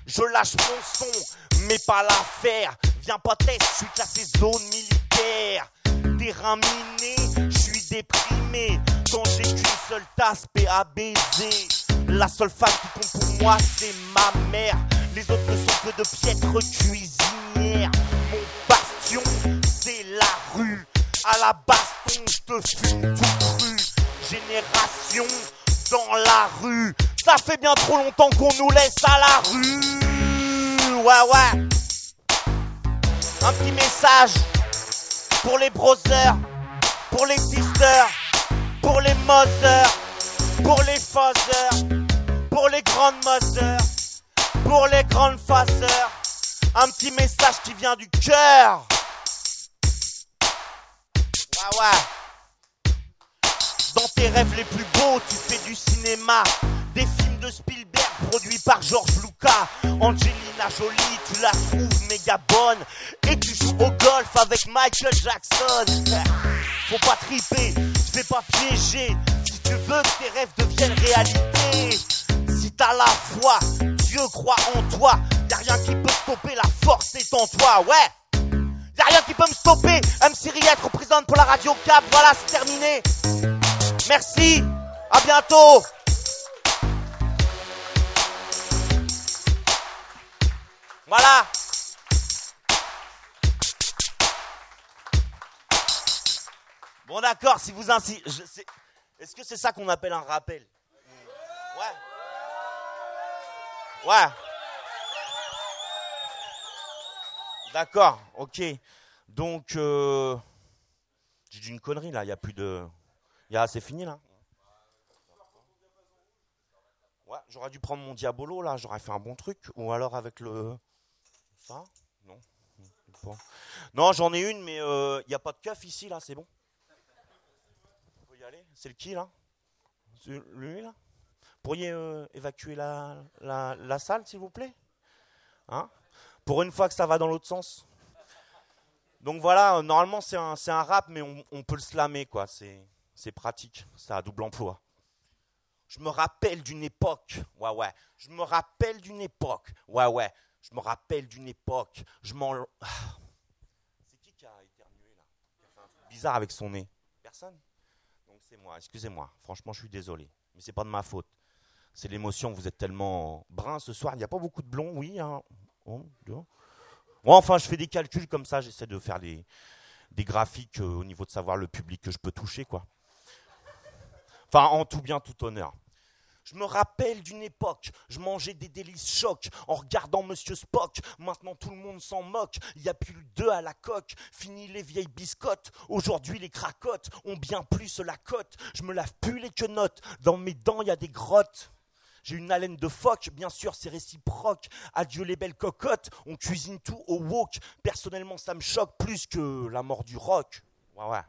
Je lâche mon son, mais pas l'affaire. Viens pas test, je suis classé zone militaire. Terrain miné, je suis déprimé. Quand j'ai qu'une seule tasse, PABZ. La seule femme qui compte pour moi, c'est ma mère. Les autres ne sont que de piètres cuisinières. Mon bastion, c'est la rue. À la baston, je te fume tout cru. Génération dans la rue. Ça fait bien trop longtemps qu'on nous laisse à la rue. Ouais, ouais. Un petit message pour les brothers, pour les sisters, pour les mothers, pour les fathers, pour les grandes mothers, pour les grandes fathers. Un petit message qui vient du cœur. Ouais, ouais. Dans tes rêves les plus beaux, tu fais du cinéma. Des films de Spielberg produits par George Lucas. Angelina Jolie, tu la trouves méga bonne. Et tu joues au golf avec Michael Jackson. Faut pas triper, je vais pas piéger. Si tu veux que tes rêves deviennent réalité. Si t'as la foi, Dieu croit en toi. Y'a rien qui peut stopper, la force est en toi, ouais. Y'a rien qui peut me stopper. MC Riette représente pour la radio Cap. Voilà, c'est terminé. Merci. À bientôt. Voilà. Bon d'accord, si vous insistez, Est-ce que c'est ça qu'on appelle un rappel? Ouais. Ouais. D'accord, ok. Donc, euh, j'ai dit une connerie là, il n'y a plus de. Y a... C'est fini là Ouais, j'aurais dû prendre mon diabolo là, j'aurais fait un bon truc. Ou alors avec le. Ça? Non. Non, j'en ai une, mais il n'y a pas de keuf ici là, c'est bon On peut y aller C'est le qui là? Lui là? Pourriez euh, évacuer la, la, salle s'il vous plaît? Hein? Pour une fois que ça va dans l'autre sens. Donc voilà, euh, normalement c'est un, un rap, mais on, on peut le slammer quoi. C'est, c'est pratique, ça a double emploi. Je me rappelle d'une époque, ouais ouais. Je me rappelle d'une époque, ouais ouais. Je me rappelle d'une époque. Je m'en. C'est qui qui a éternué là? Bizarre avec son nez? Personne Donc c'est moi. Excusez-moi. Franchement, je suis désolé, mais c'est pas de ma faute. C'est l'émotion. Vous êtes tellement brun ce soir. Il n'y a pas beaucoup de blonds, oui. Hein. Bon, enfin, je fais des calculs comme ça. J'essaie de faire des, des graphiques euh, au niveau de savoir le public que je peux toucher, quoi. Enfin, en tout bien, tout honneur. Je me rappelle d'une époque, je mangeais des délices chocs en regardant Monsieur Spock. Maintenant tout le monde s'en moque, il n'y a plus le deux à la coque. Fini les vieilles biscottes, aujourd'hui les cracottes ont bien plus la cote. Je me lave plus les quenottes, dans mes dents il y a des grottes. J'ai une haleine de phoque, bien sûr c'est réciproque. Adieu les belles cocottes, on cuisine tout au wok. Personnellement ça me choque plus que la mort du rock. Ouais ouais.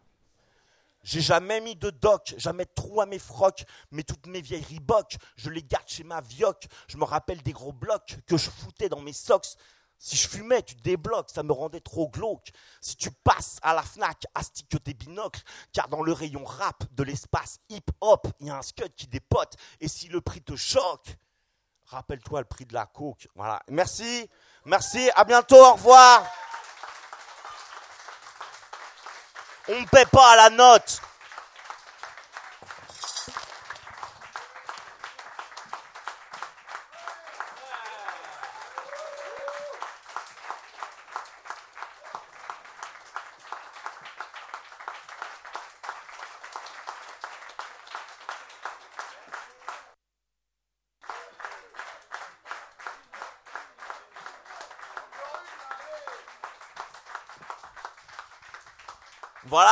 J'ai jamais mis de doc, jamais de trou à mes frocs, mais toutes mes vieilles Reebok, je les garde chez ma vioque. Je me rappelle des gros blocs que je foutais dans mes socks. Si je fumais, tu débloques, ça me rendait trop glauque. Si tu passes à la Fnac, astique tes binocles, car dans le rayon rap de l'espace hip-hop, il y a un scud qui dépote. Et si le prix te choque, rappelle-toi le prix de la coke. Voilà. Merci, merci, à bientôt, au revoir. On ne paie pas à la note.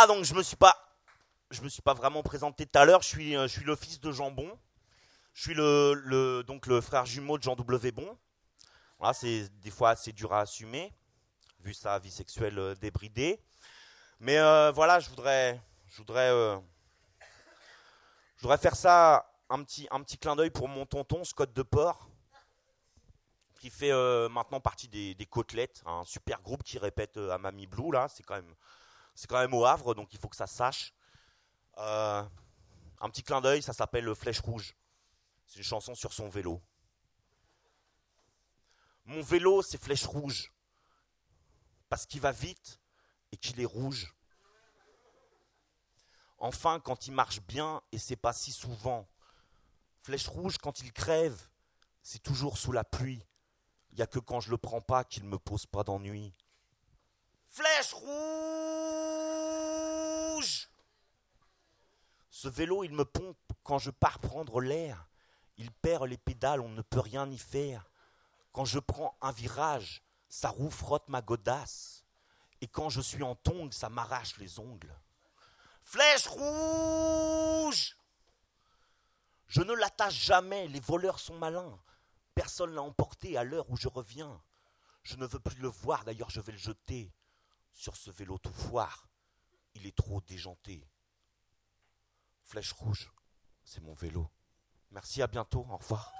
Voilà, donc je me suis pas, je me suis pas vraiment présenté tout à l'heure. Je suis, euh, je suis le fils de Jean Bon. Je suis le, le- donc le frère jumeau de Jean W. Bon. Voilà, c'est des fois assez dur à assumer, vu sa vie sexuelle euh, débridée. Mais euh, voilà, je voudrais, je voudrais, je voudrais faire ça un petit, un petit clin d'œil pour mon tonton Scott de Port, qui fait maintenant partie des, des Côtelettes, un super groupe qui répète à Mamie Blue là. C'est quand même, c'est quand même au Havre, donc il faut que ça sache. Euh, un petit clin d'œil, ça s'appelle Flèche Rouge. C'est une chanson sur son vélo. Mon vélo, c'est Flèche Rouge. Parce qu'il va vite et qu'il est rouge. Enfin, quand il marche bien, et c'est pas si souvent. Flèche Rouge, quand il crève, c'est toujours sous la pluie. Il n'y a que quand je le prends pas qu'il me pose pas d'ennui. Flèche rouge Ce vélo, il me pompe quand je pars prendre l'air. Il perd les pédales, on ne peut rien y faire. Quand je prends un virage, sa roue frotte ma godasse. Et quand je suis en tongue, ça m'arrache les ongles. Flèche rouge Je ne l'attache jamais, les voleurs sont malins. Personne l'a emporté à l'heure où je reviens. Je ne veux plus le voir, d'ailleurs je vais le jeter sur ce vélo tout foire. Il est trop déjanté. Flèche rouge, c'est mon vélo. Merci, à bientôt, au revoir.